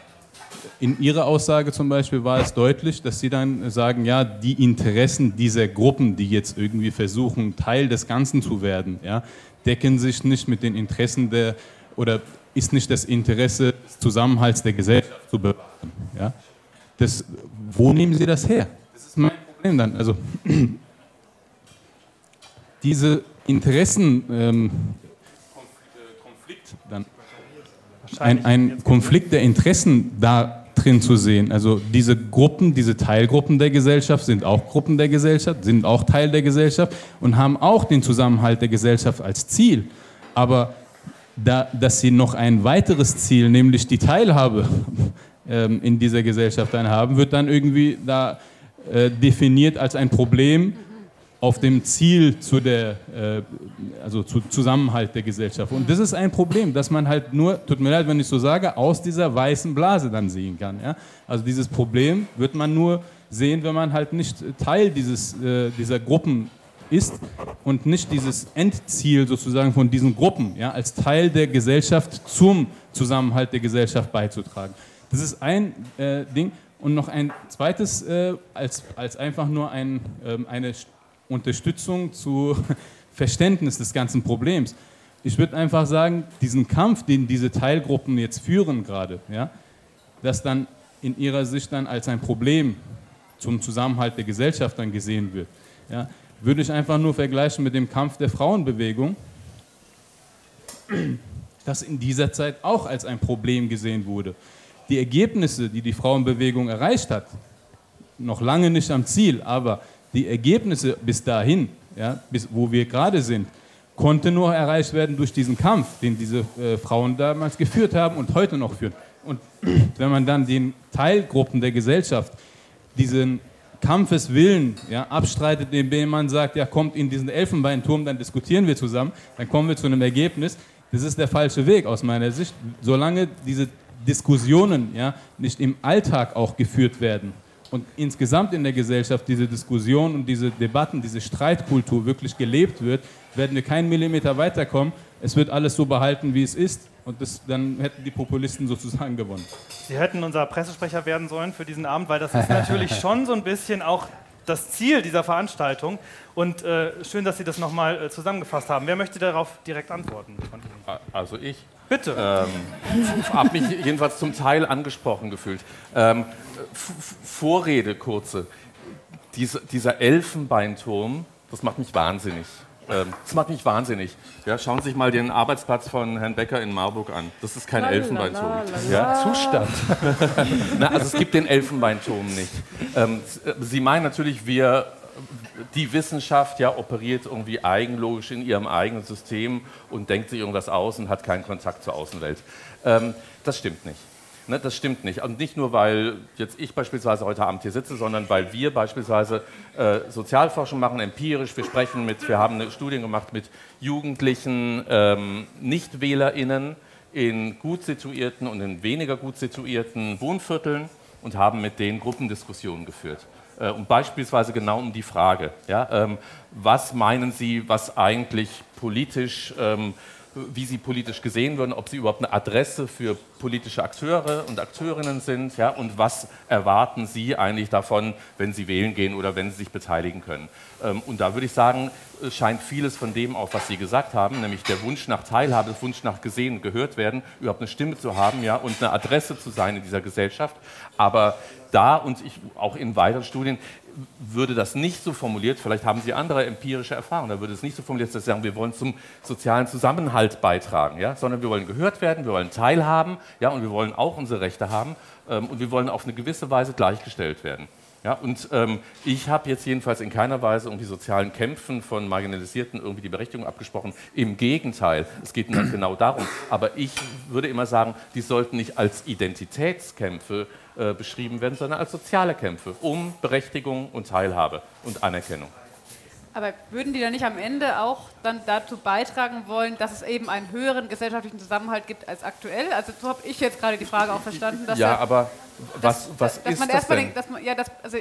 in Ihrer Aussage zum Beispiel war es deutlich, dass Sie dann sagen, ja, die Interessen dieser Gruppen, die jetzt irgendwie versuchen, Teil des Ganzen zu werden, ja, decken sich nicht mit den Interessen der, oder ist nicht das Interesse des Zusammenhalts der Gesellschaft zu bewahren. Ja. Das, wo nehmen Sie das her? Das ist mein Problem dann. Also, diese Interessen, ähm, Konflikt dann, ein, ein Konflikt der Interessen da drin zu sehen. Also diese Gruppen, diese Teilgruppen der Gesellschaft sind auch Gruppen der Gesellschaft, sind auch Teil der Gesellschaft und haben auch den Zusammenhalt der Gesellschaft als Ziel. Aber da, dass sie noch ein weiteres Ziel, nämlich die Teilhabe ähm, in dieser Gesellschaft dann haben, wird dann irgendwie da äh, definiert als ein Problem auf dem Ziel zu der, äh, also zu Zusammenhalt der Gesellschaft. Und das ist ein Problem, dass man halt nur, tut mir leid, wenn ich so sage, aus dieser weißen Blase dann sehen kann. Ja? Also dieses Problem wird man nur sehen, wenn man halt nicht Teil dieses, äh, dieser Gruppen ist und nicht dieses Endziel sozusagen von diesen Gruppen ja, als Teil der Gesellschaft zum Zusammenhalt der Gesellschaft beizutragen. Das ist ein äh, Ding. Und noch ein zweites, äh, als, als einfach nur ein, ähm, eine Unterstützung zu Verständnis des ganzen Problems. ich würde einfach sagen, diesen Kampf, den diese Teilgruppen jetzt führen gerade, ja, das dann in ihrer Sicht dann als ein Problem zum Zusammenhalt der Gesellschaft dann gesehen wird, ja, würde ich einfach nur vergleichen mit dem Kampf der Frauenbewegung, das in dieser Zeit auch als ein Problem gesehen wurde. Die Ergebnisse, die die Frauenbewegung erreicht hat, noch lange nicht am Ziel, aber die Ergebnisse bis dahin, ja, bis wo wir gerade sind, konnte nur erreicht werden durch diesen Kampf, den diese äh, Frauen damals geführt haben und heute noch führen. Und wenn man dann den Teilgruppen der Gesellschaft diesen Kampfeswillen ja, abstreitet, indem man sagt, ja, kommt in diesen Elfenbeinturm, dann diskutieren wir zusammen, dann kommen wir zu einem Ergebnis. Das ist der falsche Weg aus meiner Sicht. Solange diese Diskussionen ja, nicht im Alltag auch geführt werden und insgesamt in der Gesellschaft diese Diskussion und diese Debatten, diese Streitkultur wirklich gelebt wird, werden wir keinen Millimeter weiterkommen. Es wird alles so behalten, wie es ist. Und das, dann hätten die Populisten sozusagen gewonnen. Sie hätten unser Pressesprecher werden sollen für diesen Abend, weil das ist natürlich schon so ein bisschen auch das Ziel dieser Veranstaltung. Und äh, schön, dass Sie das nochmal äh, zusammengefasst haben. Wer möchte darauf direkt antworten? Also ich. Bitte. Ähm, habe mich jedenfalls zum Teil angesprochen gefühlt. Ähm, Vorrede kurze. Dies, dieser Elfenbeinturm, das macht mich wahnsinnig. Ähm, das macht mich wahnsinnig. Ja, schauen Sie sich mal den Arbeitsplatz von Herrn Becker in Marburg an. Das ist kein Elfenbeinturm. Ja, Zustand. Na, also es gibt den Elfenbeinturm nicht. Ähm, Sie meinen natürlich, wir, die Wissenschaft ja operiert irgendwie eigenlogisch in ihrem eigenen System und denkt sich irgendwas aus und hat keinen Kontakt zur Außenwelt. Ähm, das stimmt nicht. Ne, das stimmt nicht. Und nicht nur, weil jetzt ich beispielsweise heute Abend hier sitze, sondern weil wir beispielsweise äh, Sozialforschung machen, empirisch. Wir sprechen mit, wir haben eine Studie gemacht mit Jugendlichen, ähm, NichtwählerInnen in gut situierten und in weniger gut situierten Wohnvierteln und haben mit denen Gruppendiskussionen geführt. Äh, und beispielsweise genau um die Frage, ja, ähm, was meinen Sie, was eigentlich politisch ähm, wie sie politisch gesehen würden, ob sie überhaupt eine Adresse für politische Akteure und Akteurinnen sind ja, und was erwarten sie eigentlich davon, wenn sie wählen gehen oder wenn sie sich beteiligen können. Ähm, und da würde ich sagen, scheint vieles von dem auch, was Sie gesagt haben, nämlich der Wunsch nach Teilhabe, der Wunsch nach gesehen, gehört werden, überhaupt eine Stimme zu haben ja, und eine Adresse zu sein in dieser Gesellschaft. Aber da und ich, auch in weiteren Studien würde das nicht so formuliert, vielleicht haben Sie andere empirische Erfahrungen, da würde es nicht so formuliert, dass Sie sagen, wir wollen zum sozialen Zusammenhalt beitragen, ja, sondern wir wollen gehört werden, wir wollen teilhaben ja, und wir wollen auch unsere Rechte haben ähm, und wir wollen auf eine gewisse Weise gleichgestellt werden. Ja, und ähm, ich habe jetzt jedenfalls in keiner Weise um die sozialen Kämpfen von Marginalisierten irgendwie die Berechtigung abgesprochen. Im Gegenteil, es geht genau darum. Aber ich würde immer sagen, die sollten nicht als Identitätskämpfe äh, beschrieben werden, sondern als soziale Kämpfe um Berechtigung und Teilhabe und Anerkennung. Aber würden die dann nicht am Ende auch dann dazu beitragen wollen, dass es eben einen höheren gesellschaftlichen Zusammenhalt gibt als aktuell? Also so habe ich jetzt gerade die Frage auch verstanden. Dass ja, aber was, was dass, ist man das denn? Den, dass man, ja, das, also,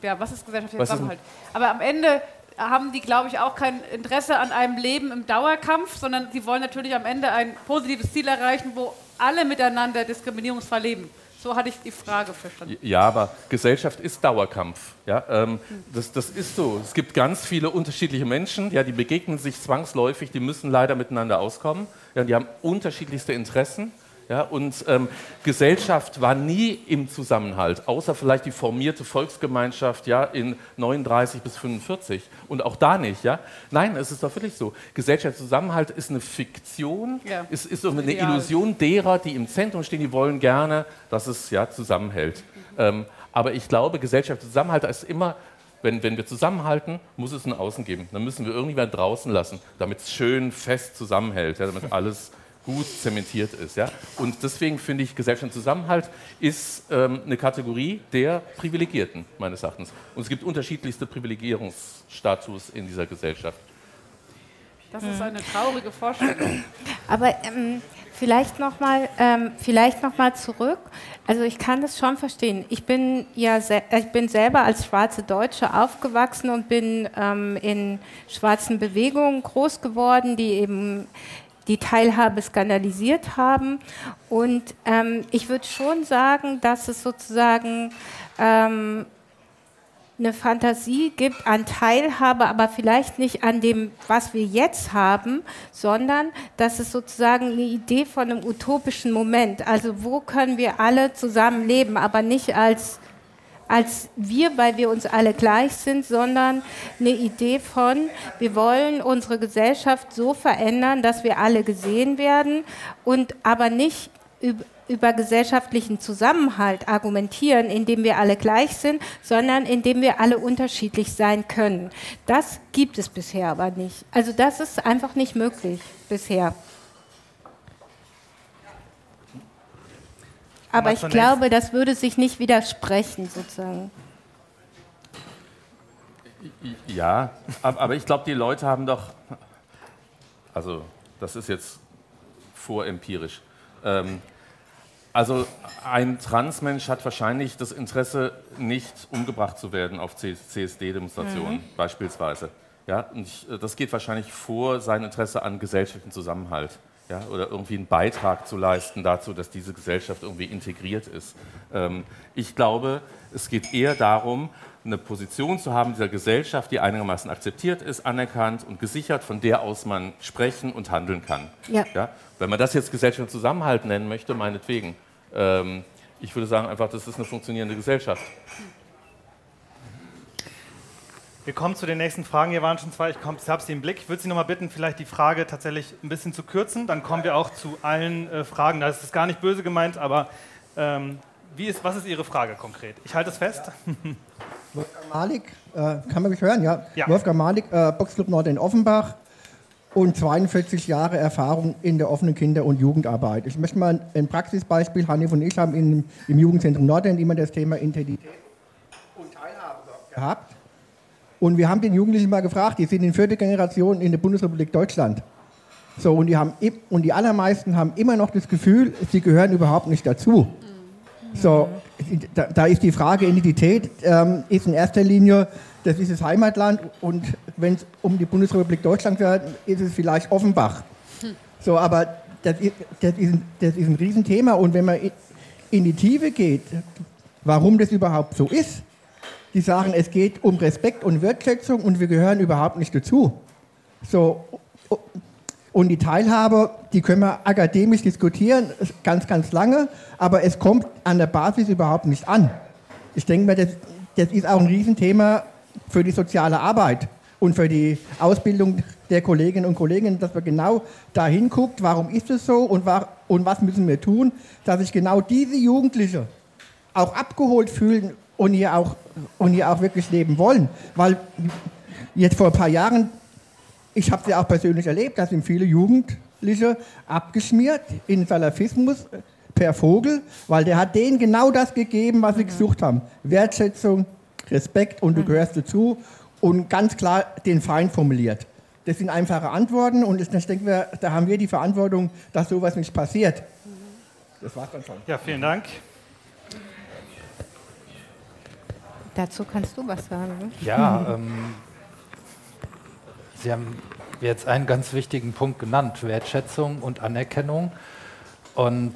ja, was ist gesellschaftlicher was Zusammenhalt? Ist aber am Ende haben die, glaube ich, auch kein Interesse an einem Leben im Dauerkampf, sondern sie wollen natürlich am Ende ein positives Ziel erreichen, wo alle miteinander diskriminierungsfrei leben. So hatte ich die Frage verstanden. Ja, aber Gesellschaft ist Dauerkampf. Ja, ähm, das, das ist so. Es gibt ganz viele unterschiedliche Menschen, ja, die begegnen sich zwangsläufig, die müssen leider miteinander auskommen. Ja, die haben unterschiedlichste Interessen. Ja, und ähm, Gesellschaft war nie im Zusammenhalt, außer vielleicht die formierte Volksgemeinschaft ja, in 39 bis 45 und auch da nicht. Ja? Nein, es ist doch wirklich so. Gesellschaftszusammenhalt ist eine Fiktion, ja. ist, ist so eine Ideal. Illusion derer, die im Zentrum stehen, die wollen gerne, dass es ja, zusammenhält. Mhm. Ähm, aber ich glaube, Gesellschaftszusammenhalt ist immer wenn, wenn, wir zusammenhalten, muss es ein Außen geben. Dann müssen wir irgendjemand draußen lassen, damit es schön fest zusammenhält, ja, damit alles gut zementiert ist. Ja? Und deswegen finde ich, Gesellschaftszusammenhalt ist ähm, eine Kategorie der Privilegierten, meines Erachtens. Und es gibt unterschiedlichste Privilegierungsstatus in dieser Gesellschaft. Das ist eine traurige Vorstellung. Aber ähm, vielleicht nochmal ähm, noch zurück. Also ich kann das schon verstehen. Ich bin ja ich bin selber als schwarze Deutsche aufgewachsen und bin ähm, in schwarzen Bewegungen groß geworden, die eben die Teilhabe skandalisiert haben. Und ähm, ich würde schon sagen, dass es sozusagen ähm, eine Fantasie gibt an Teilhabe, aber vielleicht nicht an dem, was wir jetzt haben, sondern dass es sozusagen eine Idee von einem utopischen Moment, also wo können wir alle zusammen leben, aber nicht als, als wir, weil wir uns alle gleich sind, sondern eine Idee von, wir wollen unsere Gesellschaft so verändern, dass wir alle gesehen werden und aber nicht über gesellschaftlichen Zusammenhalt argumentieren, indem wir alle gleich sind, sondern indem wir alle unterschiedlich sein können. Das gibt es bisher aber nicht. Also das ist einfach nicht möglich bisher. Aber ich glaube, das würde sich nicht widersprechen, sozusagen. Ja, aber ich glaube, die Leute haben doch, also das ist jetzt vorempirisch, ähm, also ein Transmensch hat wahrscheinlich das Interesse, nicht umgebracht zu werden auf CSD-Demonstrationen mhm. beispielsweise. Ja, und ich, äh, das geht wahrscheinlich vor sein Interesse an gesellschaftlichen Zusammenhalt. Ja, oder irgendwie einen Beitrag zu leisten dazu, dass diese Gesellschaft irgendwie integriert ist. Ähm, ich glaube, es geht eher darum, eine Position zu haben dieser Gesellschaft, die einigermaßen akzeptiert ist, anerkannt und gesichert, von der aus man sprechen und handeln kann. Ja. Ja? Wenn man das jetzt Gesellschaft Zusammenhalt nennen möchte, meinetwegen. Ähm, ich würde sagen einfach, das ist eine funktionierende Gesellschaft. Wir kommen zu den nächsten Fragen. Hier waren schon zwei. Ich, ich habe sie im Blick. Ich würde Sie noch mal bitten, vielleicht die Frage tatsächlich ein bisschen zu kürzen. Dann kommen wir auch zu allen äh, Fragen. Das ist gar nicht böse gemeint, aber ähm, wie ist, was ist Ihre Frage konkret? Ich halte es fest. Ja. Wolfgang Malik, äh, kann man mich hören? Ja. ja. Wolfgang Malik, äh, Boxclub Nord in Offenbach und 42 Jahre Erfahrung in der offenen Kinder- und Jugendarbeit. Ich möchte mal ein Praxisbeispiel, Hanif und ich haben in, im Jugendzentrum Nordend immer das Thema Integrität und Teilhabe gehabt. Und wir haben den Jugendlichen mal gefragt, die sind in vierter Generation in der Bundesrepublik Deutschland. So, und die, haben, und die allermeisten haben immer noch das Gefühl, sie gehören überhaupt nicht dazu. So, da, da ist die Frage Identität, ähm, ist in erster Linie das ist das Heimatland und wenn es um die Bundesrepublik Deutschland geht, ist es vielleicht Offenbach. So, aber das ist, das, ist, das ist ein Riesenthema und wenn man in die Tiefe geht, warum das überhaupt so ist, die sagen, es geht um Respekt und Wertschätzung und wir gehören überhaupt nicht dazu. So, und die Teilhabe, die können wir akademisch diskutieren, ganz, ganz lange, aber es kommt an der Basis überhaupt nicht an. Ich denke mir, das, das ist auch ein Riesenthema für die soziale Arbeit und für die Ausbildung der Kolleginnen und Kollegen, dass man genau dahin guckt, warum ist es so und, war, und was müssen wir tun, dass sich genau diese Jugendliche auch abgeholt fühlen und hier auch, und hier auch wirklich leben wollen. Weil jetzt vor ein paar Jahren, ich habe es ja auch persönlich erlebt, da sind viele Jugendliche abgeschmiert in Salafismus per Vogel, weil der hat denen genau das gegeben, was sie gesucht haben. Wertschätzung, Respekt und du mhm. gehörst dazu und ganz klar den Feind formuliert. Das sind einfache Antworten und ich denke, wir, da haben wir die Verantwortung, dass sowas nicht passiert. Das war's dann schon. Ja, vielen Dank. Dazu kannst du was sagen. Ne? Ja, ähm, Sie haben jetzt einen ganz wichtigen Punkt genannt, Wertschätzung und Anerkennung. Und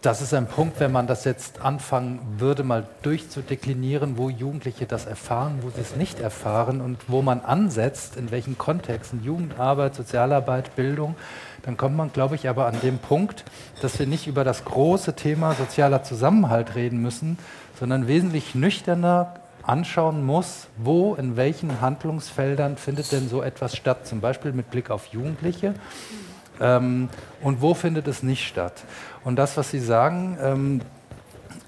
das ist ein Punkt, wenn man das jetzt anfangen würde, mal durchzudeklinieren, wo Jugendliche das erfahren, wo sie es nicht erfahren und wo man ansetzt, in welchen Kontexten, Jugendarbeit, Sozialarbeit, Bildung, dann kommt man, glaube ich, aber an dem Punkt, dass wir nicht über das große Thema sozialer Zusammenhalt reden müssen, sondern wesentlich nüchterner anschauen muss, wo, in welchen Handlungsfeldern findet denn so etwas statt, zum Beispiel mit Blick auf Jugendliche. Ähm, und wo findet es nicht statt? Und das, was Sie sagen, ähm,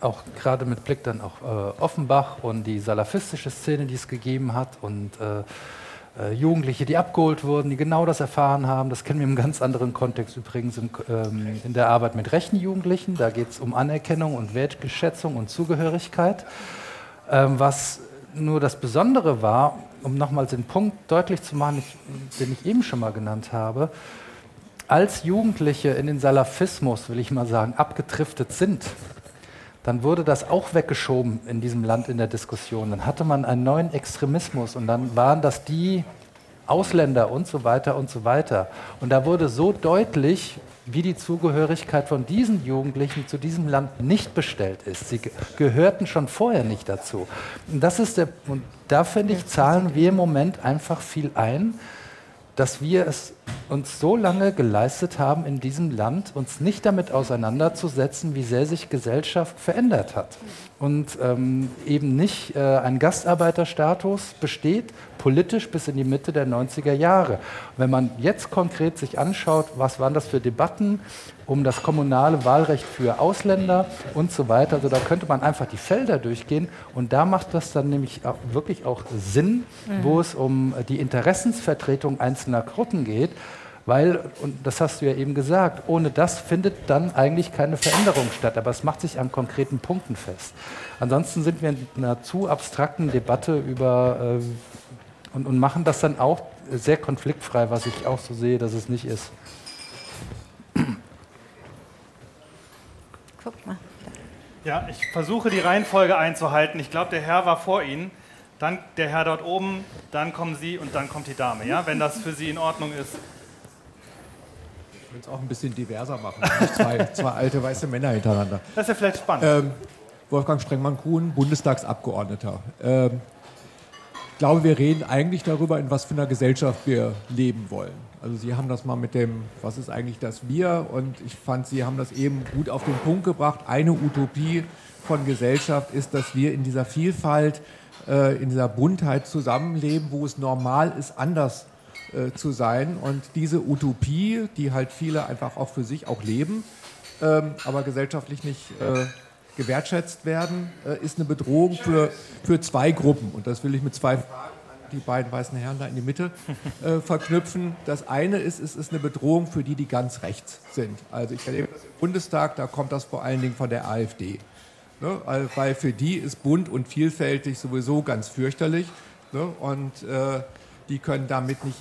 auch gerade mit Blick dann auch äh, Offenbach und die salafistische Szene, die es gegeben hat und äh, äh, Jugendliche, die abgeholt wurden, die genau das erfahren haben. Das kennen wir im ganz anderen Kontext übrigens im, ähm, in der Arbeit mit rechten Jugendlichen. Da geht es um Anerkennung und Wertgeschätzung und Zugehörigkeit. Ähm, was nur das Besondere war, um nochmals den Punkt deutlich zu machen, ich, den ich eben schon mal genannt habe, als Jugendliche in den Salafismus, will ich mal sagen, abgedriftet sind, dann wurde das auch weggeschoben in diesem Land in der Diskussion. Dann hatte man einen neuen Extremismus und dann waren das die Ausländer und so weiter und so weiter. Und da wurde so deutlich, wie die Zugehörigkeit von diesen Jugendlichen zu diesem Land nicht bestellt ist. Sie gehörten schon vorher nicht dazu. Und das ist der, und da finde ich, zahlen wir im Moment einfach viel ein, dass wir es uns so lange geleistet haben, in diesem Land uns nicht damit auseinanderzusetzen, wie sehr sich Gesellschaft verändert hat. Und ähm, eben nicht äh, ein Gastarbeiterstatus besteht, politisch bis in die Mitte der 90er Jahre. Wenn man jetzt konkret sich anschaut, was waren das für Debatten um das kommunale Wahlrecht für Ausländer und so weiter, also da könnte man einfach die Felder durchgehen und da macht das dann nämlich auch wirklich auch Sinn, mhm. wo es um die Interessensvertretung einzelner Gruppen geht. Weil, und das hast du ja eben gesagt, ohne das findet dann eigentlich keine Veränderung statt. Aber es macht sich an konkreten Punkten fest. Ansonsten sind wir in einer zu abstrakten Debatte über äh, und, und machen das dann auch sehr konfliktfrei, was ich auch so sehe, dass es nicht ist. Guck mal. Ja, ich versuche die Reihenfolge einzuhalten. Ich glaube, der Herr war vor Ihnen, dann der Herr dort oben, dann kommen Sie und dann kommt die Dame. Ja, wenn das für Sie in Ordnung ist. Ich will es auch ein bisschen diverser machen. zwei, zwei alte weiße Männer hintereinander. Das ist ja vielleicht spannend. Ähm, Wolfgang Sprengmann-Kuhn, Bundestagsabgeordneter. Ähm, glaube, wir reden eigentlich darüber, in was für einer Gesellschaft wir leben wollen. Also Sie haben das mal mit dem, was ist eigentlich das Wir? Und ich fand, Sie haben das eben gut auf den Punkt gebracht. Eine Utopie von Gesellschaft ist, dass wir in dieser Vielfalt, äh, in dieser Buntheit zusammenleben, wo es normal ist, anders äh, zu sein. Und diese Utopie, die halt viele einfach auch für sich auch leben, ähm, aber gesellschaftlich nicht äh, gewertschätzt werden, ist eine Bedrohung für, für zwei Gruppen. Und das will ich mit zwei Fragen die beiden weißen Herren da in die Mitte äh, verknüpfen. Das eine ist, es ist eine Bedrohung für die, die ganz rechts sind. Also ich erlebe das im Bundestag, da kommt das vor allen Dingen von der AfD. Ne? Weil für die ist bunt und vielfältig sowieso ganz fürchterlich. Ne? Und äh, die können damit nicht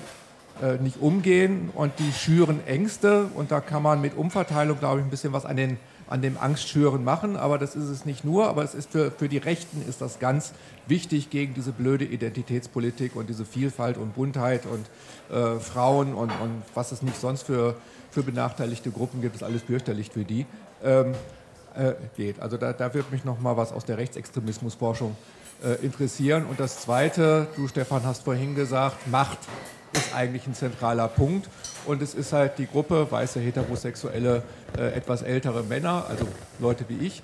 äh, nicht umgehen und die schüren Ängste und da kann man mit Umverteilung, glaube ich, ein bisschen was an den an dem Angstschüren machen, aber das ist es nicht nur, aber es ist für, für die Rechten ist das ganz wichtig gegen diese blöde Identitätspolitik und diese Vielfalt und Buntheit und äh, Frauen und, und was es nicht sonst für, für benachteiligte Gruppen gibt, ist alles fürchterlich für die. Ähm, äh, geht. Also da, da wird mich noch mal was aus der Rechtsextremismusforschung äh, interessieren. Und das Zweite, du Stefan hast vorhin gesagt, Macht ist eigentlich ein zentraler Punkt. Und es ist halt die Gruppe weiße heterosexuelle, äh, etwas ältere Männer, also Leute wie ich.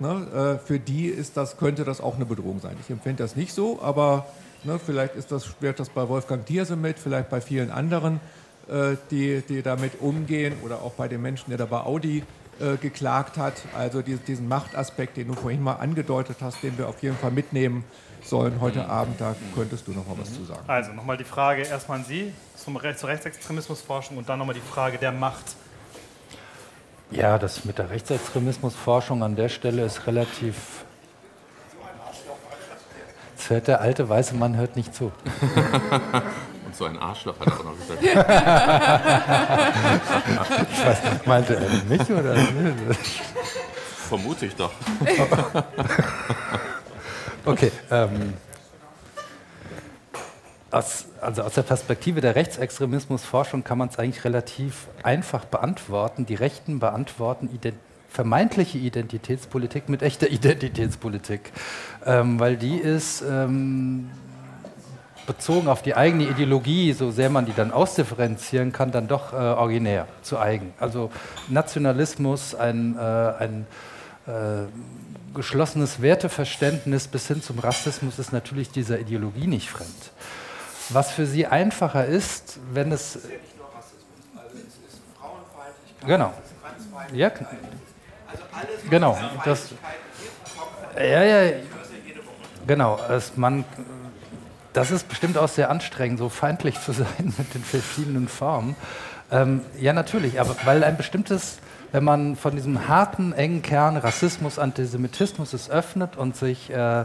Ne, äh, für die ist das, könnte das auch eine Bedrohung sein. Ich empfinde das nicht so, aber ne, vielleicht ist das, wird das bei Wolfgang Thierse mit, vielleicht bei vielen anderen, äh, die, die damit umgehen oder auch bei dem Menschen, der da bei Audi äh, geklagt hat. Also die, diesen Machtaspekt, den du vorhin mal angedeutet hast, den wir auf jeden Fall mitnehmen sollen heute Abend. Da könntest du noch mal was zu sagen. Also nochmal die Frage erstmal an Sie zum Re zur Rechtsextremismusforschung und dann nochmal die Frage der Macht. Ja, das mit der Rechtsextremismusforschung an der Stelle ist relativ. Jetzt hört der alte weiße Mann hört nicht zu. Und so ein Arschloch hat er auch noch gesagt. ich weiß, meinte er mich oder? Vermute ich doch. Okay. Ähm, aus, also aus der Perspektive der Rechtsextremismusforschung kann man es eigentlich relativ einfach beantworten. Die Rechten beantworten ident vermeintliche Identitätspolitik mit echter Identitätspolitik, ähm, weil die ist ähm, bezogen auf die eigene Ideologie, so sehr man die dann ausdifferenzieren kann, dann doch äh, originär, zu eigen. Also Nationalismus, ein, äh, ein äh, geschlossenes Werteverständnis bis hin zum Rassismus ist natürlich dieser Ideologie nicht fremd. Was für sie einfacher ist, wenn es. Das ist ja nicht nur Rassismus, also es ist Frauenfeindlichkeit, genau. es ist Transfeindlichkeit. Ja. Also alles, genau. Das, ja, ja. Genau. Es, man, das ist bestimmt auch sehr anstrengend, so feindlich zu sein mit den verschiedenen Formen. Ähm, ja, natürlich, aber weil ein bestimmtes wenn man von diesem harten, engen Kern Rassismus, Antisemitismus es öffnet und sich äh,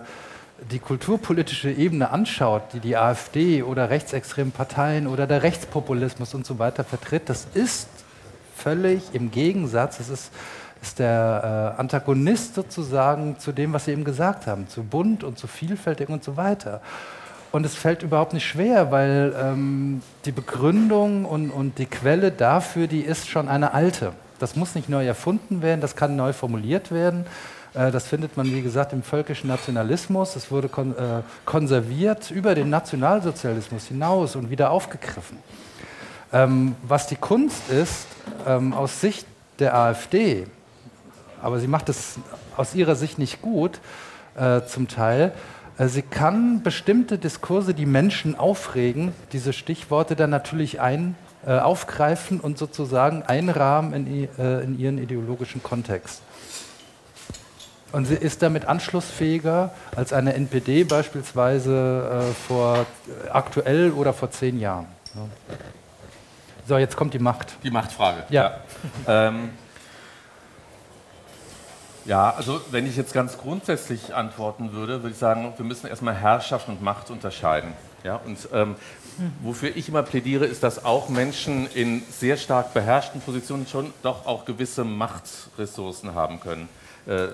die kulturpolitische Ebene anschaut, die die AfD oder rechtsextreme Parteien oder der Rechtspopulismus und so weiter vertritt, das ist völlig im Gegensatz, es ist, ist der äh, Antagonist sozusagen zu dem, was Sie eben gesagt haben, zu bunt und zu vielfältig und so weiter. und es fällt überhaupt nicht schwer, weil ähm, die Begründung und, und die Quelle dafür, die ist schon eine alte. Das muss nicht neu erfunden werden, das kann neu formuliert werden. Äh, das findet man, wie gesagt, im völkischen Nationalismus. Es wurde kon äh, konserviert über den Nationalsozialismus hinaus und wieder aufgegriffen. Ähm, was die Kunst ist, ähm, aus Sicht der AfD, aber sie macht es aus ihrer Sicht nicht gut, äh, zum Teil, äh, Sie kann bestimmte Diskurse, die Menschen aufregen, diese Stichworte dann natürlich ein, äh, aufgreifen und sozusagen einrahmen in, äh, in, ihren ideologischen Kontext. Und sie ist damit anschlussfähiger als eine NPD beispielsweise äh, vor äh, aktuell oder vor zehn Jahren. Ja. So, jetzt kommt die Macht. Die Machtfrage. Ja. ja. Ähm, ja, also wenn ich jetzt ganz grundsätzlich antworten würde, würde ich sagen, wir müssen erstmal Herrschaft und Macht unterscheiden. Ja, und ähm, wofür ich immer plädiere, ist, dass auch Menschen in sehr stark beherrschten Positionen schon doch auch gewisse Machtressourcen haben können. Äh,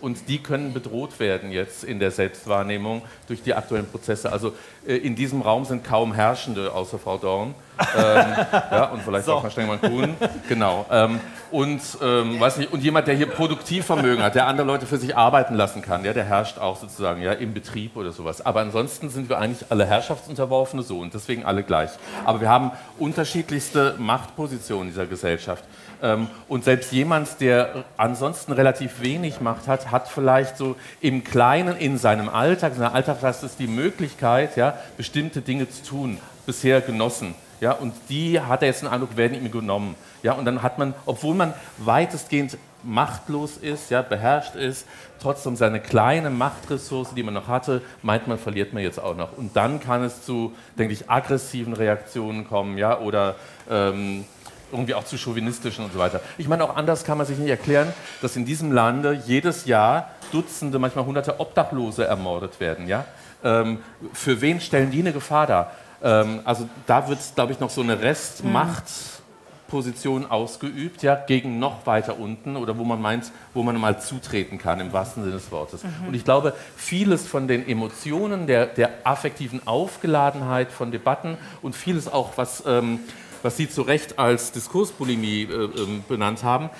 und die können bedroht werden jetzt in der Selbstwahrnehmung durch die aktuellen Prozesse. Also äh, in diesem Raum sind kaum Herrschende, außer Frau Dorn. ähm, ja, und vielleicht so. auch mal Stengmann-Kuhn. Genau. Ähm, und, ähm, weiß nicht, und jemand, der hier Produktivvermögen hat, der andere Leute für sich arbeiten lassen kann, ja, der herrscht auch sozusagen ja, im Betrieb oder sowas. Aber ansonsten sind wir eigentlich alle Herrschaftsunterworfene so und deswegen alle gleich. Aber wir haben unterschiedlichste Machtpositionen in dieser Gesellschaft. Ähm, und selbst jemand, der ansonsten relativ wenig Macht hat, hat vielleicht so im Kleinen in seinem Alltag, in seiner Alltagsleistung die Möglichkeit, ja, bestimmte Dinge zu tun, bisher genossen. Ja, und die hat er jetzt den Eindruck, werden ihm genommen. Ja, und dann hat man, obwohl man weitestgehend machtlos ist, ja, beherrscht ist, trotzdem seine kleine Machtressource, die man noch hatte, meint man, verliert man jetzt auch noch. Und dann kann es zu, denke ich, aggressiven Reaktionen kommen, ja, oder ähm, irgendwie auch zu chauvinistischen und so weiter. Ich meine, auch anders kann man sich nicht erklären, dass in diesem Lande jedes Jahr Dutzende, manchmal Hunderte Obdachlose ermordet werden. Ja? Ähm, für wen stellen die eine Gefahr dar? Ähm, also da wird, glaube ich, noch so eine Restmachtposition ausgeübt, ja, gegen noch weiter unten oder wo man meint, wo man mal zutreten kann, im wahrsten Sinne des Wortes. Mhm. Und ich glaube, vieles von den Emotionen, der, der affektiven Aufgeladenheit von Debatten und vieles auch, was ähm, was Sie zu Recht als Diskursbulimie äh, ähm, benannt haben,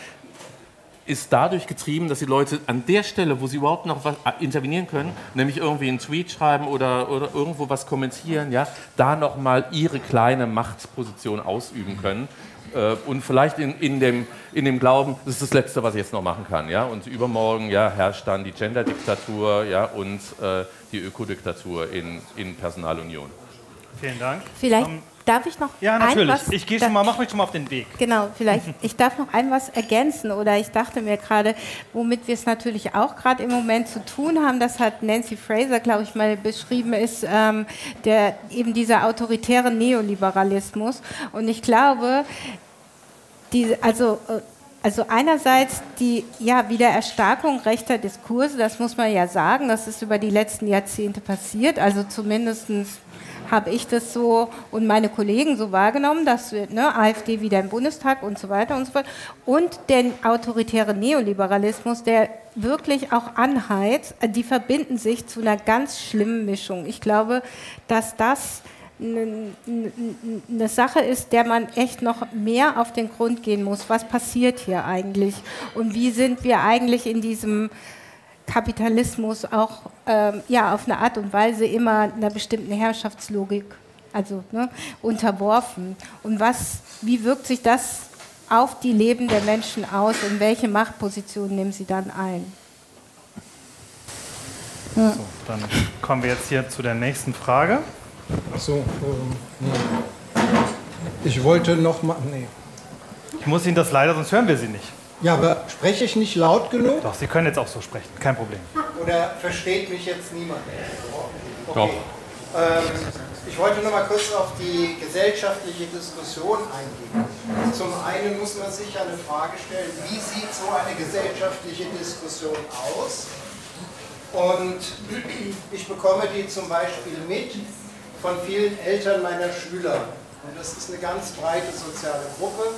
ist dadurch getrieben, dass die Leute an der Stelle, wo sie überhaupt noch was äh, intervenieren können, nämlich irgendwie einen Tweet schreiben oder, oder irgendwo was kommentieren, ja, da nochmal ihre kleine Machtposition ausüben können. Äh, und vielleicht in, in, dem, in dem Glauben, das ist das Letzte, was ich jetzt noch machen kann. Ja? Und übermorgen ja, herrscht dann die Gender-Diktatur ja, und äh, die Ökodiktatur in, in Personalunion. Vielen Dank. Vielleicht um, Darf ich noch Ja, natürlich. Was, ich gehe schon mal, mach mich schon mal auf den Weg. Genau, vielleicht. Ich darf noch ein was ergänzen oder ich dachte mir gerade, womit wir es natürlich auch gerade im Moment zu tun haben, das hat Nancy Fraser, glaube ich, mal beschrieben, ist ähm, der, eben dieser autoritäre Neoliberalismus. Und ich glaube, die, also äh, also einerseits die ja, Wiedererstarkung rechter Diskurse, das muss man ja sagen, das ist über die letzten Jahrzehnte passiert, also zumindest habe ich das so und meine Kollegen so wahrgenommen, dass ne, AfD wieder im Bundestag und so weiter und so fort. Und den autoritären Neoliberalismus, der wirklich auch anheizt, die verbinden sich zu einer ganz schlimmen Mischung. Ich glaube, dass das eine Sache ist, der man echt noch mehr auf den Grund gehen muss. Was passiert hier eigentlich? Und wie sind wir eigentlich in diesem Kapitalismus auch ähm, ja, auf eine Art und Weise immer einer bestimmten Herrschaftslogik also, ne, unterworfen. Und was, wie wirkt sich das auf die Leben der Menschen aus und welche Machtpositionen nehmen sie dann ein? Ja. So, dann kommen wir jetzt hier zu der nächsten Frage. Achso, ähm, nee. ich wollte noch mal. Nee. Ich muss Ihnen das leider, sonst hören wir Sie nicht. Ja, aber spreche ich nicht laut genug? Doch, Sie können jetzt auch so sprechen, kein Problem. Oder versteht mich jetzt niemand? Okay. Doch. Ähm, ich wollte noch mal kurz auf die gesellschaftliche Diskussion eingehen. Zum einen muss man sich ja eine Frage stellen, wie sieht so eine gesellschaftliche Diskussion aus? Und ich bekomme die zum Beispiel mit von vielen Eltern meiner Schüler. Und das ist eine ganz breite soziale Gruppe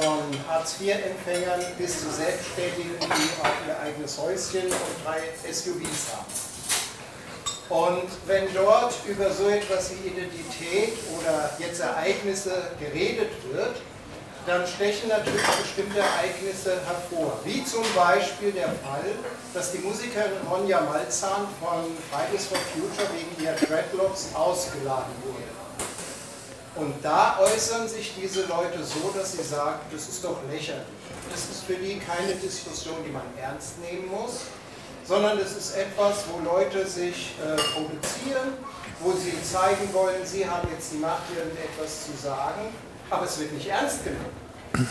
von Hartz-IV-Empfängern bis zu Selbstständigen, die auch ihr eigenes Häuschen und drei SUVs haben. Und wenn dort über so etwas wie Identität oder jetzt Ereignisse geredet wird, dann stechen natürlich bestimmte Ereignisse hervor. Wie zum Beispiel der Fall, dass die Musikerin Ronja Malzahn von Fridays for Future wegen ihrer Dreadlocks ausgeladen wurde. Und da äußern sich diese Leute so, dass sie sagen, das ist doch lächerlich. Das ist für die keine Diskussion, die man ernst nehmen muss, sondern es ist etwas, wo Leute sich äh, produzieren, wo sie zeigen wollen, sie haben jetzt die Macht, irgendetwas zu sagen aber es wird nicht ernst genommen.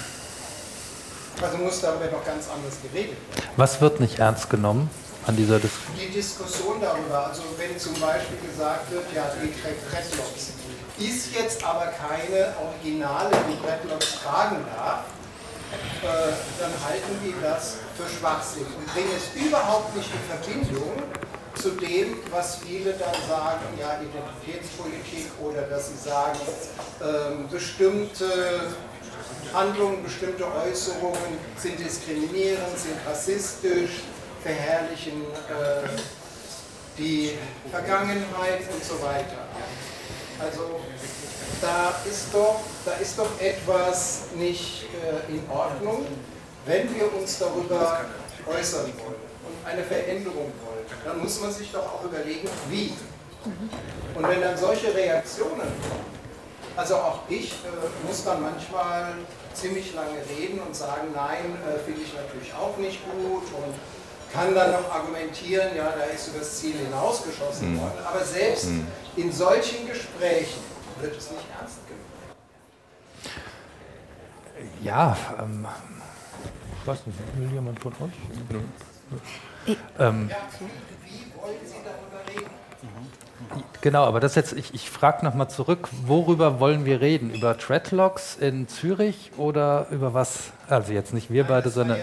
Also muss darüber noch ganz anders geredet werden. Was wird nicht ernst genommen an dieser Diskussion? Die Diskussion darüber, also wenn zum Beispiel gesagt wird, ja, die Dreadlocks, ist jetzt aber keine Originale, die Dreadlocks tragen darf, äh, dann halten die das für Schwachsinn und bringen es überhaupt nicht in Verbindung zu dem, was viele dann sagen, ja, Identitätspolitik oder dass sie sagen, ähm, bestimmte Handlungen, bestimmte Äußerungen sind diskriminierend, sind rassistisch, verherrlichen äh, die Vergangenheit und so weiter. Also da ist doch, da ist doch etwas nicht äh, in Ordnung, wenn wir uns darüber äußern wollen und eine Veränderung wollen dann muss man sich doch auch überlegen, wie. Und wenn dann solche Reaktionen kommen, also auch ich äh, muss dann manchmal ziemlich lange reden und sagen, nein, äh, finde ich natürlich auch nicht gut und kann dann noch argumentieren, ja, da ist über das Ziel hinausgeschossen mhm. worden. Aber selbst mhm. In solchen Gesprächen wird es nicht ernst genommen. Ja, ähm, ich weiß nicht, will jemand von euch? Ähm, Genau, aber das jetzt, ich, ich frage nochmal zurück, worüber wollen wir reden? Über Dreadlocks in Zürich oder über was? Also jetzt nicht wir beide, sondern.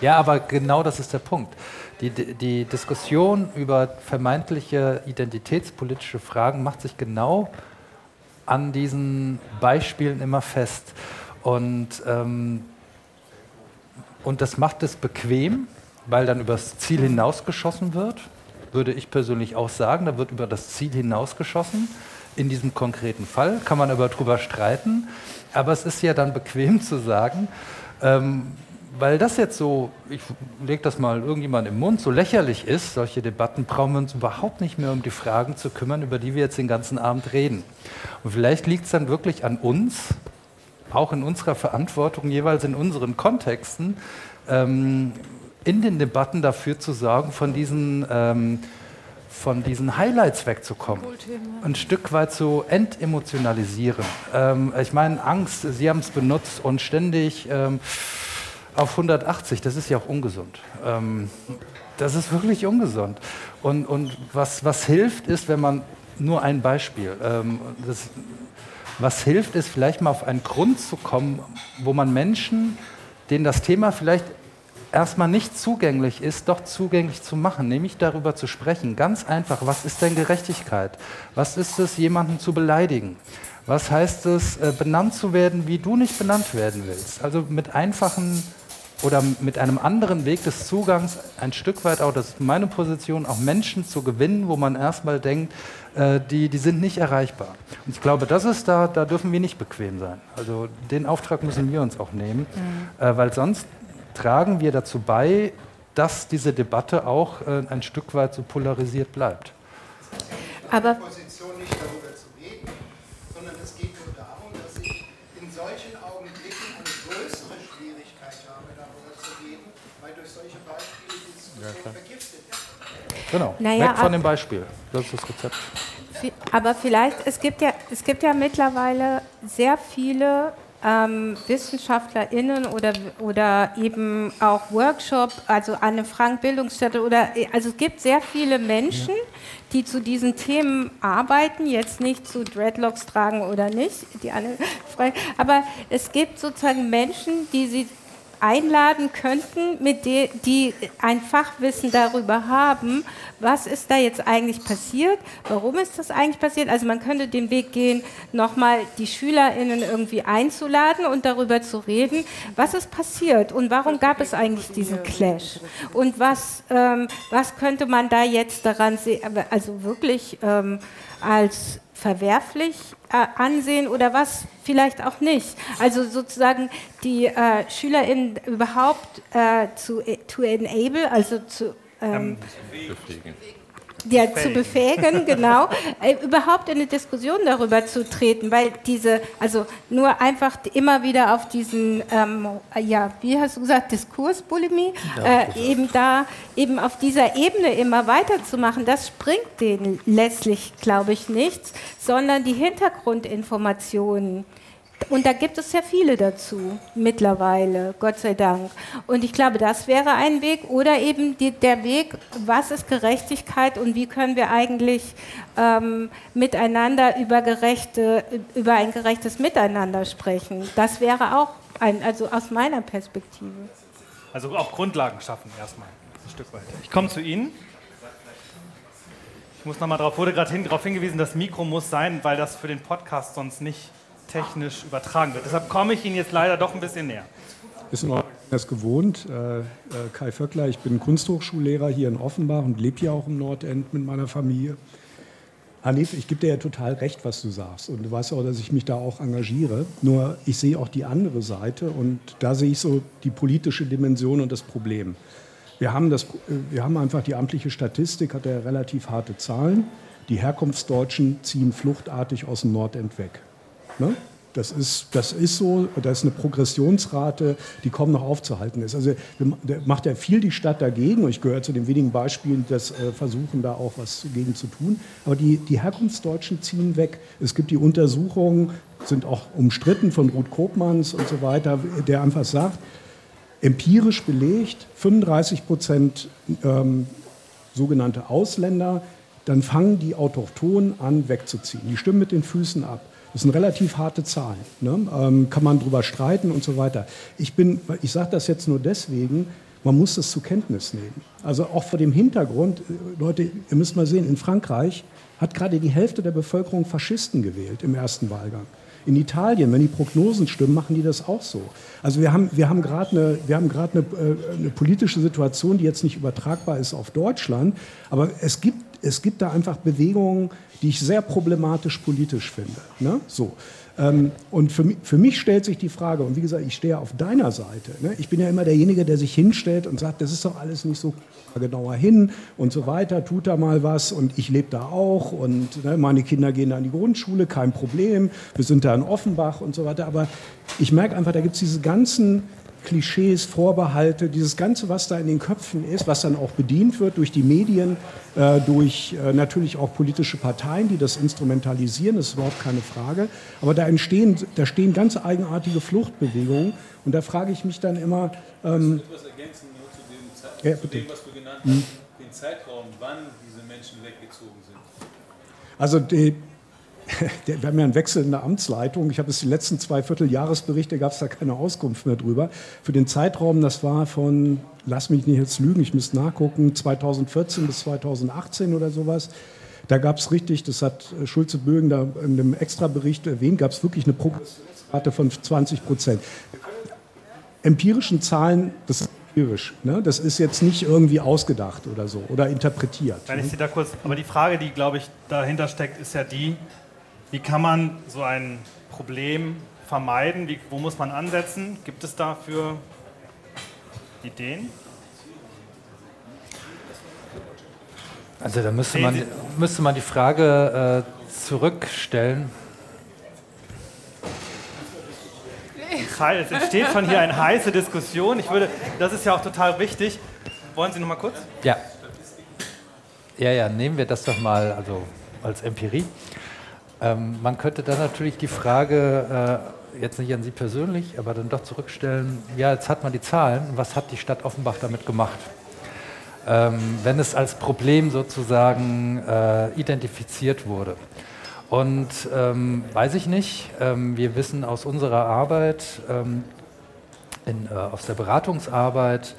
Ja, aber genau das ist der Punkt. Die, die Diskussion über vermeintliche identitätspolitische Fragen macht sich genau an diesen Beispielen immer fest. Und, ähm, und das macht es bequem, weil dann übers Ziel hinausgeschossen wird, würde ich persönlich auch sagen. Da wird über das Ziel hinausgeschossen. In diesem konkreten Fall kann man aber drüber streiten. Aber es ist ja dann bequem zu sagen, ähm, weil das jetzt so, ich lege das mal irgendjemand im Mund, so lächerlich ist, solche Debatten brauchen wir uns überhaupt nicht mehr um die Fragen zu kümmern, über die wir jetzt den ganzen Abend reden. Und vielleicht liegt es dann wirklich an uns, auch in unserer Verantwortung, jeweils in unseren Kontexten, ähm, in den Debatten dafür zu sorgen, von diesen, ähm, von diesen Highlights wegzukommen. Ein Stück weit zu entemotionalisieren. Ähm, ich meine, Angst, Sie haben es benutzt und ständig ähm, auf 180, das ist ja auch ungesund. Ähm, das ist wirklich ungesund. Und, und was, was hilft, ist, wenn man nur ein Beispiel, ähm, das, was hilft, ist vielleicht mal auf einen Grund zu kommen, wo man Menschen, denen das Thema vielleicht erstmal nicht zugänglich ist, doch zugänglich zu machen, nämlich darüber zu sprechen. Ganz einfach, was ist denn Gerechtigkeit? Was ist es, jemanden zu beleidigen? Was heißt es, äh, benannt zu werden, wie du nicht benannt werden willst? Also mit einfachen oder mit einem anderen Weg des Zugangs ein Stück weit auch, das ist meine Position, auch Menschen zu gewinnen, wo man erstmal denkt, äh, die, die sind nicht erreichbar. Und ich glaube, das ist da, da dürfen wir nicht bequem sein. Also den Auftrag müssen wir uns auch nehmen, mhm. äh, weil sonst tragen wir dazu bei, dass diese Debatte auch äh, ein Stück weit so polarisiert bleibt. Aber Position nicht darüber zu reden, sondern es geht nur darum, dass ich in solchen Augenblicken eine größere Schwierigkeit habe, darüber zu reden, weil durch solche Beispiele die Diskussion ja, vergiftet wird. Genau, naja, weg von dem Beispiel. Das ist das Rezept. Aber vielleicht, es gibt ja, es gibt ja mittlerweile sehr viele ähm, WissenschaftlerInnen oder, oder eben auch Workshop, also Anne Frank Bildungsstätte oder also es gibt sehr viele Menschen, die zu diesen Themen arbeiten, jetzt nicht zu Dreadlocks tragen oder nicht, die Anne Frank, aber es gibt sozusagen Menschen, die sie einladen könnten, mit de, die ein Fachwissen darüber haben, was ist da jetzt eigentlich passiert, warum ist das eigentlich passiert. Also man könnte den Weg gehen, nochmal die SchülerInnen irgendwie einzuladen und darüber zu reden, was ist passiert und warum gab es eigentlich diesen Clash und was, ähm, was könnte man da jetzt daran sehen, also wirklich ähm, als verwerflich äh, ansehen oder was vielleicht auch nicht. Also sozusagen die äh, SchülerInnen überhaupt äh, zu to enable, also zu ähm, ja, zu befähigen, genau, äh, überhaupt in eine Diskussion darüber zu treten, weil diese, also nur einfach immer wieder auf diesen, ähm, ja, wie hast du gesagt, Diskursbulimie, äh, eben da, eben auf dieser Ebene immer weiterzumachen, das springt denen letztlich, glaube ich, nichts, sondern die Hintergrundinformationen und da gibt es ja viele dazu mittlerweile, Gott sei Dank. Und ich glaube, das wäre ein Weg. Oder eben die, der Weg, was ist Gerechtigkeit und wie können wir eigentlich ähm, miteinander über, gerechte, über ein gerechtes Miteinander sprechen. Das wäre auch ein, also aus meiner Perspektive. Also auch Grundlagen schaffen erstmal, ein Stück weit. Ich komme zu Ihnen. Ich muss nochmal darauf, wurde gerade hin, darauf hingewiesen, das Mikro muss sein, weil das für den Podcast sonst nicht technisch übertragen wird. Deshalb komme ich Ihnen jetzt leider doch ein bisschen näher. Ist noch das gewohnt. Äh, äh, Kai Vöckler, ich bin Kunsthochschullehrer hier in Offenbach und lebe hier auch im Nordend mit meiner Familie. Hanif, ich gebe dir ja total recht, was du sagst. Und du weißt auch, dass ich mich da auch engagiere. Nur ich sehe auch die andere Seite und da sehe ich so die politische Dimension und das Problem. Wir haben, das, wir haben einfach die amtliche Statistik, hat ja relativ harte Zahlen. Die Herkunftsdeutschen ziehen fluchtartig aus dem Nordend weg. Ne? Das ist, das ist so, da ist eine Progressionsrate, die kaum noch aufzuhalten ist. Also macht ja viel die Stadt dagegen und ich gehöre zu den wenigen Beispielen, das äh, versuchen, da auch was dagegen zu tun. Aber die, die Herkunftsdeutschen ziehen weg. Es gibt die Untersuchungen, sind auch umstritten von Ruth Kopmanns und so weiter, der einfach sagt, empirisch belegt, 35 Prozent ähm, sogenannte Ausländer, dann fangen die Autochtonen an wegzuziehen. Die stimmen mit den Füßen ab. Das sind relativ harte Zahlen. Ne? Ähm, kann man drüber streiten und so weiter. Ich, ich sage das jetzt nur deswegen, man muss das zur Kenntnis nehmen. Also auch vor dem Hintergrund, äh, Leute, ihr müsst mal sehen, in Frankreich hat gerade die Hälfte der Bevölkerung Faschisten gewählt im ersten Wahlgang. In Italien, wenn die Prognosen stimmen, machen die das auch so. Also wir haben, wir haben gerade eine, wir haben äh, eine politische Situation, die jetzt nicht übertragbar ist auf Deutschland, aber es gibt, es gibt da einfach Bewegungen, die ich sehr problematisch politisch finde. Ne? So. Ähm, und für mich, für mich, stellt sich die Frage, und wie gesagt, ich stehe auf deiner Seite. Ne? Ich bin ja immer derjenige, der sich hinstellt und sagt, das ist doch alles nicht so genauer hin und so weiter, tut da mal was und ich lebe da auch und ne, meine Kinder gehen da in die Grundschule, kein Problem, wir sind da in Offenbach und so weiter. Aber ich merke einfach, da gibt es diese ganzen Klischees, Vorbehalte, dieses Ganze, was da in den Köpfen ist, was dann auch bedient wird durch die Medien, äh, durch äh, natürlich auch politische Parteien, die das instrumentalisieren, das ist überhaupt keine Frage. Aber da entstehen, da stehen ganz eigenartige Fluchtbewegungen und da frage ich mich dann immer. Ähm, etwas ergänzen nur zu dem, Zeit, ja, zu dem was du genannt hast, hm. den Zeitraum, wann diese Menschen weggezogen sind? Also die, wir haben ja einen Wechsel in der Amtsleitung. Ich habe es die letzten zwei Vierteljahresberichte, gab es da keine Auskunft mehr drüber. Für den Zeitraum, das war von, lass mich nicht jetzt lügen, ich müsste nachgucken, 2014 bis 2018 oder sowas. Da gab es richtig, das hat Schulze-Bögen da in einem Extrabericht erwähnt, gab es wirklich eine Progressionsrate von 20 Prozent. Empirischen Zahlen, das ist empirisch. Ne? Das ist jetzt nicht irgendwie ausgedacht oder so oder interpretiert. Wenn ich Sie da kurz, aber die Frage, die glaube ich dahinter steckt, ist ja die, wie kann man so ein Problem vermeiden? Wie, wo muss man ansetzen? Gibt es dafür Ideen? Also da müsste man, müsste man die Frage äh, zurückstellen. Es entsteht von hier eine heiße Diskussion. Ich würde, das ist ja auch total wichtig. Wollen Sie noch mal kurz? Ja. Ja, ja, nehmen wir das doch mal also als Empirie. Ähm, man könnte dann natürlich die Frage, äh, jetzt nicht an Sie persönlich, aber dann doch zurückstellen, ja, jetzt hat man die Zahlen, was hat die Stadt Offenbach damit gemacht? Ähm, wenn es als Problem sozusagen äh, identifiziert wurde. Und ähm, weiß ich nicht, ähm, wir wissen aus unserer Arbeit, ähm, in, äh, aus der Beratungsarbeit,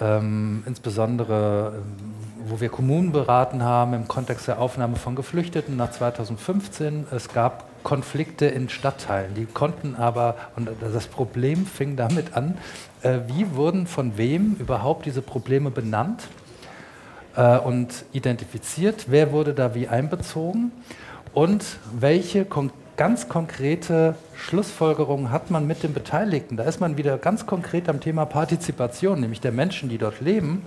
ähm, insbesondere ähm, wo wir Kommunen beraten haben im Kontext der Aufnahme von Geflüchteten nach 2015. Es gab Konflikte in Stadtteilen, die konnten aber, und das Problem fing damit an, äh, wie wurden von wem überhaupt diese Probleme benannt äh, und identifiziert, wer wurde da wie einbezogen und welche konkreten ganz konkrete Schlussfolgerungen hat man mit den Beteiligten. Da ist man wieder ganz konkret am Thema Partizipation, nämlich der Menschen, die dort leben,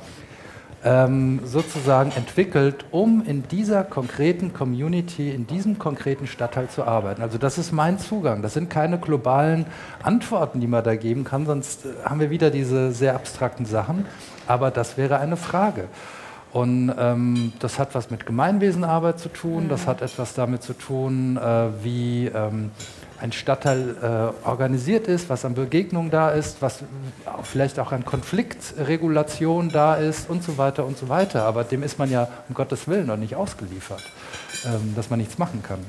ähm, sozusagen entwickelt, um in dieser konkreten Community, in diesem konkreten Stadtteil zu arbeiten. Also das ist mein Zugang. Das sind keine globalen Antworten, die man da geben kann, sonst äh, haben wir wieder diese sehr abstrakten Sachen. Aber das wäre eine Frage. Und ähm, das hat was mit Gemeinwesenarbeit zu tun, das hat etwas damit zu tun, äh, wie ähm, ein Stadtteil äh, organisiert ist, was an Begegnungen da ist, was vielleicht auch an Konfliktregulation da ist und so weiter und so weiter. Aber dem ist man ja um Gottes Willen noch nicht ausgeliefert, ähm, dass man nichts machen kann.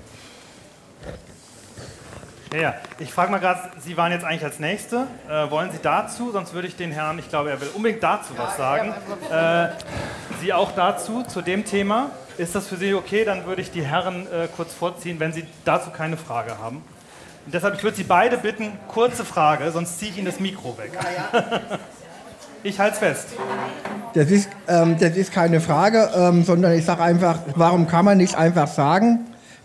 Ja, ja. Ich frage mal gerade, Sie waren jetzt eigentlich als Nächste. Äh, wollen Sie dazu? Sonst würde ich den Herrn, ich glaube, er will unbedingt dazu was sagen. Äh, Sie auch dazu, zu dem Thema. Ist das für Sie okay? Dann würde ich die Herren äh, kurz vorziehen, wenn Sie dazu keine Frage haben. Und deshalb, ich würde Sie beide bitten, kurze Frage, sonst ziehe ich Ihnen das Mikro weg. ich halte es fest. Das ist, ähm, das ist keine Frage, ähm, sondern ich sage einfach, warum kann man nicht einfach sagen,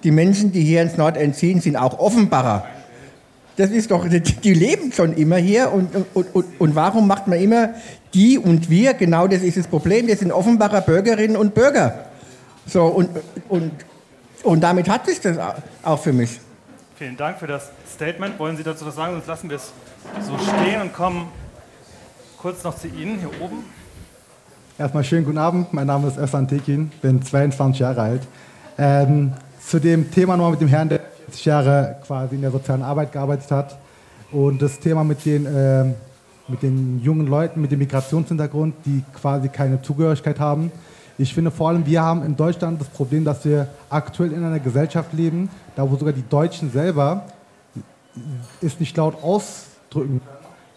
die Menschen, die hier ins Nordend ziehen, sind auch Offenbarer. Das ist doch, die leben schon immer hier und, und, und, und warum macht man immer die und wir? Genau das ist das Problem. Wir sind Offenbarer Bürgerinnen und Bürger. So, und, und, und damit hat sich das auch für mich. Vielen Dank für das Statement. Wollen Sie dazu was sagen? Sonst lassen wir es so stehen und kommen kurz noch zu Ihnen hier oben. Erstmal schönen guten Abend. Mein Name ist Özan Tekin, bin 22 Jahre alt. Ähm, zu dem Thema nochmal mit dem Herrn, der 40 Jahre quasi in der sozialen Arbeit gearbeitet hat. Und das Thema mit den, äh, mit den jungen Leuten mit dem Migrationshintergrund, die quasi keine Zugehörigkeit haben. Ich finde vor allem, wir haben in Deutschland das Problem, dass wir aktuell in einer Gesellschaft leben, da wo sogar die Deutschen selber es nicht laut ausdrücken,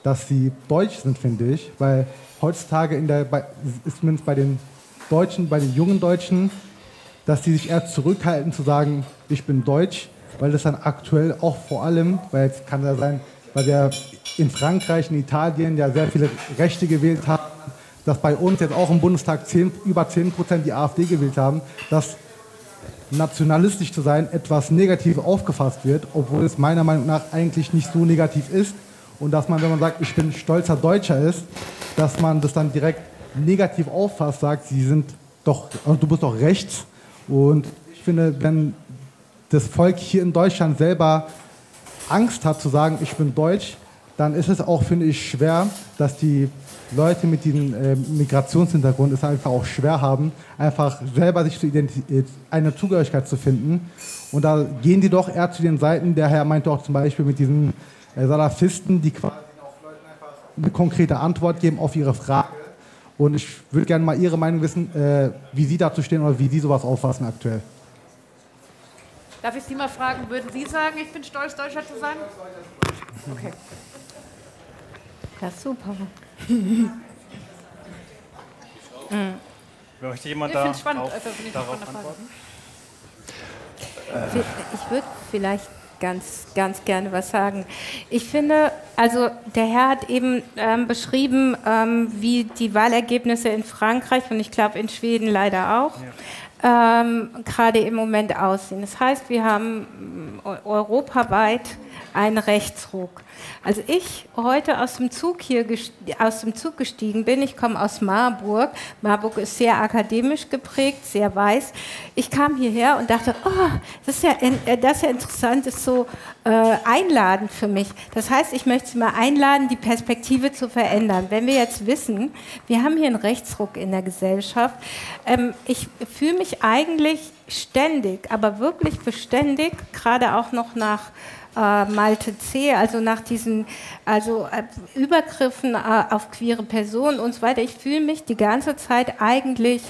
dass sie deutsch sind, finde ich. Weil heutzutage in der, ist zumindest bei den Deutschen, bei den jungen Deutschen, dass sie sich eher zurückhalten zu sagen, ich bin deutsch, weil das dann aktuell auch vor allem, weil es kann ja sein, weil wir in Frankreich, in Italien ja sehr viele Rechte gewählt haben, dass bei uns jetzt auch im Bundestag 10, über 10 Prozent die AfD gewählt haben, dass nationalistisch zu sein etwas negativ aufgefasst wird, obwohl es meiner Meinung nach eigentlich nicht so negativ ist. Und dass man, wenn man sagt, ich bin stolzer Deutscher ist, dass man das dann direkt negativ auffasst, sagt, sie sind doch, also du bist doch rechts und ich finde, wenn das Volk hier in Deutschland selber Angst hat zu sagen, ich bin deutsch, dann ist es auch, finde ich, schwer, dass die Leute mit diesem äh, Migrationshintergrund es einfach auch schwer haben, einfach selber sich zu eine Zugehörigkeit zu finden. Und da gehen die doch eher zu den Seiten, der Herr meinte auch zum Beispiel mit diesen äh, Salafisten, die quasi auch Leuten einfach eine konkrete Antwort geben auf ihre Frage. Und ich würde gerne mal Ihre Meinung wissen, äh, wie Sie dazu stehen oder wie Sie sowas auffassen aktuell. Darf ich Sie mal fragen, würden Sie sagen, ich bin stolz, Deutscher zu sein? Okay. Ja, super. Möchte jemand da spannend, auf, also darauf antworten? Ich würde vielleicht ganz, ganz gerne was sagen. Ich finde, also der Herr hat eben ähm, beschrieben, ähm, wie die Wahlergebnisse in Frankreich und ich glaube in Schweden leider auch. Ja. Ähm, gerade im Moment aussehen. Das heißt, wir haben äh, europaweit einen Rechtsruck. Als ich heute aus dem Zug hier aus dem Zug gestiegen bin, ich komme aus Marburg. Marburg ist sehr akademisch geprägt, sehr weiß. Ich kam hierher und dachte, oh, das ist ja, äh, das ist ja interessant, ist so äh, einladend für mich. Das heißt, ich möchte Sie mal einladen, die Perspektive zu verändern. Wenn wir jetzt wissen, wir haben hier einen Rechtsruck in der Gesellschaft, ähm, ich fühle mich eigentlich ständig, aber wirklich beständig, gerade auch noch nach äh, Malte C., also nach diesen also, äh, Übergriffen äh, auf queere Personen und so weiter. Ich fühle mich die ganze Zeit eigentlich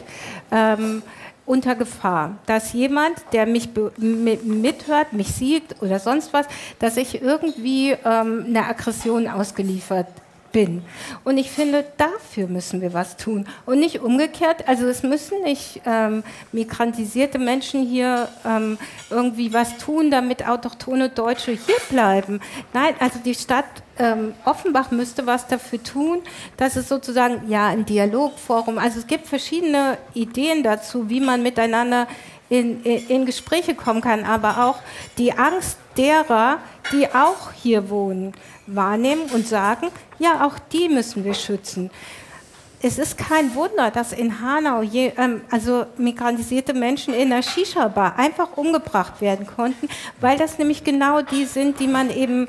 ähm, unter Gefahr, dass jemand, der mich mithört, mich sieht oder sonst was, dass ich irgendwie ähm, eine Aggression ausgeliefert bin. Und ich finde, dafür müssen wir was tun. Und nicht umgekehrt. Also es müssen nicht ähm, migrantisierte Menschen hier ähm, irgendwie was tun, damit autochtone Deutsche hier bleiben. Nein, also die Stadt ähm, Offenbach müsste was dafür tun, dass es sozusagen ja ein Dialogforum, also es gibt verschiedene Ideen dazu, wie man miteinander in, in, in Gespräche kommen kann, aber auch die Angst derer, die auch hier wohnen, wahrnehmen und sagen, ja, auch die müssen wir schützen. Es ist kein Wunder, dass in Hanau je, ähm, also migrantisierte Menschen in der Shisha-Bar einfach umgebracht werden konnten, weil das nämlich genau die sind, die man eben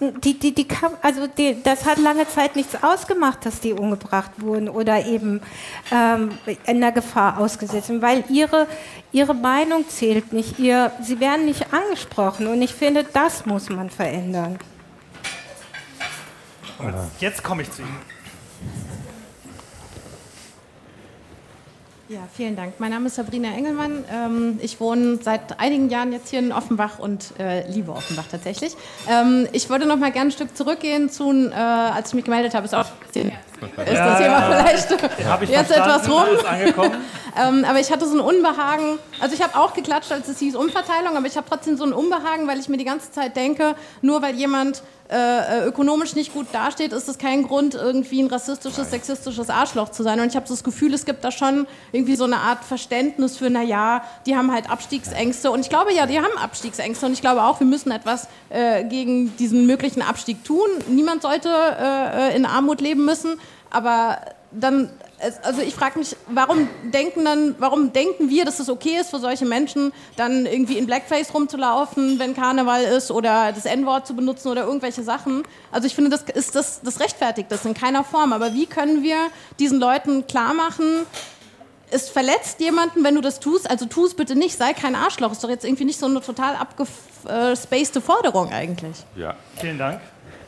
die, die, die, also die, das hat lange Zeit nichts ausgemacht, dass die umgebracht wurden oder eben ähm, in der Gefahr ausgesetzt sind, weil ihre, ihre Meinung zählt nicht, ihr, sie werden nicht angesprochen und ich finde, das muss man verändern. Jetzt komme ich zu Ihnen. Ja, vielen Dank. Mein Name ist Sabrina Engelmann. Ähm, ich wohne seit einigen Jahren jetzt hier in Offenbach und äh, liebe Offenbach tatsächlich. Ähm, ich würde noch mal gerne ein Stück zurückgehen zu, äh, als ich mich gemeldet habe, ist auch ist das Thema vielleicht jetzt etwas rum. ähm, aber ich hatte so ein Unbehagen, also ich habe auch geklatscht, als es hieß Umverteilung, aber ich habe trotzdem so ein Unbehagen, weil ich mir die ganze Zeit denke, nur weil jemand äh, ökonomisch nicht gut dasteht, ist das kein Grund, irgendwie ein rassistisches, sexistisches Arschloch zu sein. Und ich habe so das Gefühl, es gibt da schon irgendwie so eine Art Verständnis für, naja, die haben halt Abstiegsängste. Und ich glaube ja, die haben Abstiegsängste. Und ich glaube auch, wir müssen etwas äh, gegen diesen möglichen Abstieg tun. Niemand sollte äh, in Armut leben müssen. Aber dann also ich frage mich, warum denken dann, warum denken wir, dass es okay ist für solche Menschen, dann irgendwie in Blackface rumzulaufen, wenn Karneval ist oder das N-Wort zu benutzen oder irgendwelche Sachen? Also ich finde, das ist das, das rechtfertigt das in keiner Form. Aber wie können wir diesen Leuten klar machen, es verletzt jemanden, wenn du das tust, also tu es bitte nicht, sei kein Arschloch. Ist doch jetzt irgendwie nicht so eine total abgespacede Forderung eigentlich. Ja. Vielen Dank.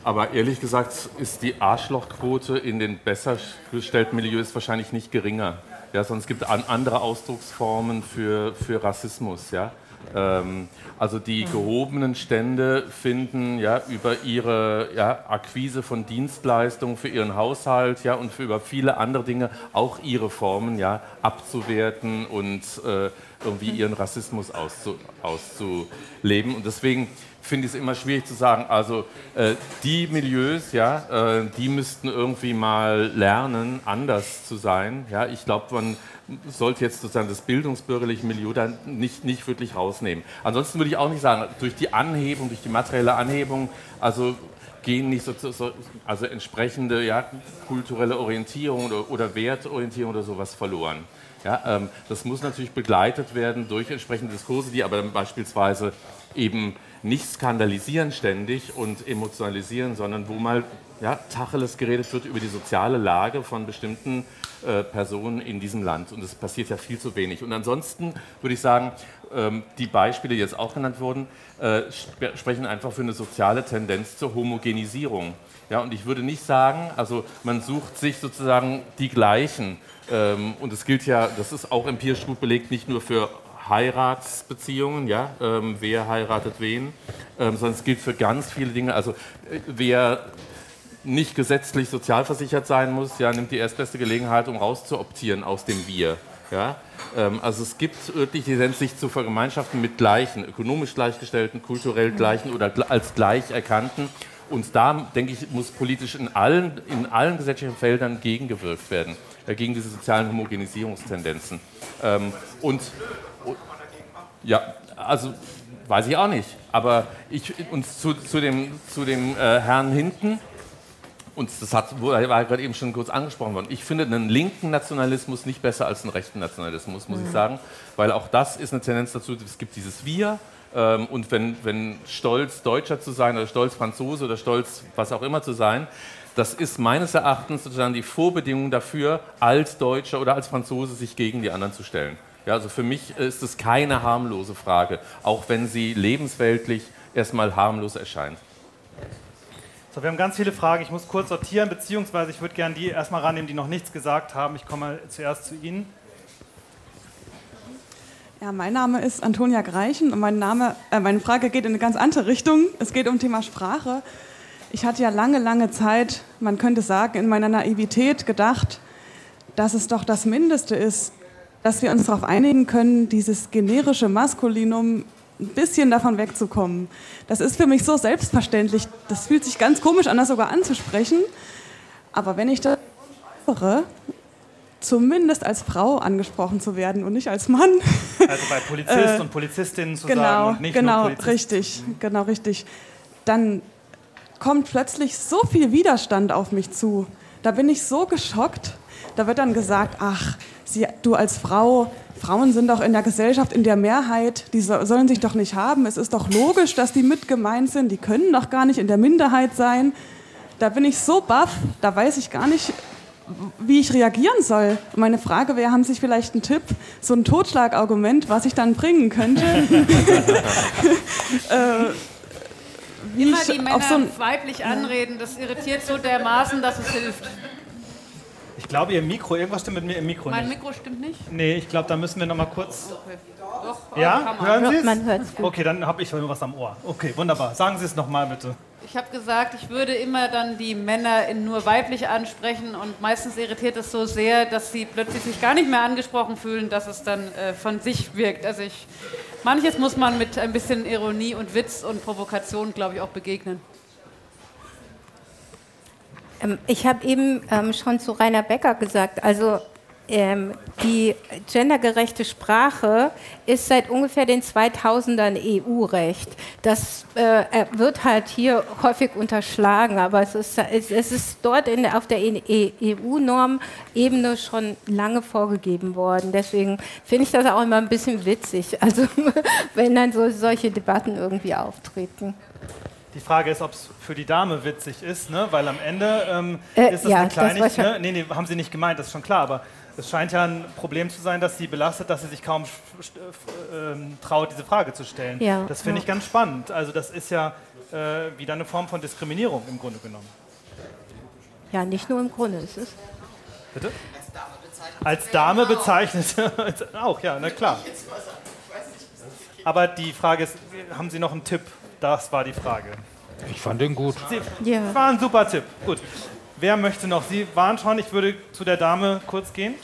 Aber ehrlich gesagt ist die Arschlochquote in den besser gestellten Milieus wahrscheinlich nicht geringer. Ja, sonst gibt es andere Ausdrucksformen für, für Rassismus. Ja? Ähm, also die gehobenen Stände finden ja, über ihre ja, Akquise von Dienstleistungen für ihren Haushalt ja, und für über viele andere Dinge auch ihre Formen ja, abzuwerten und äh, irgendwie ihren Rassismus auszu, auszuleben. Und deswegen finde ich es immer schwierig zu sagen, also äh, die Milieus, ja, äh, die müssten irgendwie mal lernen, anders zu sein. Ja, ich glaube, man sollte jetzt sozusagen das bildungsbürgerliche Milieu dann nicht, nicht wirklich rausnehmen. Ansonsten würde ich auch nicht sagen, durch die Anhebung, durch die materielle Anhebung, also gehen nicht so, so also entsprechende ja, kulturelle Orientierung oder, oder Wertorientierung oder sowas verloren. Ja, ähm, das muss natürlich begleitet werden durch entsprechende Diskurse, die aber beispielsweise eben nicht skandalisieren ständig und emotionalisieren, sondern wo mal ja, Tacheles geredet wird über die soziale Lage von bestimmten äh, Personen in diesem Land. Und das passiert ja viel zu wenig. Und ansonsten würde ich sagen, ähm, die Beispiele, die jetzt auch genannt wurden, äh, sp sprechen einfach für eine soziale Tendenz zur Homogenisierung. Ja, und ich würde nicht sagen, also man sucht sich sozusagen die Gleichen. Ähm, und es gilt ja, das ist auch empirisch gut belegt, nicht nur für Heiratsbeziehungen, ja, ähm, wer heiratet wen, ähm, sondern es gilt für ganz viele Dinge. Also äh, wer nicht gesetzlich sozialversichert sein muss, ja, nimmt die erstbeste Gelegenheit, um rauszuoptieren aus dem Wir. Ja? Ähm, also es gibt wirklich die Tendenz, sich zu vergemeinschaften mit Gleichen, ökonomisch gleichgestellten, kulturell Gleichen oder als gleich erkannten. Und da, denke ich, muss politisch in allen, in allen gesellschaftlichen Feldern gegengewirkt werden, äh, gegen diese sozialen Homogenisierungstendenzen. Ähm, und ja, also weiß ich auch nicht. Aber ich, und zu, zu dem, zu dem äh, Herrn hinten, und das hat, war gerade eben schon kurz angesprochen worden. Ich finde einen linken Nationalismus nicht besser als einen rechten Nationalismus, muss mhm. ich sagen, weil auch das ist eine Tendenz dazu, es gibt dieses Wir ähm, und wenn, wenn stolz Deutscher zu sein oder stolz Franzose oder stolz was auch immer zu sein, das ist meines Erachtens sozusagen die Vorbedingung dafür, als Deutscher oder als Franzose sich gegen die anderen zu stellen. Ja, also für mich ist es keine harmlose Frage, auch wenn sie lebensweltlich erstmal harmlos erscheint. So, wir haben ganz viele Fragen. Ich muss kurz sortieren, beziehungsweise ich würde gerne die erstmal rannehmen, die noch nichts gesagt haben. Ich komme zuerst zu Ihnen. Ja, mein Name ist Antonia Greichen und mein Name, äh, meine Frage geht in eine ganz andere Richtung. Es geht um Thema Sprache. ich hatte ja lange, lange Zeit, man könnte sagen, in meiner Naivität gedacht, dass es doch das Mindeste ist, dass wir uns darauf einigen können, dieses generische Maskulinum ein bisschen davon wegzukommen. Das ist für mich so selbstverständlich. Das fühlt sich ganz komisch an, das sogar anzusprechen. Aber wenn ich das äußere, zumindest als Frau angesprochen zu werden und nicht als Mann. Also bei Polizist äh, und Polizistinnen zu genau, sagen und nicht genau, nur Polizist. richtig, genau richtig. Dann kommt plötzlich so viel Widerstand auf mich zu. Da bin ich so geschockt. Da wird dann gesagt, ach, Sie, du als Frau, Frauen sind doch in der Gesellschaft in der Mehrheit, die so, sollen sich doch nicht haben. Es ist doch logisch, dass die mit gemeint sind. Die können doch gar nicht in der Minderheit sein. Da bin ich so baff, da weiß ich gar nicht, wie ich reagieren soll. Meine Frage wäre, haben Sie vielleicht einen Tipp, so ein Totschlagargument, was ich dann bringen könnte? äh, Immer die Männer so weiblich anreden, das irritiert so dermaßen, dass es hilft. Ich glaube, Ihr Mikro, irgendwas stimmt mit mir im Mikro mein nicht. Mein Mikro stimmt nicht? Nee, ich glaube, da müssen wir noch mal kurz... Okay. Doch, ja, hören Sie es? Man hört es Okay, dann habe ich was am Ohr. Okay, wunderbar. Sagen Sie es noch mal bitte. Ich habe gesagt, ich würde immer dann die Männer in nur weiblich ansprechen und meistens irritiert es so sehr, dass sie plötzlich sich gar nicht mehr angesprochen fühlen, dass es dann äh, von sich wirkt. Also ich, manches muss man mit ein bisschen Ironie und Witz und Provokation, glaube ich, auch begegnen. Ähm, ich habe eben ähm, schon zu Rainer Becker gesagt, also ähm, die gendergerechte Sprache ist seit ungefähr den 2000ern EU-Recht. Das äh, wird halt hier häufig unterschlagen, aber es ist, es, ist dort in, auf der EU-Norm-Ebene e schon lange vorgegeben worden. Deswegen finde ich das auch immer ein bisschen witzig, also wenn dann so, solche Debatten irgendwie auftreten. Die Frage ist, ob es für die Dame witzig ist, ne? weil am Ende ähm, äh, ist das ja, eine Kleinigkeit. Ne? Nee, nee, haben Sie nicht gemeint, das ist schon klar, aber es scheint ja ein Problem zu sein, dass sie belastet, dass sie sich kaum ähm, traut, diese Frage zu stellen. Ja, das finde ja. ich ganz spannend. Also das ist ja äh, wieder eine Form von Diskriminierung im Grunde genommen. Ja, nicht nur im Grunde ist es. Bitte? Als Dame bezeichnet. auch, ja, na klar. Aber die Frage ist, haben Sie noch einen Tipp? Das war die Frage. Ich fand den gut. Sie, ja. War ein super Tipp. Gut. Wer möchte noch? Sie waren schon, ich würde zu der Dame kurz gehen.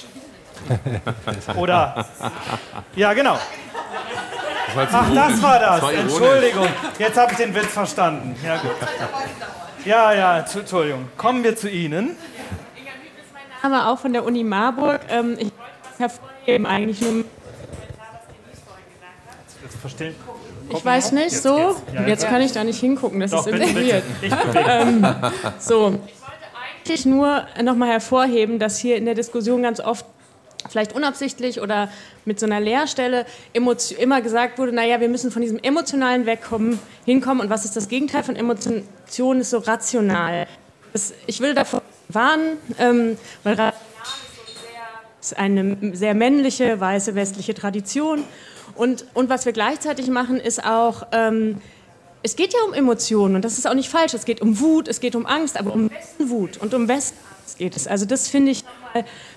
Oder? Ja, genau. Ach, das war das. das war Entschuldigung. Jetzt habe ich den Witz verstanden. Ja, gut. Ja, ja, Entschuldigung. Kommen wir zu Ihnen. Name auch von der Uni Marburg. Ähm, ich wollte hervorheben eigentlich nur. Jetzt verstehen. Ich weiß nicht, jetzt so. Ja, jetzt kann ich da nicht hingucken, das Doch, ist irgendwie weird. Ähm, so. Ich nur nochmal hervorheben, dass hier in der Diskussion ganz oft vielleicht unabsichtlich oder mit so einer Leerstelle immer gesagt wurde, naja, wir müssen von diesem Emotionalen wegkommen, hinkommen. Und was ist das Gegenteil von Emotion, ist so rational. Das, ich will davor warnen, ähm, weil rational ist eine sehr männliche, weiße, westliche Tradition und, und was wir gleichzeitig machen, ist auch... Ähm, es geht ja um Emotionen und das ist auch nicht falsch. Es geht um Wut, es geht um Angst, aber um wessen Wut und um wessen Angst geht es. Also das finde ich,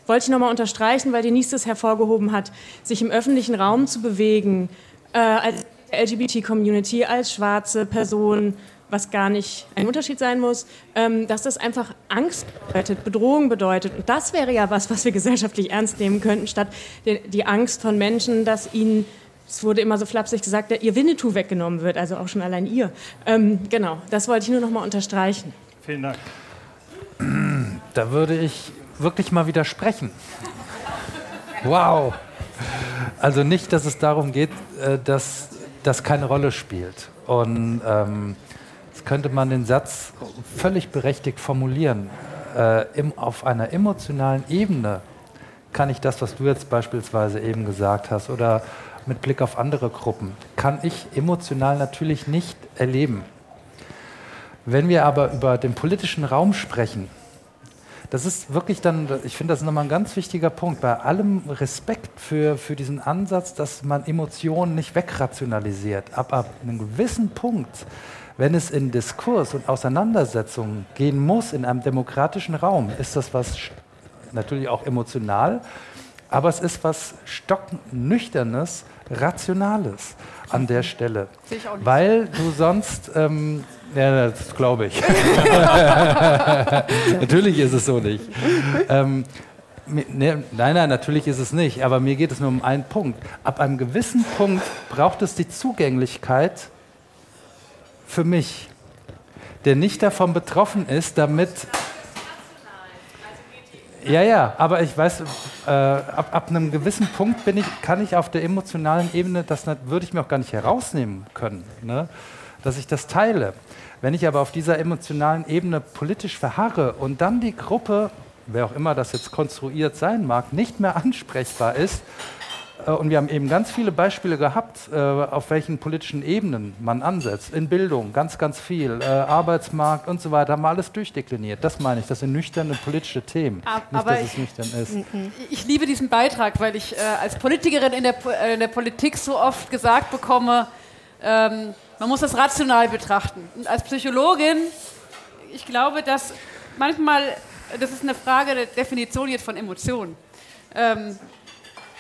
wollte ich nochmal unterstreichen, weil Denise das hervorgehoben hat, sich im öffentlichen Raum zu bewegen, äh, als LGBT-Community, als schwarze Person, was gar nicht ein Unterschied sein muss, ähm, dass das einfach Angst bedeutet, Bedrohung bedeutet. Und das wäre ja was, was wir gesellschaftlich ernst nehmen könnten, statt die, die Angst von Menschen, dass ihnen es wurde immer so flapsig gesagt, ihr Winnetou weggenommen wird, also auch schon allein ihr. Ähm, genau, das wollte ich nur noch mal unterstreichen. Vielen Dank. Da würde ich wirklich mal widersprechen. Wow. Also nicht, dass es darum geht, äh, dass das keine Rolle spielt. Und ähm, jetzt könnte man den Satz völlig berechtigt formulieren. Äh, im, auf einer emotionalen Ebene kann ich das, was du jetzt beispielsweise eben gesagt hast, oder mit Blick auf andere Gruppen, kann ich emotional natürlich nicht erleben. Wenn wir aber über den politischen Raum sprechen, das ist wirklich dann, ich finde das nochmal ein ganz wichtiger Punkt, bei allem Respekt für, für diesen Ansatz, dass man Emotionen nicht wegrationalisiert. Ab, ab einem gewissen Punkt, wenn es in Diskurs und Auseinandersetzungen gehen muss in einem demokratischen Raum, ist das was natürlich auch emotional, aber es ist was stocknüchternes, Rationales an der Stelle. Weil du sonst ähm, Ja, das glaube ich. natürlich ist es so nicht. Ähm, ne, nein, nein, natürlich ist es nicht. Aber mir geht es nur um einen Punkt. Ab einem gewissen Punkt braucht es die Zugänglichkeit für mich, der nicht davon betroffen ist, damit ja, ja, aber ich weiß, äh, ab, ab, einem gewissen Punkt bin ich, kann ich auf der emotionalen Ebene, das würde ich mir auch gar nicht herausnehmen können, ne? dass ich das teile. Wenn ich aber auf dieser emotionalen Ebene politisch verharre und dann die Gruppe, wer auch immer das jetzt konstruiert sein mag, nicht mehr ansprechbar ist, und wir haben eben ganz viele Beispiele gehabt, äh, auf welchen politischen Ebenen man ansetzt. In Bildung, ganz, ganz viel. Äh, Arbeitsmarkt und so weiter, haben wir alles durchdekliniert. Das meine ich, das sind nüchterne politische Themen. Aber Nicht, dass es nüchtern ist. Ich liebe diesen Beitrag, weil ich als Politikerin in der, in der Politik so oft gesagt bekomme, ähm, man muss das rational betrachten. Und als Psychologin, ich glaube, dass manchmal, das ist eine Frage der Definition jetzt von Emotionen. Ähm,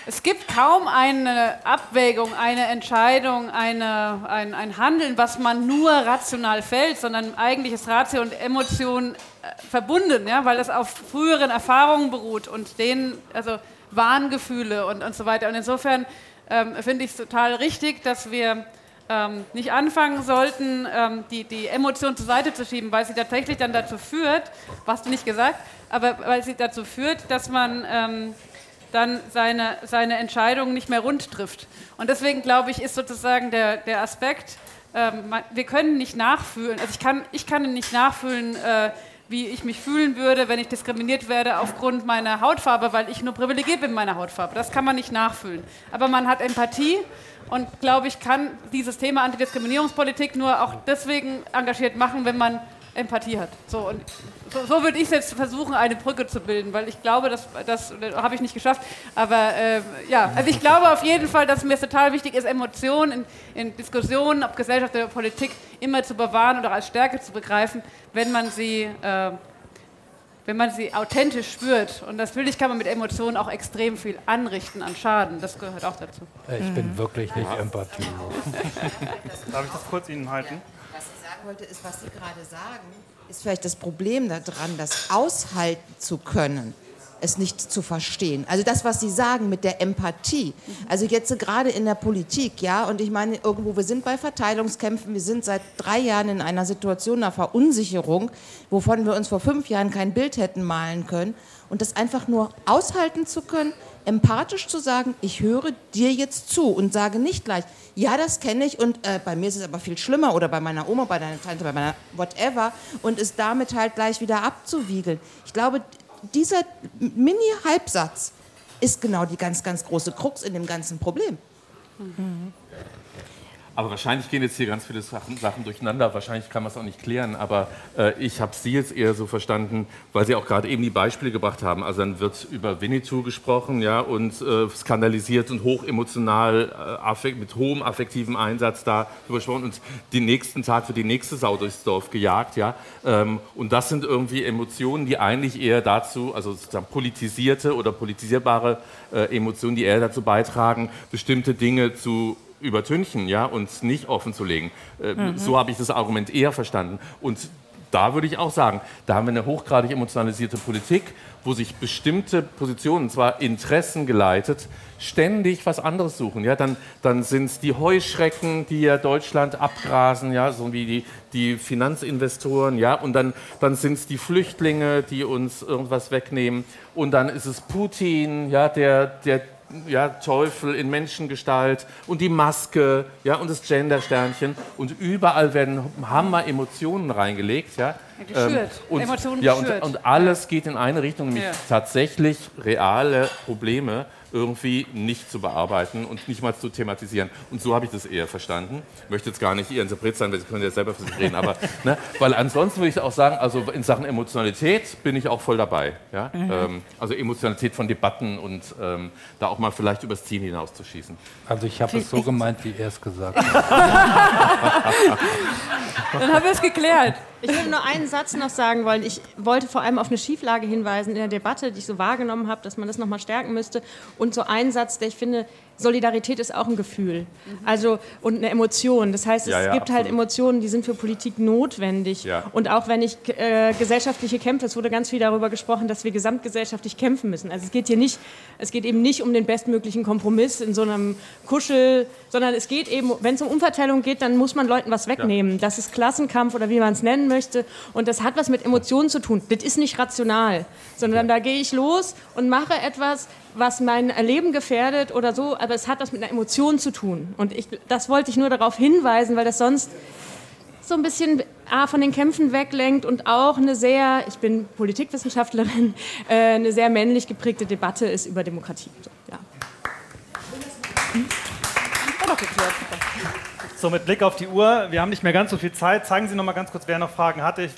es gibt kaum eine Abwägung, eine Entscheidung, eine, ein, ein Handeln, was man nur rational fällt, sondern eigentlich ist Ratio und Emotion äh, verbunden, ja, weil das auf früheren Erfahrungen beruht und denen, also Warngefühle und, und so weiter. Und insofern ähm, finde ich es total richtig, dass wir ähm, nicht anfangen sollten, ähm, die, die Emotion zur Seite zu schieben, weil sie tatsächlich dann dazu führt, was du nicht gesagt, aber weil sie dazu führt, dass man ähm, dann seine, seine Entscheidungen nicht mehr rund trifft. Und deswegen glaube ich, ist sozusagen der, der Aspekt, ähm, wir können nicht nachfühlen, also ich kann, ich kann nicht nachfühlen, äh, wie ich mich fühlen würde, wenn ich diskriminiert werde aufgrund meiner Hautfarbe, weil ich nur privilegiert bin mit meiner Hautfarbe. Das kann man nicht nachfühlen. Aber man hat Empathie und, glaube ich, kann dieses Thema Antidiskriminierungspolitik nur auch deswegen engagiert machen, wenn man Empathie hat. So, und so, so würde ich jetzt versuchen, eine Brücke zu bilden, weil ich glaube, das, das, das habe ich nicht geschafft. Aber äh, ja, also ich glaube auf jeden Fall, dass mir total wichtig ist, Emotionen in, in, Diskussionen, ob Gesellschaft oder Politik, immer zu bewahren oder als Stärke zu begreifen, wenn man sie, äh, wenn man sie authentisch spürt. Und natürlich kann man mit Emotionen auch extrem viel anrichten an Schaden. Das gehört auch dazu. Ich bin mhm. wirklich nicht empathielos. Darf ich das kurz Ihnen halten? wollte, ist, was Sie gerade sagen, ist vielleicht das Problem daran, das aushalten zu können es nicht zu verstehen. Also das, was Sie sagen mit der Empathie. Also jetzt gerade in der Politik, ja, und ich meine, irgendwo, wir sind bei Verteilungskämpfen, wir sind seit drei Jahren in einer Situation der Verunsicherung, wovon wir uns vor fünf Jahren kein Bild hätten malen können. Und das einfach nur aushalten zu können, empathisch zu sagen, ich höre dir jetzt zu und sage nicht gleich, ja, das kenne ich und äh, bei mir ist es aber viel schlimmer oder bei meiner Oma, bei deiner Tante, bei meiner whatever und es damit halt gleich wieder abzuwiegeln. Ich glaube, dieser Mini-Halbsatz ist genau die ganz, ganz große Krux in dem ganzen Problem. Mhm. Aber wahrscheinlich gehen jetzt hier ganz viele Sachen, Sachen durcheinander. Wahrscheinlich kann man es auch nicht klären. Aber äh, ich habe Sie jetzt eher so verstanden, weil Sie auch gerade eben die Beispiele gebracht haben. Also dann wird über Winnetou gesprochen, ja, und äh, skandalisiert und hochemotional, äh, mit hohem affektivem Einsatz da gesprochen. Und den nächsten Tag wird die nächste Sau durchs Dorf gejagt, ja. Ähm, und das sind irgendwie Emotionen, die eigentlich eher dazu, also sozusagen politisierte oder politisierbare äh, Emotionen, die eher dazu beitragen, bestimmte Dinge zu übertünchen ja, und nicht offen zu legen. Äh, mhm. So habe ich das Argument eher verstanden. Und da würde ich auch sagen, da haben wir eine hochgradig emotionalisierte Politik, wo sich bestimmte Positionen, zwar interessengeleitet, ständig was anderes suchen. Ja, dann dann sind es die Heuschrecken, die ja Deutschland abgrasen, ja, so wie die, die Finanzinvestoren, ja, und dann, dann sind es die Flüchtlinge, die uns irgendwas wegnehmen. Und dann ist es Putin, ja, der, der ja, Teufel in Menschengestalt und die Maske ja, und das Gender-Sternchen. Und überall werden Hammer Emotionen reingelegt. Ja, geschürt. Ähm, und, Emotionen ja, und, und, alles geht in eine Richtung, nämlich ja. tatsächlich reale Probleme irgendwie nicht zu bearbeiten und nicht mal zu thematisieren. Und so habe ich das eher verstanden. Ich möchte jetzt gar nicht Ihr Interpret sein, weil Sie können ja selber für sich reden. Aber, ne, weil ansonsten würde ich auch sagen, also in Sachen Emotionalität bin ich auch voll dabei. Ja? Mhm. Ähm, also Emotionalität von Debatten und ähm, da auch mal vielleicht übers Ziel hinauszuschießen. Also ich habe es so gemeint, wie er es gesagt hat. Dann haben wir es geklärt. Ich will nur einen Satz noch sagen wollen. Ich wollte vor allem auf eine Schieflage hinweisen in der Debatte, die ich so wahrgenommen habe, dass man das nochmal stärken müsste. Und so einen Satz, der ich finde, Solidarität ist auch ein Gefühl. Also und eine Emotion. Das heißt, es ja, ja, gibt halt absolut. halt Emotionen, die sind für Politik notwendig. Ja. Und auch wenn ich äh, gesellschaftliche Kämpfe, es wurde ganz viel darüber gesprochen, dass wir gesamtgesellschaftlich kämpfen müssen. Also es geht hier nicht, es geht eben nicht um den bestmöglichen Kompromiss in so einem Kuschel, sondern es geht eben, wenn es um Umverteilung geht, dann muss man Leuten was wegnehmen. Das ist Klassenkampf oder wie man es nennen möchte. Und das hat was mit Emotionen zu tun. Das ist nicht rational, sondern da gehe ich los und mache etwas, was mein Leben gefährdet oder so, aber es hat was mit einer Emotion zu tun. Und ich, das wollte ich nur darauf hinweisen, weil das sonst so ein bisschen A, von den Kämpfen weglenkt und auch eine sehr, ich bin Politikwissenschaftlerin, äh, eine sehr männlich geprägte Debatte ist über Demokratie. So, ja. So, mit Blick auf die Uhr, wir haben nicht mehr ganz so viel Zeit. Zeigen Sie noch mal ganz kurz, wer noch Fragen hatte.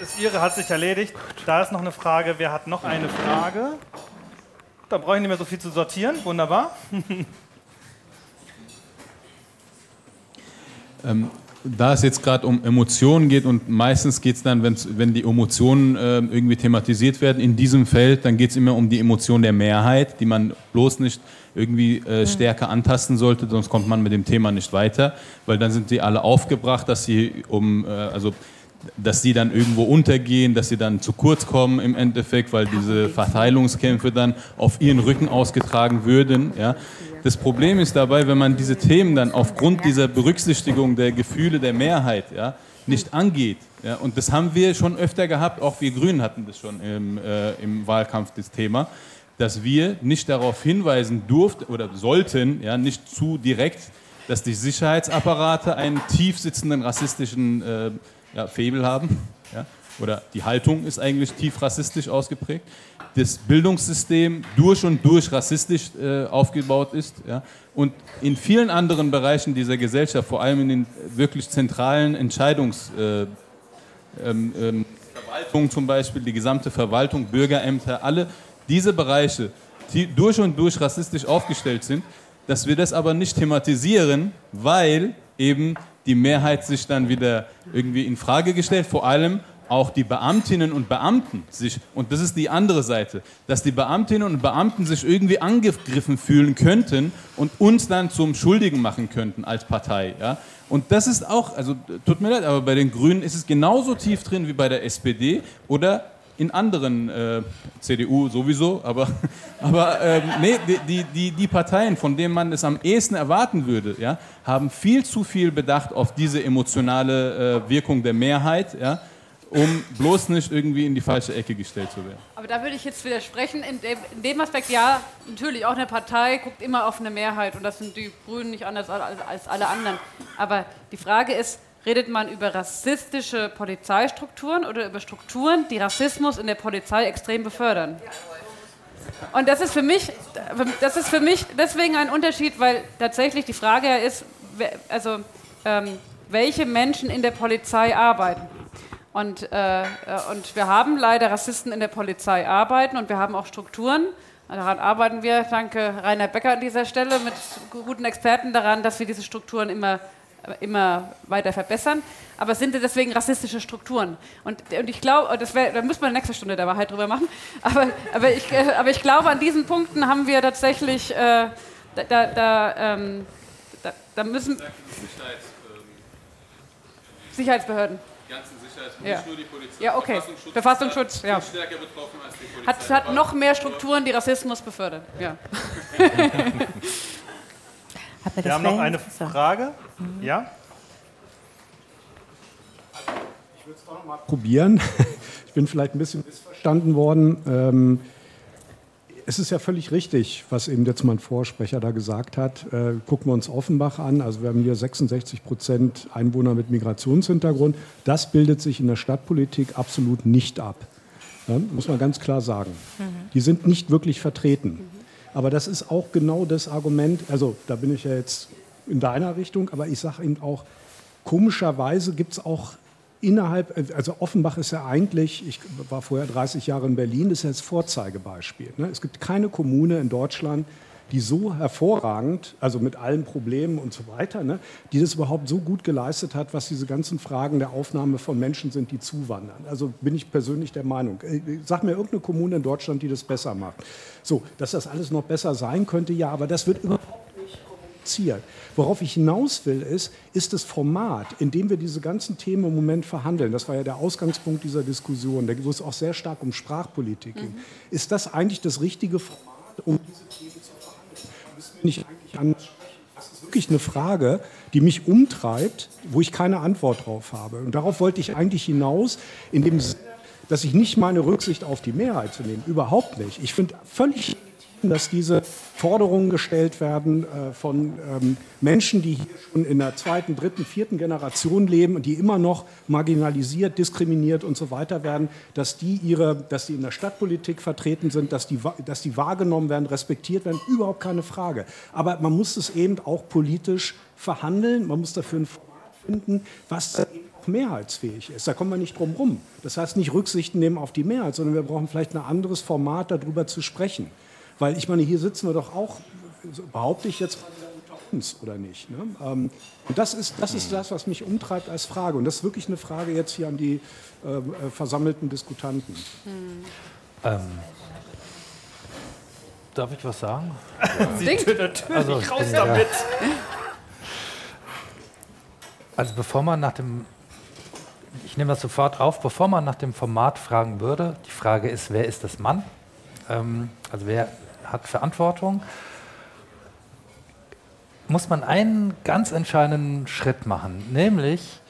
das Ihre hat sich erledigt. Da ist noch eine Frage. Wer hat noch eine Frage? Da brauche ich nicht mehr so viel zu sortieren. Wunderbar. ähm, da es jetzt gerade um Emotionen geht und meistens geht es dann, wenn die Emotionen äh, irgendwie thematisiert werden in diesem Feld, dann geht es immer um die Emotion der Mehrheit, die man bloß nicht irgendwie äh, stärker antasten sollte, sonst kommt man mit dem Thema nicht weiter, weil dann sind sie alle aufgebracht, dass sie um, äh, also dass sie dann irgendwo untergehen, dass sie dann zu kurz kommen im Endeffekt, weil diese Verteilungskämpfe dann auf ihren Rücken ausgetragen würden. Ja. Das Problem ist dabei, wenn man diese Themen dann aufgrund dieser Berücksichtigung der Gefühle der Mehrheit ja, nicht angeht, ja, und das haben wir schon öfter gehabt, auch wir Grünen hatten das schon im, äh, im Wahlkampf das Thema, dass wir nicht darauf hinweisen durften oder sollten, ja, nicht zu direkt, dass die Sicherheitsapparate einen tief sitzenden rassistischen äh, ja, Faible haben. Ja? Oder die Haltung ist eigentlich tief rassistisch ausgeprägt. Das Bildungssystem durch und durch rassistisch äh, aufgebaut ist. Ja? Und in vielen anderen Bereichen dieser Gesellschaft, vor allem in den wirklich zentralen Entscheidungs... Äh, ähm, ähm, Verwaltung zum Beispiel, die gesamte Verwaltung, Bürgerämter, alle diese Bereiche, die durch und durch rassistisch aufgestellt sind, dass wir das aber nicht thematisieren, weil eben die Mehrheit sich dann wieder irgendwie in Frage gestellt, vor allem auch die Beamtinnen und Beamten sich, und das ist die andere Seite, dass die Beamtinnen und Beamten sich irgendwie angegriffen fühlen könnten und uns dann zum Schuldigen machen könnten als Partei. Ja? Und das ist auch, also tut mir leid, aber bei den Grünen ist es genauso tief drin wie bei der SPD oder in anderen, äh, CDU sowieso, aber, aber äh, nee, die, die, die Parteien, von denen man es am ehesten erwarten würde, ja, haben viel zu viel Bedacht auf diese emotionale äh, Wirkung der Mehrheit, ja, um bloß nicht irgendwie in die falsche Ecke gestellt zu werden. Aber da würde ich jetzt widersprechen. In dem, in dem Aspekt, ja, natürlich, auch eine Partei guckt immer auf eine Mehrheit und das sind die Grünen nicht anders als, als alle anderen. Aber die Frage ist, Redet man über rassistische Polizeistrukturen oder über Strukturen, die Rassismus in der Polizei extrem befördern? Und das ist für mich, das ist für mich deswegen ein Unterschied, weil tatsächlich die Frage ist, also ähm, welche Menschen in der Polizei arbeiten. Und, äh, äh, und wir haben leider Rassisten in der Polizei arbeiten und wir haben auch Strukturen. Daran arbeiten wir, danke Rainer Becker an dieser Stelle, mit guten Experten daran, dass wir diese Strukturen immer immer weiter verbessern. Aber es sind deswegen rassistische Strukturen. Und, und ich glaube, da müssen wir eine nächste Stunde der Wahrheit drüber machen. Aber, aber, ich, äh, aber ich glaube, an diesen Punkten haben wir tatsächlich, äh, da, da, ähm, da, da, müssen. Sicherheitsbehörden. Die ganzen Sicherheitsbehörden, ja. nur die Polizei. Ja, okay. Verfassungsschutz, Verfassungsschutz ja. stärker betroffen als die Polizei. Hat, hat noch mehr Strukturen, die Rassismus befördern. Ja. wir, wir haben noch eine Frage. Mhm. Ja? Ich würde es doch noch mal probieren. Ich bin vielleicht ein bisschen missverstanden worden. Ähm, es ist ja völlig richtig, was eben jetzt mein Vorsprecher da gesagt hat. Äh, gucken wir uns Offenbach an. Also wir haben hier 66 Prozent Einwohner mit Migrationshintergrund. Das bildet sich in der Stadtpolitik absolut nicht ab. Ja, muss man ganz klar sagen. Mhm. Die sind nicht wirklich vertreten. Aber das ist auch genau das Argument, also da bin ich ja jetzt in deiner Richtung, aber ich sage eben auch, komischerweise gibt es auch innerhalb, also Offenbach ist ja eigentlich, ich war vorher 30 Jahre in Berlin, ist ja das Vorzeigebeispiel. Ne? Es gibt keine Kommune in Deutschland, die so hervorragend, also mit allen Problemen und so weiter, ne, die das überhaupt so gut geleistet hat, was diese ganzen Fragen der Aufnahme von Menschen sind, die zuwandern. Also bin ich persönlich der Meinung. Äh, sag mir irgendeine Kommune in Deutschland, die das besser macht. So, dass das alles noch besser sein könnte, ja, aber das wird überhaupt nicht kommuniziert. Worauf ich hinaus will, ist, ist das Format, in dem wir diese ganzen Themen im Moment verhandeln, das war ja der Ausgangspunkt dieser Diskussion, wo es auch sehr stark um Sprachpolitik ging, mhm. ist das eigentlich das richtige Format, um diese Themen nicht eigentlich anders? Das ist wirklich eine Frage, die mich umtreibt, wo ich keine Antwort drauf habe. Und darauf wollte ich eigentlich hinaus, in dem Sinne, dass ich nicht meine Rücksicht auf die Mehrheit zu nehmen, überhaupt nicht. Ich finde völlig dass diese Forderungen gestellt werden äh, von ähm, Menschen, die hier schon in der zweiten, dritten, vierten Generation leben und die immer noch marginalisiert, diskriminiert und so weiter werden, dass die, ihre, dass die in der Stadtpolitik vertreten sind, dass die, dass die wahrgenommen werden, respektiert werden, überhaupt keine Frage. Aber man muss es eben auch politisch verhandeln, man muss dafür ein Format finden, was mehrheitsfähig ist. Da kommen wir nicht drum rum. Das heißt nicht Rücksichten nehmen auf die Mehrheit, sondern wir brauchen vielleicht ein anderes Format, darüber zu sprechen. Weil ich meine, hier sitzen wir doch auch, behaupte ich jetzt uns, oder nicht? Ne? Ähm, und das ist, das ist das, was mich umtreibt als Frage. Und das ist wirklich eine Frage jetzt hier an die äh, äh versammelten Diskutanten. Hm. Ähm, darf ich was sagen? Sie natürlich also, raus damit. Also bevor man nach dem ich nehme das sofort auf, bevor man nach dem Format fragen würde, die Frage ist, wer ist das Mann? Ähm, also wer hat Verantwortung, muss man einen ganz entscheidenden Schritt machen, nämlich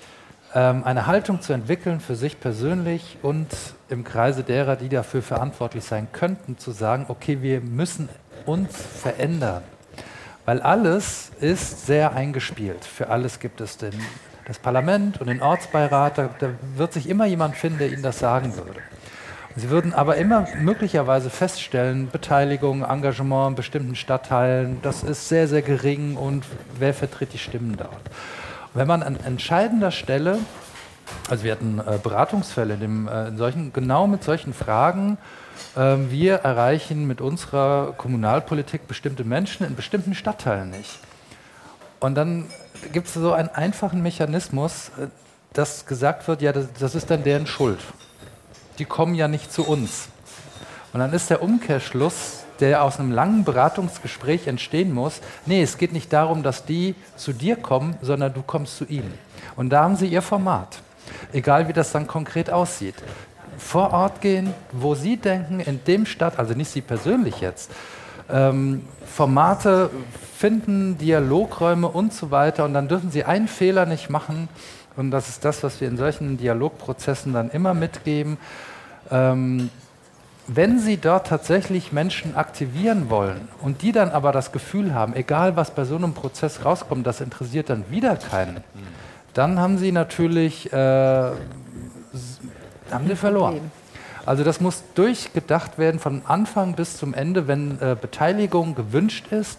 ähm, eine Haltung zu entwickeln für sich persönlich und im Kreise derer, die dafür verantwortlich sein könnten, zu sagen, okay, wir müssen uns verändern. Weil alles ist sehr eingespielt. Für alles gibt es den, das Parlament und den Ortsbeirat. Da, da wird sich immer jemand finden, der Ihnen das sagen würde. Sie würden aber immer möglicherweise feststellen, Beteiligung, Engagement in bestimmten Stadtteilen, das ist sehr, sehr gering und wer vertritt die Stimmen dort? Wenn man an entscheidender Stelle, also wir hatten äh, Beratungsfälle in, dem, äh, in solchen, genau mit solchen Fragen, äh, wir erreichen mit unserer Kommunalpolitik bestimmte Menschen in bestimmten Stadtteilen nicht. Und dann gibt es so einen einfachen Mechanismus, äh, dass gesagt wird, ja, das, das ist dann deren Schuld die kommen ja nicht zu uns. Und dann ist der Umkehrschluss, der aus einem langen Beratungsgespräch entstehen muss, nee, es geht nicht darum, dass die zu dir kommen, sondern du kommst zu ihnen. Und da haben sie ihr Format, egal wie das dann konkret aussieht. Vor Ort gehen, wo sie denken, in dem Stadt, also nicht sie persönlich jetzt, ähm, Formate finden, Dialogräume und so weiter. Und dann dürfen sie einen Fehler nicht machen, und das ist das, was wir in solchen Dialogprozessen dann immer mitgeben. Ähm, wenn Sie dort tatsächlich Menschen aktivieren wollen und die dann aber das Gefühl haben, egal was bei so einem Prozess rauskommt, das interessiert dann wieder keinen, dann haben Sie natürlich äh, haben Sie verloren. Also das muss durchgedacht werden von Anfang bis zum Ende, wenn äh, Beteiligung gewünscht ist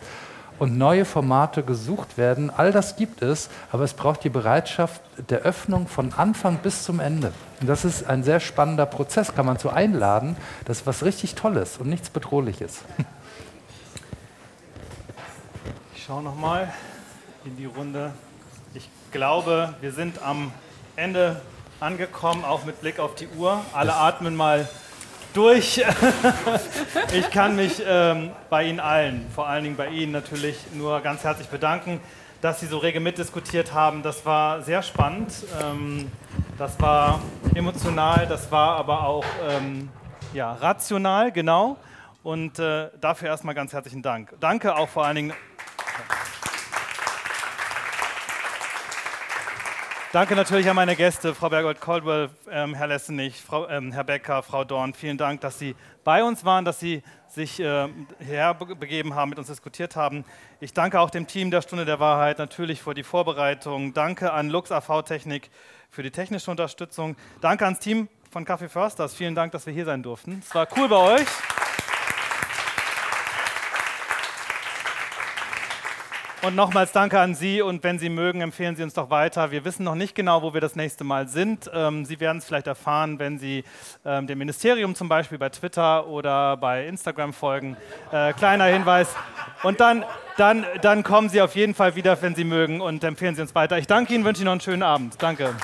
und neue Formate gesucht werden. All das gibt es, aber es braucht die Bereitschaft der Öffnung von Anfang bis zum Ende. Und das ist ein sehr spannender Prozess, kann man so einladen. Das ist was richtig Tolles und nichts Bedrohliches. Ich schaue nochmal in die Runde. Ich glaube, wir sind am Ende angekommen, auch mit Blick auf die Uhr. Alle atmen mal durch. ich kann mich ähm, bei Ihnen allen, vor allen Dingen bei Ihnen natürlich, nur ganz herzlich bedanken, dass Sie so rege mitdiskutiert haben. Das war sehr spannend, ähm, das war emotional, das war aber auch ähm, ja, rational, genau. Und äh, dafür erstmal ganz herzlichen Dank. Danke auch vor allen Dingen. Danke natürlich an meine Gäste, Frau Bergold-Caldwell, ähm, Herr Lessenich, Frau, ähm, Herr Becker, Frau Dorn. Vielen Dank, dass Sie bei uns waren, dass Sie sich äh, herbegeben haben, mit uns diskutiert haben. Ich danke auch dem Team der Stunde der Wahrheit natürlich für die Vorbereitung. Danke an Lux AV Technik für die technische Unterstützung. Danke ans Team von Café Försters. Vielen Dank, dass wir hier sein durften. Es war cool bei euch. Und nochmals danke an Sie und wenn Sie mögen, empfehlen Sie uns doch weiter. Wir wissen noch nicht genau, wo wir das nächste Mal sind. Ähm, Sie werden es vielleicht erfahren, wenn Sie ähm, dem Ministerium zum Beispiel bei Twitter oder bei Instagram folgen. Äh, kleiner Hinweis, Und dann, dann, dann kommen Sie auf jeden Fall wieder, wenn Sie mögen, und empfehlen Sie uns weiter. Ich danke Ihnen, wünsche Ihnen noch einen schönen Abend. Danke.